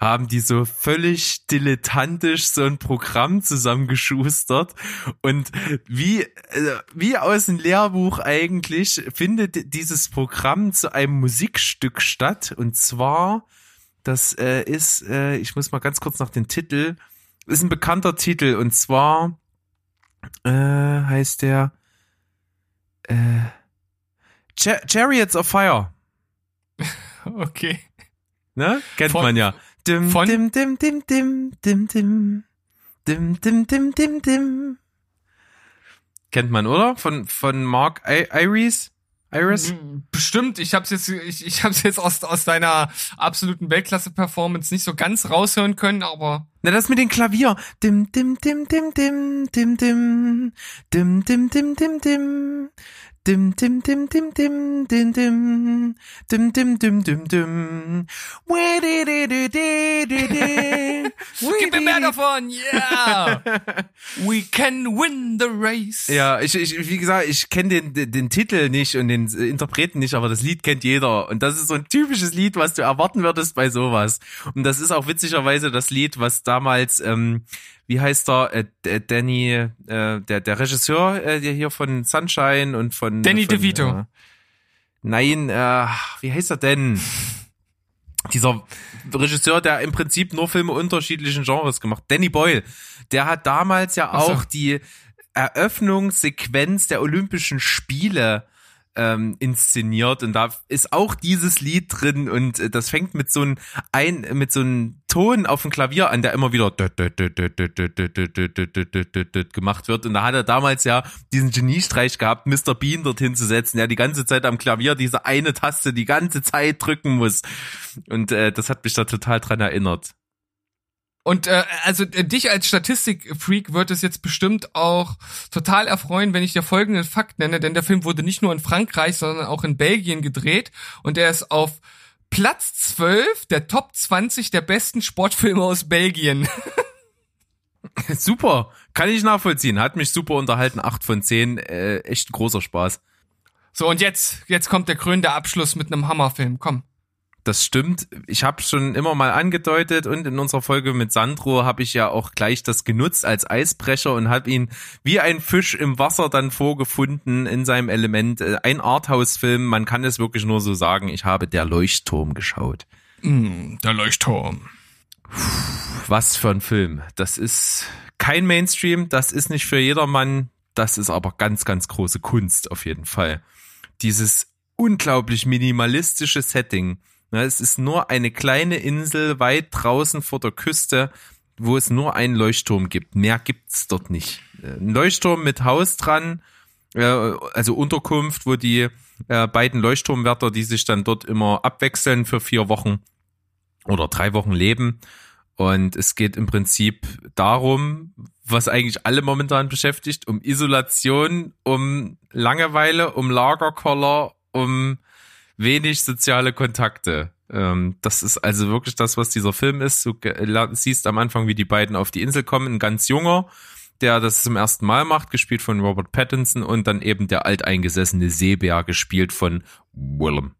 haben die so völlig dilettantisch so ein Programm zusammengeschustert. Und wie äh, wie aus dem Lehrbuch eigentlich findet dieses Programm zu einem Musikstück statt. Und zwar das äh, ist äh, ich muss mal ganz kurz nach den Titel ist ein bekannter Titel. Und zwar äh, heißt der äh, Char Chariots of Fire. Okay. ne? Kennt Von- man ja Dim, von dim, dim, dim, dim, dim, dim. Dim, dim, dim, dim, dim. Kennt man, oder? Von, von Mark I Iris? Iris? Bestimmt. Ich hab's jetzt, ich, ich hab's jetzt aus, aus deiner absoluten Weltklasse-Performance nicht so ganz raushören können, aber. Na, das mit dem Klavier. Dim, dim, dim, dim, dim, dim, dim. Dim, dim, dim, dim, dim. Dim, dim, dim, dim, dim, dim, dim, dim, dim, dim, dim, dim. gib mir mehr davon, yeah! We can win the race. Ja, ich, ich wie gesagt, ich kenne den, den, den Titel nicht und den Interpreten nicht, aber das Lied kennt jeder. Und das ist so ein typisches Lied, was du erwarten würdest bei sowas. Und das ist auch witzigerweise das Lied, was damals, ähm, wie heißt der, äh, D- Danny, äh, der, der Regisseur, äh, der hier von Sunshine und von Danny von, DeVito. Äh, nein, äh, wie heißt er denn? Dieser Regisseur, der im Prinzip nur Filme unterschiedlichen Genres gemacht. Danny Boyle, der hat damals ja Ach so. auch die Eröffnungssequenz der Olympischen Spiele ähm, inszeniert und da ist auch dieses Lied drin und äh, das fängt mit so einem ein mit so einem Ton auf dem Klavier an, der immer wieder gemacht wird und da hat er damals ja diesen Geniestreich gehabt, Mr. Bean dorthin zu setzen, der die ganze Zeit am Klavier diese eine Taste die ganze Zeit drücken muss und äh, das hat mich da total dran erinnert. Und äh, also äh, dich als Statistikfreak wird es jetzt bestimmt auch total erfreuen, wenn ich dir folgenden Fakt nenne, denn der Film wurde nicht nur in Frankreich, sondern auch in Belgien gedreht und er ist auf Platz 12 der Top 20 der besten Sportfilme aus Belgien. Super, kann ich nachvollziehen, hat mich super unterhalten, 8 von 10, äh, echt großer Spaß. So, und jetzt, jetzt kommt der krönende Abschluss mit einem Hammerfilm. Komm. Das stimmt. Ich habe schon immer mal angedeutet und in unserer Folge mit Sandro habe ich ja auch gleich das genutzt als Eisbrecher und habe ihn wie ein Fisch im Wasser dann vorgefunden in seinem Element. Äh, Ein Arthouse-Film, man kann es wirklich nur so sagen. Ich habe Der Leuchtturm geschaut. Mm, der Leuchtturm. Was für ein Film. Das ist kein Mainstream, das ist nicht für jedermann, das ist aber ganz, ganz große Kunst auf jeden Fall. Dieses unglaublich minimalistische Setting. Es ist nur eine kleine Insel weit draußen vor der Küste, wo es nur einen Leuchtturm gibt. Mehr gibt's dort nicht. Äh, Ein Leuchtturm mit Haus dran, äh, also Unterkunft, wo die äh, beiden Leuchtturmwärter, die sich dann dort immer abwechseln für vier Wochen oder drei Wochen leben. Und es geht im Prinzip darum, was eigentlich alle momentan beschäftigt, um Isolation, um Langeweile, um Lagerkoller, um wenig soziale Kontakte. Ähm, das ist also wirklich das, was dieser Film ist. Du siehst am Anfang, wie die beiden auf die Insel kommen, ein ganz junger, der das zum ersten Mal macht, gespielt von Robert Pattinson und dann eben der alteingesessene Seebär, gespielt von Willem.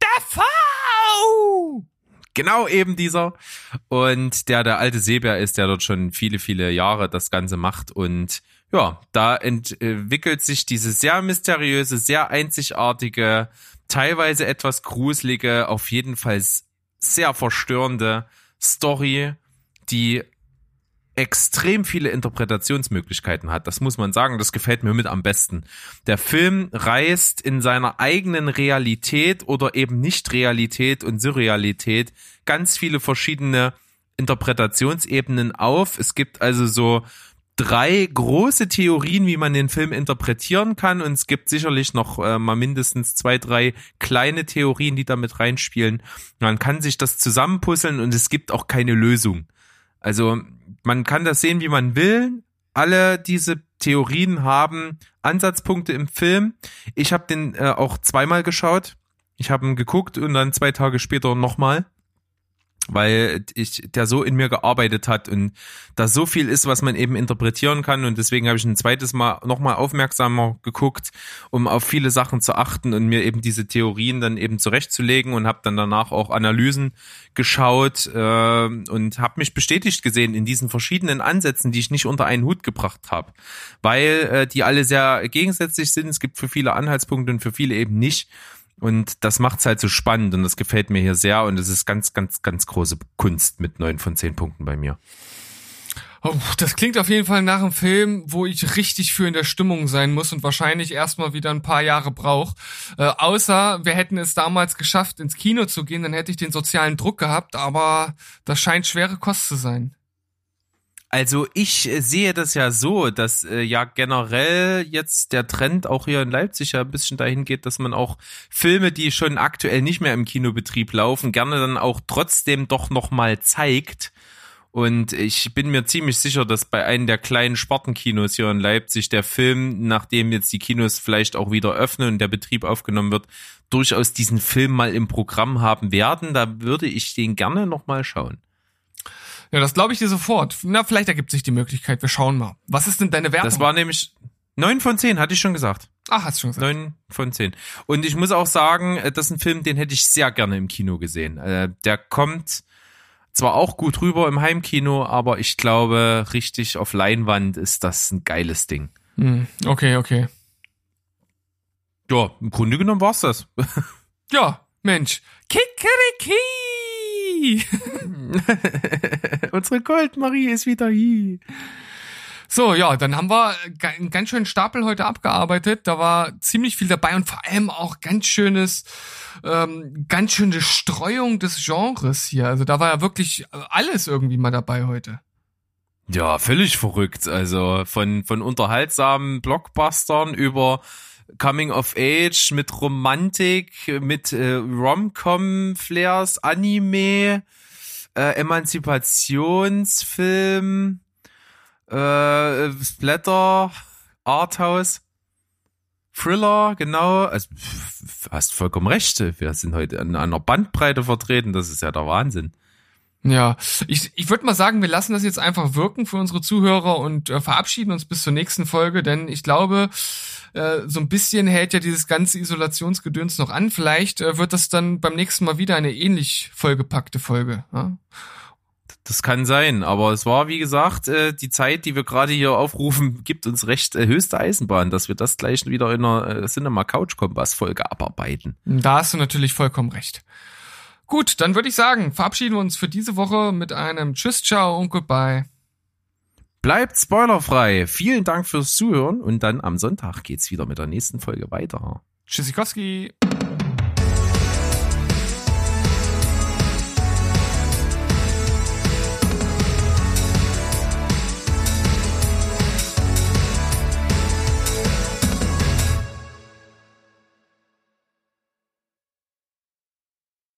Der V! Genau eben dieser. Und der der alte Seebär ist, der dort schon viele, viele Jahre das Ganze macht. Und ja, da entwickelt sich diese sehr mysteriöse, sehr einzigartige, teilweise etwas gruselige, auf jeden Fall sehr verstörende Story, die extrem viele Interpretationsmöglichkeiten hat. Das muss man sagen. Das gefällt mir mit am besten. Der Film reißt in seiner eigenen Realität oder eben Nicht-Realität und Surrealität ganz viele verschiedene Interpretationsebenen auf. Es gibt also so drei große Theorien, wie man den Film interpretieren kann. Und es gibt sicherlich noch äh, mal mindestens zwei, drei kleine Theorien, die damit reinspielen. Man kann sich das zusammenpuzzeln und es gibt auch keine Lösung. Also man kann das sehen, wie man will. Alle diese Theorien haben Ansatzpunkte im Film. Ich habe den äh, auch zweimal geschaut. Ich habe ihn geguckt und dann zwei Tage später nochmal, weil ich der so in mir gearbeitet hat und da so viel ist, was man eben interpretieren kann und deswegen habe ich ein zweites Mal nochmal aufmerksamer geguckt, um auf viele Sachen zu achten und mir eben diese Theorien dann eben zurechtzulegen und habe dann danach auch Analysen geschaut äh, und habe mich bestätigt gesehen in diesen verschiedenen Ansätzen, die ich nicht unter einen Hut gebracht habe, weil äh, die alle sehr gegensätzlich sind. Es gibt für viele Anhaltspunkte und für viele eben nicht. Und das macht's halt so spannend und das gefällt mir hier sehr und es ist ganz, ganz, ganz große Kunst mit neun von zehn Punkten bei mir. Oh, das klingt auf jeden Fall nach einem Film, wo ich richtig für in der Stimmung sein muss und wahrscheinlich erstmal wieder ein paar Jahre brauch. Äh, außer wir hätten es damals geschafft, ins Kino zu gehen, dann hätte ich den sozialen Druck gehabt, aber das scheint schwere Kost zu sein. Also ich äh, sehe das ja so, dass äh, ja generell jetzt der Trend auch hier in Leipzig ja ein bisschen dahin geht, dass man auch Filme, die schon aktuell nicht mehr im Kinobetrieb laufen, gerne dann auch trotzdem doch nochmal zeigt. Und ich bin mir ziemlich sicher, dass bei einem der kleinen Spartenkinos hier in Leipzig der Film, nachdem jetzt die Kinos vielleicht auch wieder öffnen und der Betrieb aufgenommen wird, durchaus diesen Film mal im Programm haben werden. Da würde ich den gerne nochmal schauen. Ja, das glaube ich dir sofort. Na, vielleicht ergibt sich die Möglichkeit. Wir schauen mal. Was ist denn deine Wertung? Das war nämlich neun von zehn, hatte ich schon gesagt. Ach, hast du schon gesagt. Neun von zehn. Und ich muss auch sagen, äh, das ist ein Film, den hätte ich sehr gerne im Kino gesehen. Äh, Der kommt zwar auch gut rüber im Heimkino, aber ich glaube, richtig auf Leinwand ist das ein geiles Ding. Hm, okay, okay. Ja, im Grunde genommen war's das. Ja, Mensch. Kikeriki! Unsere Goldmarie ist wieder hier. So, ja, dann haben wir einen ganz schönen Stapel heute abgearbeitet. Da war ziemlich viel dabei und vor allem auch ganz schönes, ähm, ganz schöne Streuung des Genres hier. Also da war ja wirklich alles irgendwie mal dabei heute. Ja, völlig verrückt. Also von, von unterhaltsamen Blockbustern über Coming of Age mit Romantik, mit äh, Rom-Com-Flares, Anime, äh, Emanzipationsfilm, äh, Splatter, Arthouse, Thriller, genau. Also, hast vollkommen recht. Wir sind heute in einer Bandbreite vertreten. Das ist ja der Wahnsinn. Ja, ich, ich würde mal sagen, wir lassen das jetzt einfach wirken für unsere Zuhörer und äh, verabschieden uns bis zur nächsten Folge, denn ich glaube, äh, so ein bisschen hält ja dieses ganze Isolationsgedöns noch an. Vielleicht äh, wird das dann beim nächsten Mal wieder eine ähnlich vollgepackte Folge. Ja? Das kann sein, aber es war, wie gesagt, äh, die Zeit, die wir gerade hier aufrufen, gibt uns recht äh, höchste Eisenbahn, dass wir das gleich wieder in einer äh, Cinema Couch Kompass Folge abarbeiten. Da hast du natürlich vollkommen recht. Gut, dann würde ich sagen, verabschieden wir uns für diese Woche mit einem Tschüss, ciao und goodbye. Bleibt spoilerfrei. Vielen Dank fürs Zuhören und dann am Sonntag geht's wieder mit der nächsten Folge weiter. Tschüssikowski.